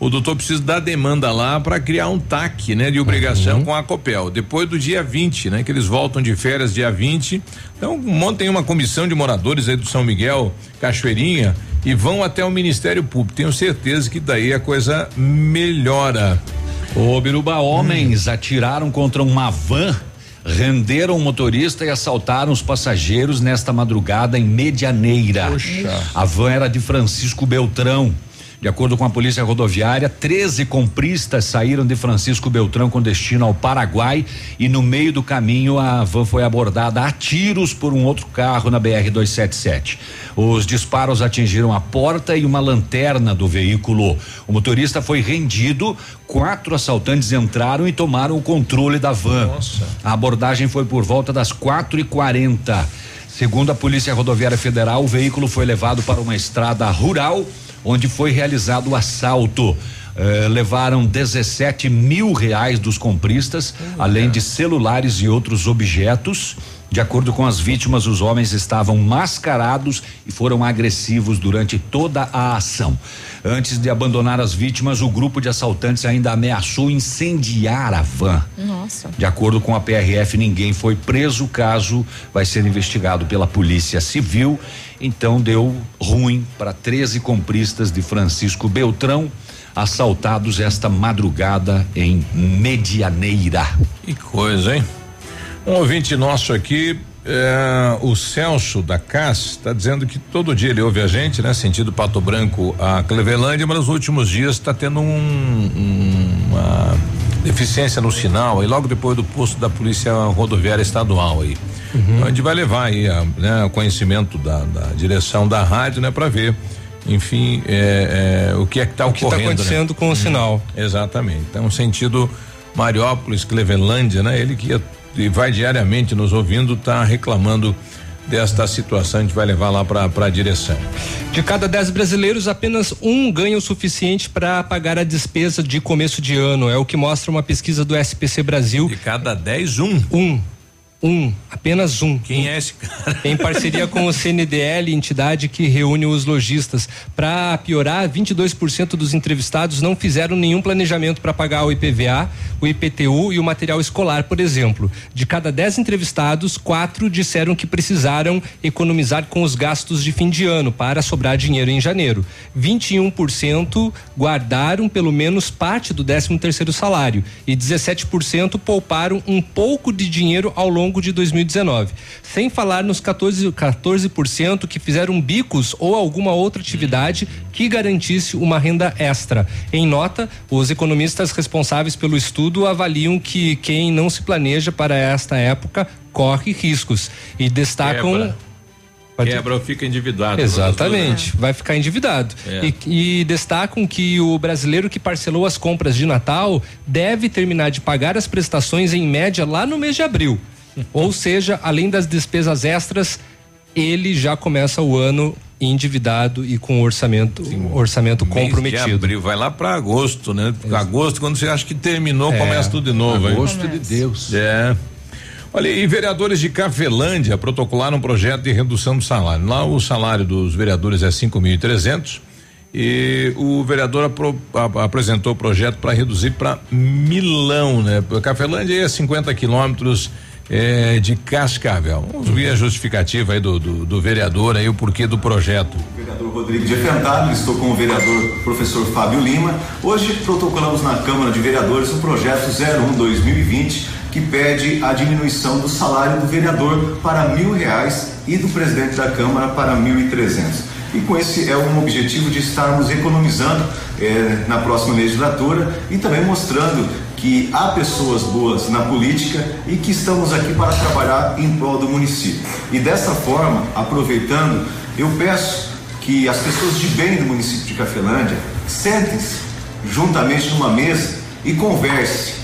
O doutor precisa dar demanda lá para criar um TAC, né, de obrigação com a Copel. Depois do dia 20, né, que eles voltam de férias dia 20. Então, montem uma comissão de moradores aí do São Miguel, Cachoeirinha, e vão até o Ministério Público. Tenho certeza que daí a coisa melhora. Ô Biruba, homens atiraram contra uma van, renderam o motorista e assaltaram os passageiros nesta madrugada em Medianeira. Poxa. A van era de Francisco Beltrão. De acordo com a polícia rodoviária, 13 compristas saíram de Francisco Beltrão com destino ao Paraguai e no meio do caminho a van foi abordada a tiros por um outro carro na BR 277. Os disparos atingiram a porta e uma lanterna do veículo. O motorista foi rendido, quatro assaltantes entraram e tomaram o controle da van. A abordagem foi por volta das quatro e quarenta. Segundo a Polícia Rodoviária Federal, o veículo foi levado para uma estrada rural, onde foi realizado o assalto. Eh, levaram 17 mil reais dos compristas, além de celulares e outros objetos. De acordo com as vítimas, os homens estavam mascarados e foram agressivos durante toda a ação. Antes de abandonar as vítimas, o grupo de assaltantes ainda ameaçou incendiar a van. Nossa. De acordo com a PRF, ninguém foi preso. O caso vai ser investigado pela Polícia Civil. Então deu ruim para 13 compristas de Francisco Beltrão, assaltados esta madrugada em Medianeira. Que coisa, hein? Um ouvinte nosso aqui, é, o Celso da CAS, está dizendo que todo dia ele ouve a gente, né? Sentido Pato Branco a Clevelândia, mas nos últimos dias está tendo um- um- uma deficiência no sinal, aí logo depois do posto da Polícia Rodoviária Estadual aí. Então a gente vai levar aí a, né, o conhecimento da, da direção da rádio, né, para ver, enfim, é, é, o que é que está O que tá ocorrendo. né? acontecendo com o sinal. Exatamente. Então, sentido Mariópolis, Clevelândia, né? Ele que ia- e vai diariamente nos ouvindo, está reclamando desta situação. A gente vai levar lá para a direção. De cada 10 brasileiros, apenas um ganha o suficiente para pagar a despesa de começo de ano. É o que mostra uma pesquisa do SPC Brasil. De cada 10, um. Um. Um, apenas um. Quem é esse cara? Em parceria com o CNDL, entidade que reúne os lojistas. Para piorar, 22% dos entrevistados não fizeram nenhum planejamento para pagar o IPVA, o IPTU e o material escolar, por exemplo. De cada 10 entrevistados, quatro disseram que precisaram economizar com os gastos de fim de ano para sobrar dinheiro em janeiro. 21% guardaram pelo menos parte do 13 terceiro salário e 17% pouparam um pouco de dinheiro ao longo de 2019. Sem falar nos 14, 14% que fizeram bicos ou alguma outra atividade que garantisse uma renda extra. Em nota, os economistas responsáveis pelo estudo avaliam que quem não se planeja para esta época corre riscos e destacam Quebra. Quebra ou fica endividado. Exatamente, vai ficar endividado. É. E, e destacam que o brasileiro que parcelou as compras de Natal deve terminar de pagar as prestações em média lá no mês de abril. Ou seja, além das despesas extras, ele já começa o ano endividado e com orçamento orçamento Mês comprometido. De abril, vai lá para agosto, né? Agosto, quando você acha que terminou, É. começa tudo de novo. hein? Agosto de Deus. É. Olha, e vereadores de Cafelândia protocolaram um projeto de redução do salário. Lá o salário dos vereadores é cinco mil e trezentos e o vereador apro- apresentou o projeto para reduzir para milão, né? Cafelândia é 50 quilômetros eh, de Cascavel. Vamos ver a justificativa aí do, do, do vereador aí, o porquê do projeto. Vereador Rodrigo de Enfrentado, estou com o vereador professor Fábio Lima. Hoje protocolamos na Câmara de Vereadores o projeto 01-2020 que pede a diminuição do salário do vereador para mil reais e do presidente da Câmara para mil e trezentos. E com esse é um objetivo de estarmos economizando eh, na próxima legislatura e também mostrando que há pessoas boas na política e que estamos aqui para trabalhar em prol do município. E dessa forma, aproveitando, eu peço que as pessoas de bem do município de Cafelândia sentem-se juntamente numa mesa e conversem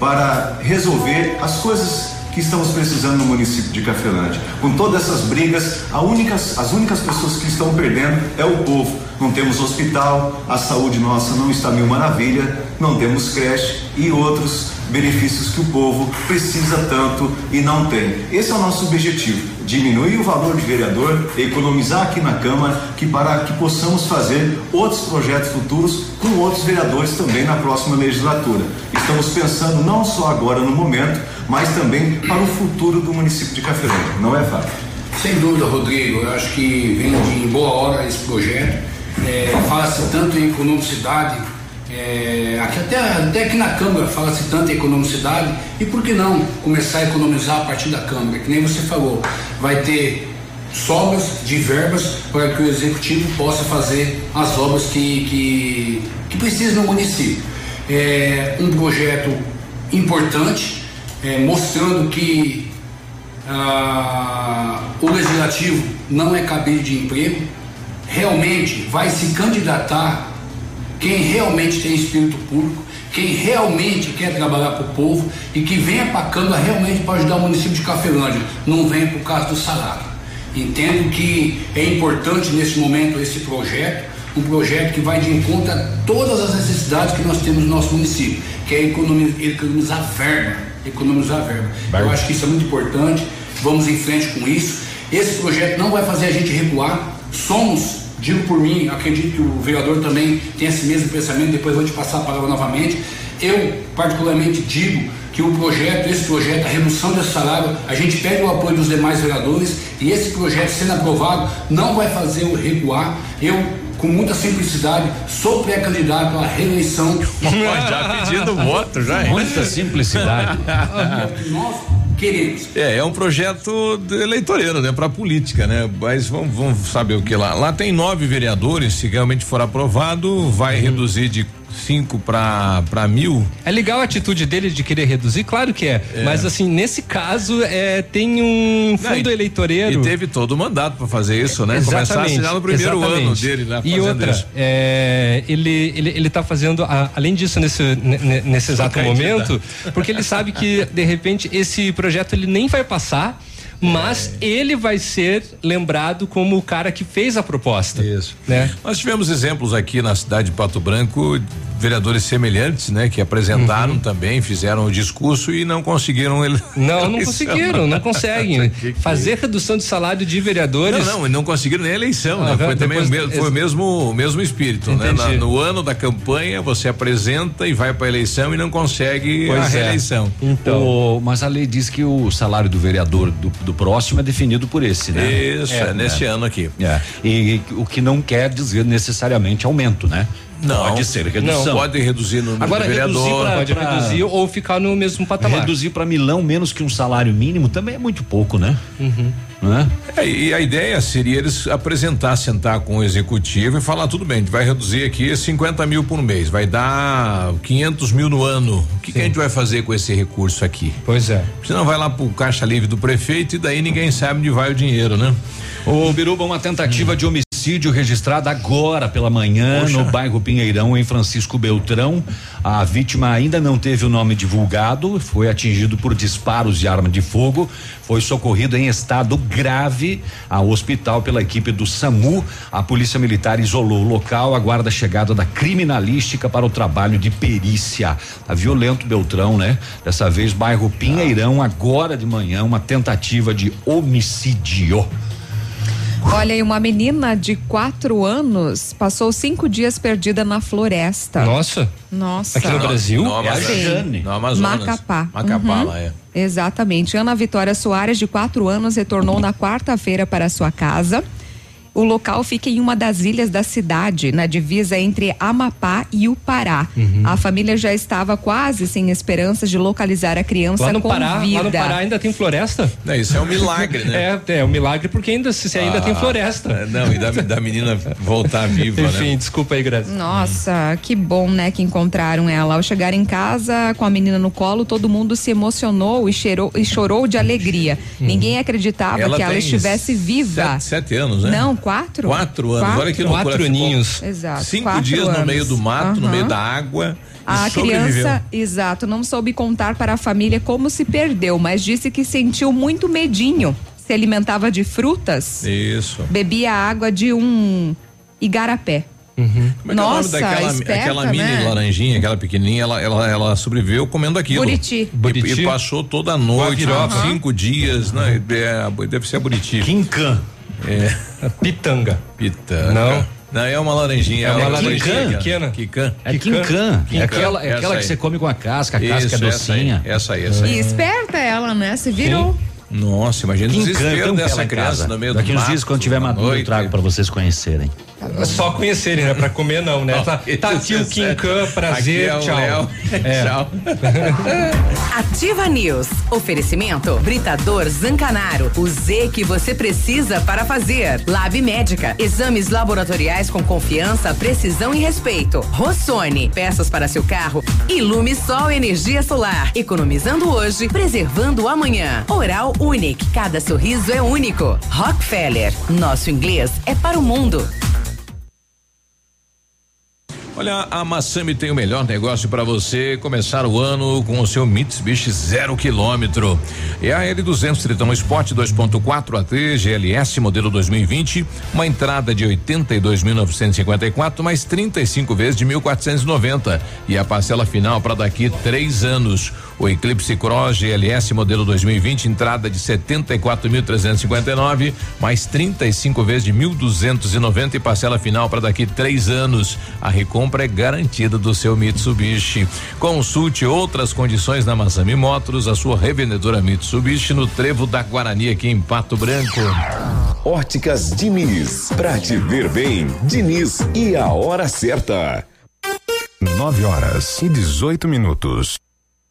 para resolver as coisas que estamos precisando no município de Cafelândia. Com todas essas brigas, a únicas, as únicas pessoas que estão perdendo é o povo. Não temos hospital, a saúde nossa não está mil maravilha, não temos creche e outros benefícios que o povo precisa tanto e não tem. Esse é o nosso objetivo: diminuir o valor de vereador, economizar aqui na Câmara, que para que possamos fazer outros projetos futuros com outros vereadores também na próxima legislatura. Estamos pensando não só agora no momento, mas também para o futuro do município de Cafelândia. Não é fácil. Sem dúvida, Rodrigo, eu acho que vem de boa hora esse projeto. É, fala-se tanto em economicidade, é, até, até aqui na Câmara fala-se tanto em economicidade, e por que não começar a economizar a partir da Câmara? Que nem você falou, vai ter sobras de verbas para que o Executivo possa fazer as obras que, que, que precisa no município. É um projeto importante, é, mostrando que ah, o legislativo não é cabide de emprego, realmente vai se candidatar quem realmente tem espírito público, quem realmente quer trabalhar para o povo e que venha para a Câmara realmente para ajudar o município de Cafelândia, não vem por causa do salário. Entendo que é importante nesse momento esse projeto, um projeto que vai de encontro a todas as necessidades que nós temos no nosso município, que é economi- economizar verba, economizar verba. Eu acho que isso é muito importante, vamos em frente com isso. Esse projeto não vai fazer a gente recuar, somos, digo por mim, acredito que o vereador também tem esse mesmo pensamento, depois vou te passar a palavra novamente. Eu, particularmente, digo que o projeto, esse projeto, a redução desse salário, a gente pede o apoio dos demais vereadores e esse projeto sendo aprovado não vai fazer o recuar. Eu, com muita simplicidade, sou pré-candidato à reeleição. já pedindo voto, já. Muita simplicidade. Nós É, é um projeto eleitoreiro, né? Pra política, né? Mas vamos, vamos saber o que lá. Lá tem nove vereadores, se realmente for aprovado, vai reduzir de cinco pra, pra mil. É legal a atitude dele de querer reduzir, claro que é. É. Mas assim, nesse caso, é, tem um fundo Não, e- eleitoreiro. E teve todo o mandato pra fazer isso, né? Começar a assinar no primeiro exatamente. ano dele lá E outra, é, ele, ele, ele tá fazendo, a- além disso, nesse, ne- ne- nesse exato momento, porque ele sabe que, de repente, esse projeto ele nem vai passar. Mas ele vai ser lembrado como o cara que fez a proposta. Isso. Né? Nós tivemos exemplos aqui na cidade de Pato Branco, vereadores semelhantes, né, que apresentaram também, fizeram o discurso e não conseguiram ele. Não, não conseguiram, não conseguem. Fazer redução de salário de vereadores. Não, não, e não conseguiram nem a eleição, né? Foi também o mesmo, foi o mesmo, o mesmo espírito, né? Na- Entendi. no ano da campanha você apresenta e vai para a eleição e não consegue a reeleição. O- mas a lei diz que o salário do vereador do, do próximo é definido por esse, né? Isso, é nesse ano aqui. É. E, o que não quer dizer necessariamente aumento, né? Não, Pode ser redução. não, pode reduzir no número Agora, de reduzir vereador. pra- Pode pra- reduzir ou ficar no mesmo patamar. Reduzir para Milão menos que um salário mínimo também é muito pouco, né? Uhum. Não é? E a ideia seria eles apresentar, sentar com o executivo e falar tudo bem, a gente vai reduzir aqui 50 mil por mês, vai dar 500 mil no ano. O que, que a gente vai fazer com esse recurso aqui? Pois é. Senão vai lá pro caixa livre do prefeito e daí ninguém sabe onde vai o dinheiro, né? O Biruba, uma tentativa de homicídio registrada agora pela manhã Poxa. no bairro Pinheirão, em Francisco Beltrão. A vítima ainda não teve o nome divulgado, foi atingido por disparos de arma de fogo, foi socorrido em estado grave ao hospital pela equipe do SAMU. A Polícia Militar isolou o local, aguarda a chegada da criminalística para o trabalho de perícia. Tá violento Beltrão, né? Dessa vez bairro Pinheirão, agora de manhã, uma tentativa de homicídio. Olha, e uma menina de quatro anos passou cinco dias perdida na floresta. Nossa. Nossa. Aqui no Brasil? No Amazonas. Sim. No Amazonas. Macapá. Macapá, Uhum. lá é. Exatamente. Ana Vitória Soares, de quatro anos, retornou na quarta-feira para sua casa. O local fica em uma das ilhas da cidade, na divisa entre Amapá e o Pará. Uhum. A família já estava quase sem esperanças de localizar a criança Lá no com Pará, vida. lá no Pará ainda tem floresta? Não, isso é um milagre, né? É, é um milagre porque ainda se, se ainda Ah, tem floresta. Não, e da, da menina voltar viva, Enfim, né? desculpa aí, Grazi. Nossa, que bom, né, que encontraram ela. Ao chegar em casa com a menina no colo, todo mundo se emocionou e, cheirou, e chorou de alegria. Ninguém acreditava que ela estivesse viva. Sete, sete anos, né? Não, quatro? Quatro anos. Olha que loucura. Quatro aninhos. Exato. Cinco quatro dias no anos. meio do mato, no Aham. meio da água. A e criança, exato, não soube contar para a família como se perdeu, mas disse que sentiu muito medinho. Se alimentava de frutas, Isso. bebia água de um igarapé. Como é que é Nossa, o nome daquela esperta, aquela mini né? laranjinha, aquela pequenininha, ela, ela, ela sobreviveu comendo aquilo. Buriti. E- Buriti. E, passou toda a noite, Guaviroba. cinco dias, né? É, deve ser a Buriti. Quincan. É. Pitanga. Pitanga. Não. Não, é uma laranjinha. É uma uma laranjinha laranjinha. pequena. Quicã. É quincan. É aquela, é Essa aquela que aí. você come com a casca, a casca é Isso, docinha. Essa aí, essa aí. E esperta ela, né? Se virou. Nossa, imagina o desespero um dessa criança casa. no meio Daqui do uns mato, dias, quando tiver uma maduro, eu noite. trago pra vocês conhecerem. Só conhecerem, né? Pra comer não, né? Tá, tá aqui o Quincan, prazer, Aqui é o tchau. Léo. É. Tchau. Ativa News. Oferecimento Britador Zancanaro. O Z que você precisa para fazer. Lab Médica. Exames laboratoriais com confiança, precisão e respeito. Rossoni. Peças para seu carro. Ilume Sol Energia Solar. Economizando hoje, preservando amanhã. Oral Unique. Cada sorriso é único. Rockefeller. Nosso inglês é para o mundo. Olha, a Massami tem o melhor negócio para você começar o ano com o seu Mitsubishi zero quilômetro. É a L200 Tritão Sport 2.4 AT GLS modelo 2020, uma entrada de 82.954 mais 35 vezes de 1.490 e a parcela final para daqui três anos. O Eclipse Cross GLS modelo 2020, entrada de 74.359 mais 35 vezes de 1.290 e parcela final para daqui três anos. A recompra é garantida do seu Mitsubishi. Consulte outras condições na Massami Motors, a sua revendedora Mitsubishi no Trevo da Guarani aqui em Pato Branco. Óticas Diniz. Pra te ver bem, Diniz e a hora certa. 9 horas e 18 minutos.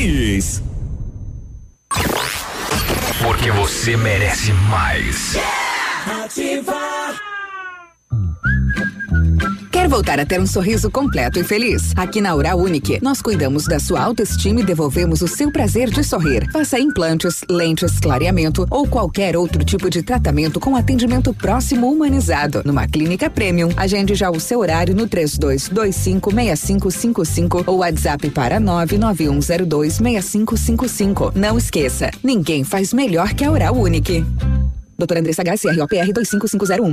Por Porque você merece mais. Ativa. Quer voltar a ter um sorriso completo e feliz? Aqui na Oral Unique, nós cuidamos da sua autoestima e devolvemos o seu prazer de sorrir. Faça implantes, lentes, clareamento ou qualquer outro tipo de tratamento com atendimento próximo humanizado. Numa clínica premium, agende já o seu horário no 32256555 ou WhatsApp para 991026555. Não esqueça, ninguém faz melhor que a Oral Unique. Doutora Andressa Garcia, ROPR 25501.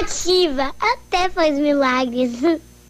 Ativa. Até faz milagres.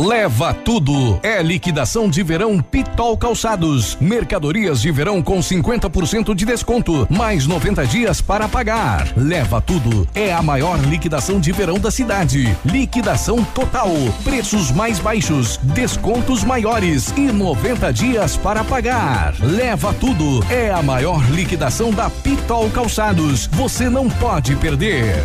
Leva tudo. É liquidação de verão Pitol Calçados. Mercadorias de verão com 50% de desconto, mais 90 dias para pagar. Leva tudo. É a maior liquidação de verão da cidade. Liquidação total. Preços mais baixos, descontos maiores e 90 dias para pagar. Leva tudo. É a maior liquidação da Pitol Calçados. Você não pode perder.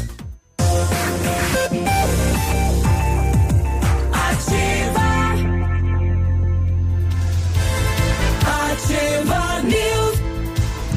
Ativa News.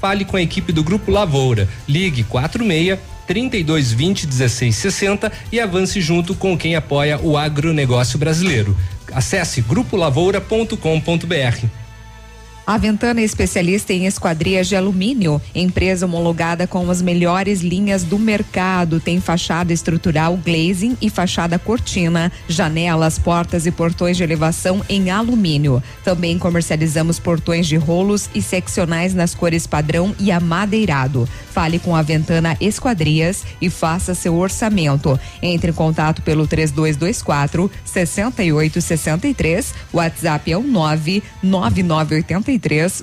Fale com a equipe do Grupo Lavoura. Ligue 46 3220 1660 e avance junto com quem apoia o agronegócio brasileiro. Acesse grupolavoura.com.br. A Ventana é especialista em esquadrias de alumínio, empresa homologada com as melhores linhas do mercado. Tem fachada estrutural glazing e fachada cortina, janelas, portas e portões de elevação em alumínio. Também comercializamos portões de rolos e seccionais nas cores padrão e amadeirado. Fale com a Ventana Esquadrias e faça seu orçamento. Entre em contato pelo 3224 6863. WhatsApp é o 99983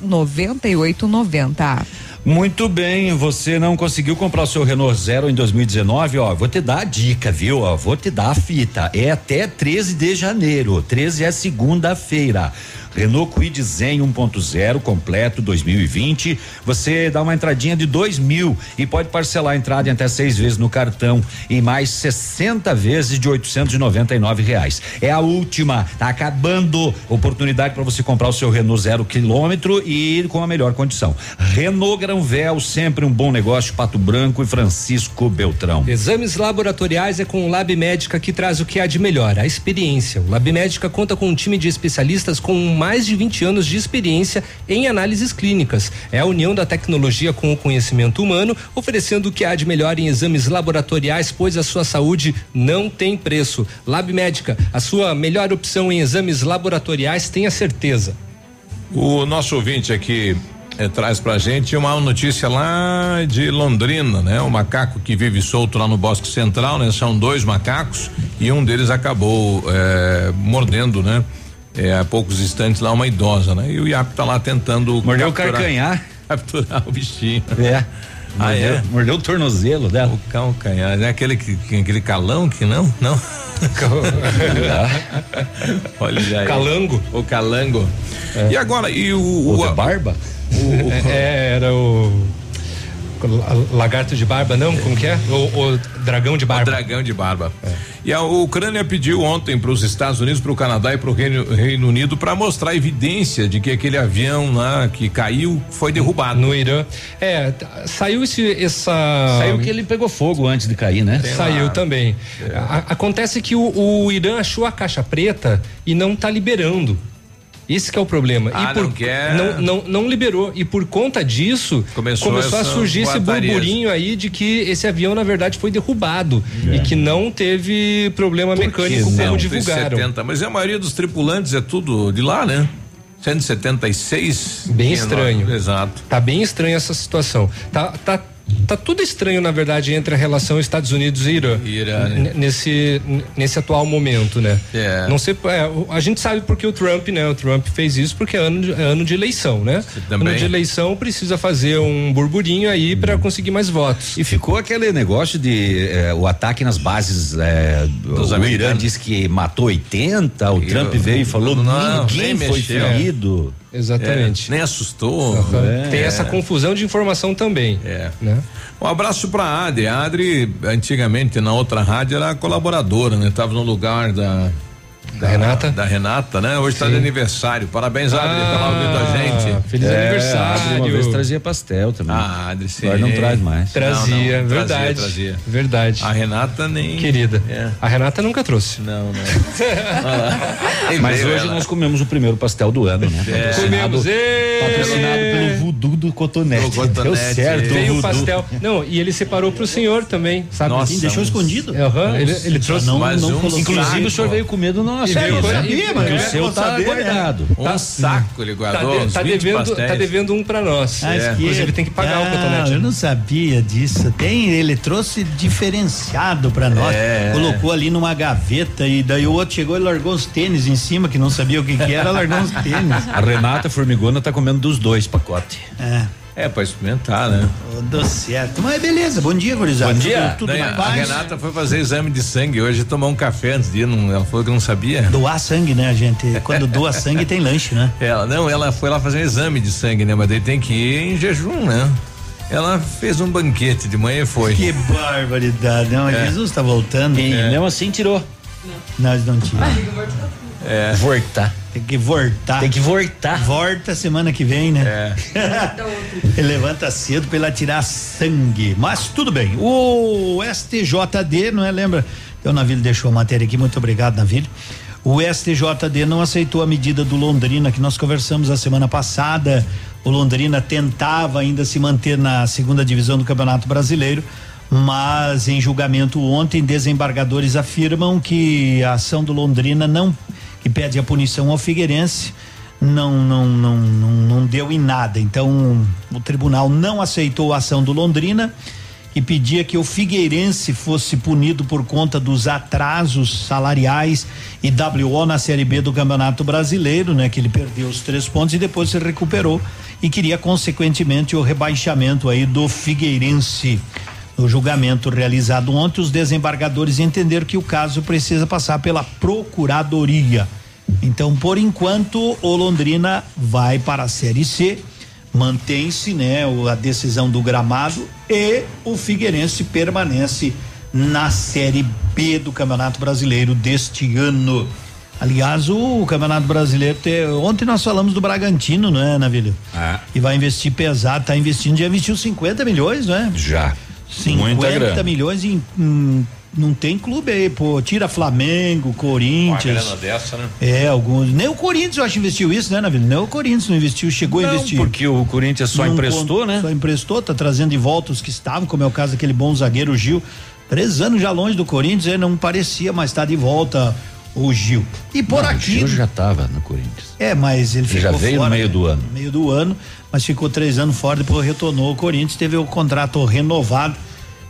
9890. Muito bem, você não conseguiu comprar o seu Renault Zero em 2019, ó, vou te dar a dica, viu? Ó, vou te dar a fita. É até 13 de janeiro. 13 é segunda-feira. Renault Kwid Zen 1.0 completo 2020. Você dá uma entradinha de dois mil e pode parcelar a entrada em até seis vezes no cartão em mais 60 vezes de 899 reais. É a última, tá acabando. Oportunidade para você comprar o seu Renault zero quilômetro e com a melhor condição. Renault Granvel, sempre um bom negócio. Pato Branco e Francisco Beltrão. Exames laboratoriais é com o Lab Médica que traz o que há de melhor, a experiência. O Lab Médica conta com um time de especialistas com mais de 20 anos de experiência em análises clínicas. É a união da tecnologia com o conhecimento humano, oferecendo o que há de melhor em exames laboratoriais, pois a sua saúde não tem preço. Lab Médica, a sua melhor opção em exames laboratoriais, tenha certeza. O nosso ouvinte aqui eh, traz pra gente uma notícia lá de Londrina, né? Um macaco que vive solto lá no Bosque Central, né? São dois macacos e um deles acabou eh, mordendo, né? Há poucos instantes lá uma idosa, né? E o Iap tá lá tentando Mordeu o calcanhar. capturar o bichinho. É. Ah, Mordeu- é? Mordeu o tornozelo dela. O calcanhar, é aquele que, que- aquele calão que não, não. Olha aí. Calango. O calango. E agora, e o. O de barba? É, era o. la- Lagarto de barba, não? Como que é? O, o dragão de barba. Dragão de barba. E a Ucrânia pediu ontem para os Estados Unidos, para o Canadá e para o Reino, Reino Unido para mostrar evidência de que aquele avião lá que caiu foi derrubado. No Irã. É, t- saiu esse, essa. Saiu que ele pegou fogo antes de cair, né? Saiu também. A- acontece que o, o Irã achou a caixa preta e não está liberando. Esse que é o problema. Ah, e por, não quer? Não, não, não liberou. E por conta disso, Começou a essa surgir esse burburinho aí de que esse avião, na verdade, foi derrubado. E que não teve problema mecânico como Não, divulgaram. 170, mas a maioria dos tripulantes é tudo de lá, né? 176. Bem estranho. Exato. Tá bem estranha essa situação. Tá, tá, tá tudo estranho, na verdade, entre a relação Estados Unidos e Irã. Irã, né? Nesse, nesse atual momento, né? É. Não sei, é, a gente sabe porque o Trump, né? O Trump fez isso porque é ano de, é ano de eleição, né? também. Ano de eleição precisa fazer um burburinho aí para conseguir mais votos. E ficou aquele negócio de eh, o ataque nas bases. eh, Dos o Irã americanos. disse que matou 80, o E Trump veio e falou Não, ninguém foi mexeu. ferido. Exatamente. É, nem assustou. É. Tem essa confusão de informação também. É. Né? Um abraço pra Adri. A Adri, antigamente na outra rádio, era colaboradora, né? Tava no lugar da. Da Renata? Da Renata, né? Hoje tá de aniversário. Parabéns, Adri, tá lá ouvindo a Ah, gente. feliz É, aniversário. Uma vez trazia pastel também. Ah, Adri, sim. Agora não traz mais. Trazia, Não, não, verdade. Trazia, trazia. Verdade. A Renata nem. Querida. É. A Renata nunca trouxe. Não, não. Mas Veio hoje ela. nós comemos o primeiro pastel do ano, né? É. Comemos. Patrocinado pelo Voodoo do Cotonete. Do Cotonete. Deu certo. Veio o pastel. Não, e ele separou pro senhor também, sabe? Nossa, Sim, deixou escondido. Aham, ele, ele trouxe. não, mais não um. Inclusive, o senhor veio com medo no E né? sabia, mas eu o seu tá saber, né? guardado. Um saco ele Tá, guardou. de- uns tá 20 devendo, pastéis. tá devendo um pra nós. Ah, É. Inclusive tem que pagar o Ah, cotonete. Eu não sabia disso. Tem, ele trouxe diferenciado pra nós. É. Colocou ali numa gaveta e daí o outro chegou e largou os tênis em cima, que não sabia o que, que era, largou os tênis. A Renata Formigona tá comendo dos dois pacotes. É, É, pra experimentar, né? deu certo. Mas beleza, bom dia, gurizada. Bom dia. Tudo, tudo Daí na a paz. Renata foi fazer exame de sangue hoje, tomar um café antes de ir, não, ela falou que não sabia. Doar sangue, né, gente? Quando doa sangue tem lanche, né? Ela, não, ela foi lá fazer um exame de sangue, né? Mas daí tem que ir em jejum, né? Ela fez um banquete de manhã e foi. Que barbaridade. Não, É. Jesus tá voltando. E mesmo assim tirou. Nós não tínhamos. É. Voltar. Tem que voltar. Tem que voltar. Volta semana que vem, né? É. Ele levanta cedo pra ela tirar sangue. Mas tudo bem. O STJD, não é? Lembra? O Navilho deixou a matéria aqui. Muito obrigado, Navilho. O STJD não aceitou a medida do Londrina que nós conversamos a semana passada. O Londrina tentava ainda se manter na segunda divisão do Campeonato Brasileiro, mas em julgamento ontem, desembargadores afirmam que a ação do Londrina não que pede a punição ao Figueirense não, não, não, não, não deu em nada. Então, o tribunal não aceitou a ação do Londrina e pedia que o Figueirense fosse punido por conta dos atrasos salariais e WO na Série B do Campeonato Brasileiro, né? Que ele perdeu os três pontos e depois se recuperou e queria consequentemente o rebaixamento aí do Figueirense. No julgamento realizado ontem, os desembargadores entenderam que o caso precisa passar pela procuradoria. Então, por enquanto, o Londrina vai para a Série C, mantém-se, né, a decisão do gramado e o Figueirense permanece na Série B do Campeonato Brasileiro deste ano. Aliás, o Campeonato Brasileiro, te- ontem nós falamos do Bragantino, não é, Navilho? Ah. E vai investir pesado, tá investindo, já investiu 50 milhões, não é? Já. Muita 50 grana. milhões em, hum, não tem clube aí, pô. Tira Flamengo, Uma Corinthians. grana dessa, né? É, alguns. Nem o Corinthians, eu acho, investiu isso, né, Navilho? Nem o Corinthians não investiu, chegou a Não, investir. porque o Corinthians só Num emprestou, ponto- né? Só emprestou, tá trazendo de volta os que estavam, como é o caso daquele bom zagueiro Gil. Três anos já longe do Corinthians, ele não parecia, mas tá de volta o Gil. E por Não, aqui. O Gil já estava no Corinthians. É, mas ele Ele ficou já veio no fora, meio né? do ano. No meio do ano, mas ficou três anos fora, depois retornou o Corinthians, teve o contrato renovado.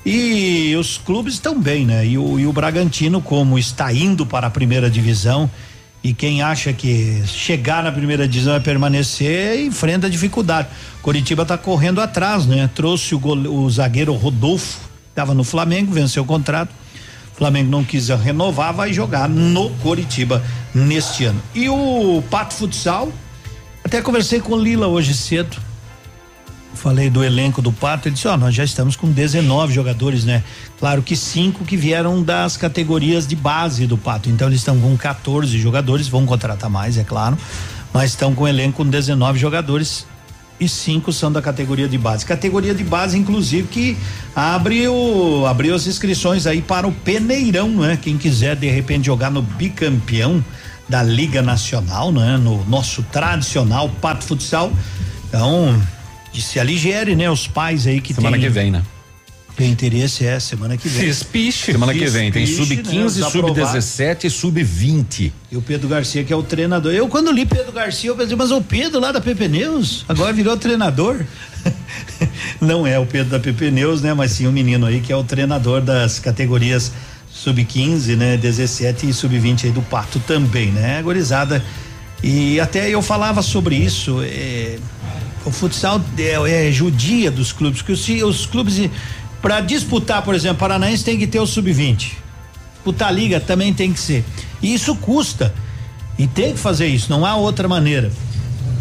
E os clubes estão bem, né? E o, e o Bragantino, como está indo para a primeira divisão, e quem acha que chegar na primeira divisão é permanecer, enfrenta dificuldade. Coritiba está correndo atrás, né? Trouxe o, gole- o zagueiro Rodolfo, estava no Flamengo, venceu o contrato. Flamengo não quis renovar, vai jogar no Coritiba neste ano. E o Pato Futsal, até conversei com Lila hoje cedo. Falei do elenco do Pato, ele disse: Ó, nós já estamos com 19 jogadores, né? Claro que cinco que vieram das categorias de base do Pato. Então eles estão com 14 jogadores, vão contratar mais, é claro, mas estão com elenco com 19 jogadores e cinco são da categoria de base. Categoria de base, inclusive, que abre o, abriu as inscrições aí para o Peneirão, né? Quem quiser de repente jogar no bicampeão da Liga Nacional, né? No nosso tradicional Pato Futsal. Então, que se aligere, né? Os pais aí que Semana tem, que vem, né? Tem interesse é semana que vem. Fispiche. Semana que vem tem Fispiche, sub né, 15, os sub aprovados. 17 e sub 20. E o Pedro Garcia, que é o treinador. Eu, quando li Pedro Garcia, eu pensei, mas o Pedro lá da PP Neus agora virou treinador. Não é o Pedro da PP Neus, né? Mas sim o menino aí que é o treinador das categorias sub-15, né? 17 e sub-20 aí do Pato também, né? Gorizada. E até eu falava sobre isso. é, o futsal é, é judia dos clubes, que os, os clubes, para disputar, por exemplo, Paranaense tem que ter o sub-20. Disputar a liga também tem que ser. E isso custa. E tem que fazer isso, não há outra maneira.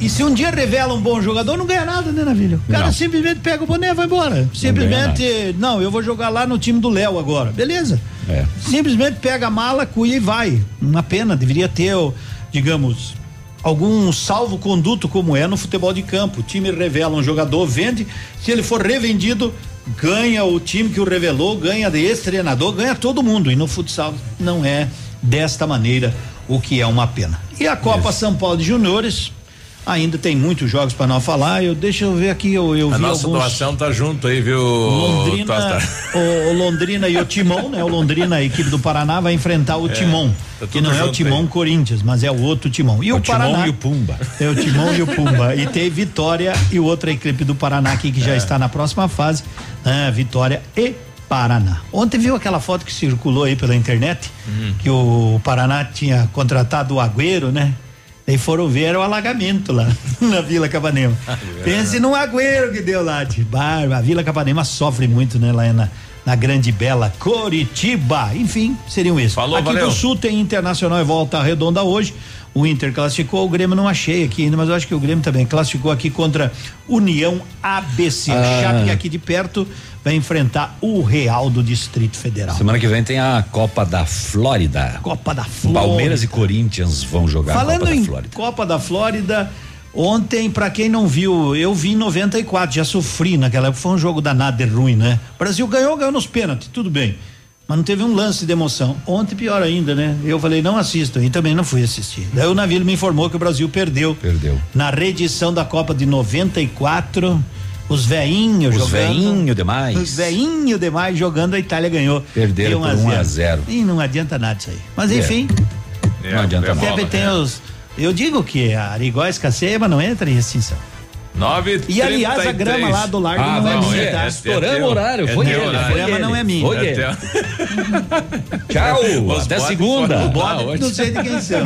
E se um dia revela um bom jogador, não ganha nada, né, Navilho? O cara Não. simplesmente pega o boné e vai embora. Simplesmente, não, eu vou jogar lá no time do Léo agora. Beleza. É. Simplesmente pega a mala, cuia e vai. Uma pena, deveria ter, digamos, algum salvo-conduto como é no futebol de campo. O time revela um jogador, vende, se ele for revendido, ganha o time que o revelou, ganha esse treinador, ganha todo mundo. E no futsal não é desta maneira, o que é uma pena. E a Copa São Paulo de Juniores, ainda tem muitos jogos para nós falar. Eu deixa eu ver aqui, eu, eu A vi nossa alguns. doação tá junto aí, viu? Londrina, o, o Londrina e o Timão, né? O Londrina, a equipe do Paraná, vai enfrentar o É, Timão, tá que não é o Timão aí. Corinthians, mas é o outro Timão. E o, o Timão Paraná. e o Pumba. É o Timão e o Pumba. E tem Vitória e outra equipe do Paraná aqui que já está na próxima fase, né? Vitória e Paraná. Ontem viu aquela foto que circulou aí pela internet, que o Paraná tinha contratado o Agüero, né? Daí foram ver o alagamento lá na Vila Capanema. Pense no Agüero que deu lá de barba. A Vila Capanema sofre muito, né? Lá na, na grande bela Coritiba. Enfim, seriam esses. Falou, Aqui valeu. do Sul tem Internacional e Volta Redonda hoje. O Inter classificou, o Grêmio não achei aqui ainda, mas eu acho que o Grêmio também classificou aqui contra União ABC. Ah. Chape aqui de perto vai enfrentar o Real do Distrito Federal. Semana que vem tem a Copa da Flórida. Copa da Flórida. Palmeiras e Corinthians vão jogar a Falando Copa da em Flórida. Copa da Flórida, ontem, pra quem não viu, eu vi em 94, já sofri naquela época, foi um jogo danado e ruim, né? O Brasil ganhou, ganhou nos pênaltis, tudo bem. Mas não teve um lance de emoção. Ontem, pior ainda, né? Eu falei, não assisto, e também não fui assistir. Daí o Navilho me informou que o Brasil perdeu. Perdeu. Na reedição da Copa de 94, os veinhos Os jogando. veinho demais. Os veinho demais jogando, a Itália ganhou. Perderam Deu por 1 a 0. E não adianta nada isso aí. Mas É. enfim, Não adianta nada. sempre tem os. Eu digo que a Arigó escaceba não entra em extinção. 9 E aliás, a grama lá do largo Ah, não é não, minha, é, tá? é, estouramos o horário, foi teu ele, horário. foi A grama não é minha. Foi ele. Tchau, Os até segunda. bode não sei de quem são.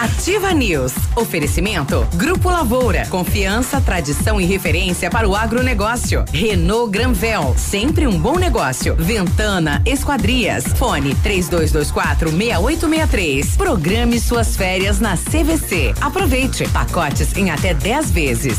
Ativa News. Oferecimento Grupo Lavoura. Confiança, tradição e referência para o agronegócio. Renault Granvel. Sempre um bom negócio. Ventana Esquadrias. Fone 3224 6863. Programe suas férias na CVC. Aproveite. Pacotes em até 10 vezes.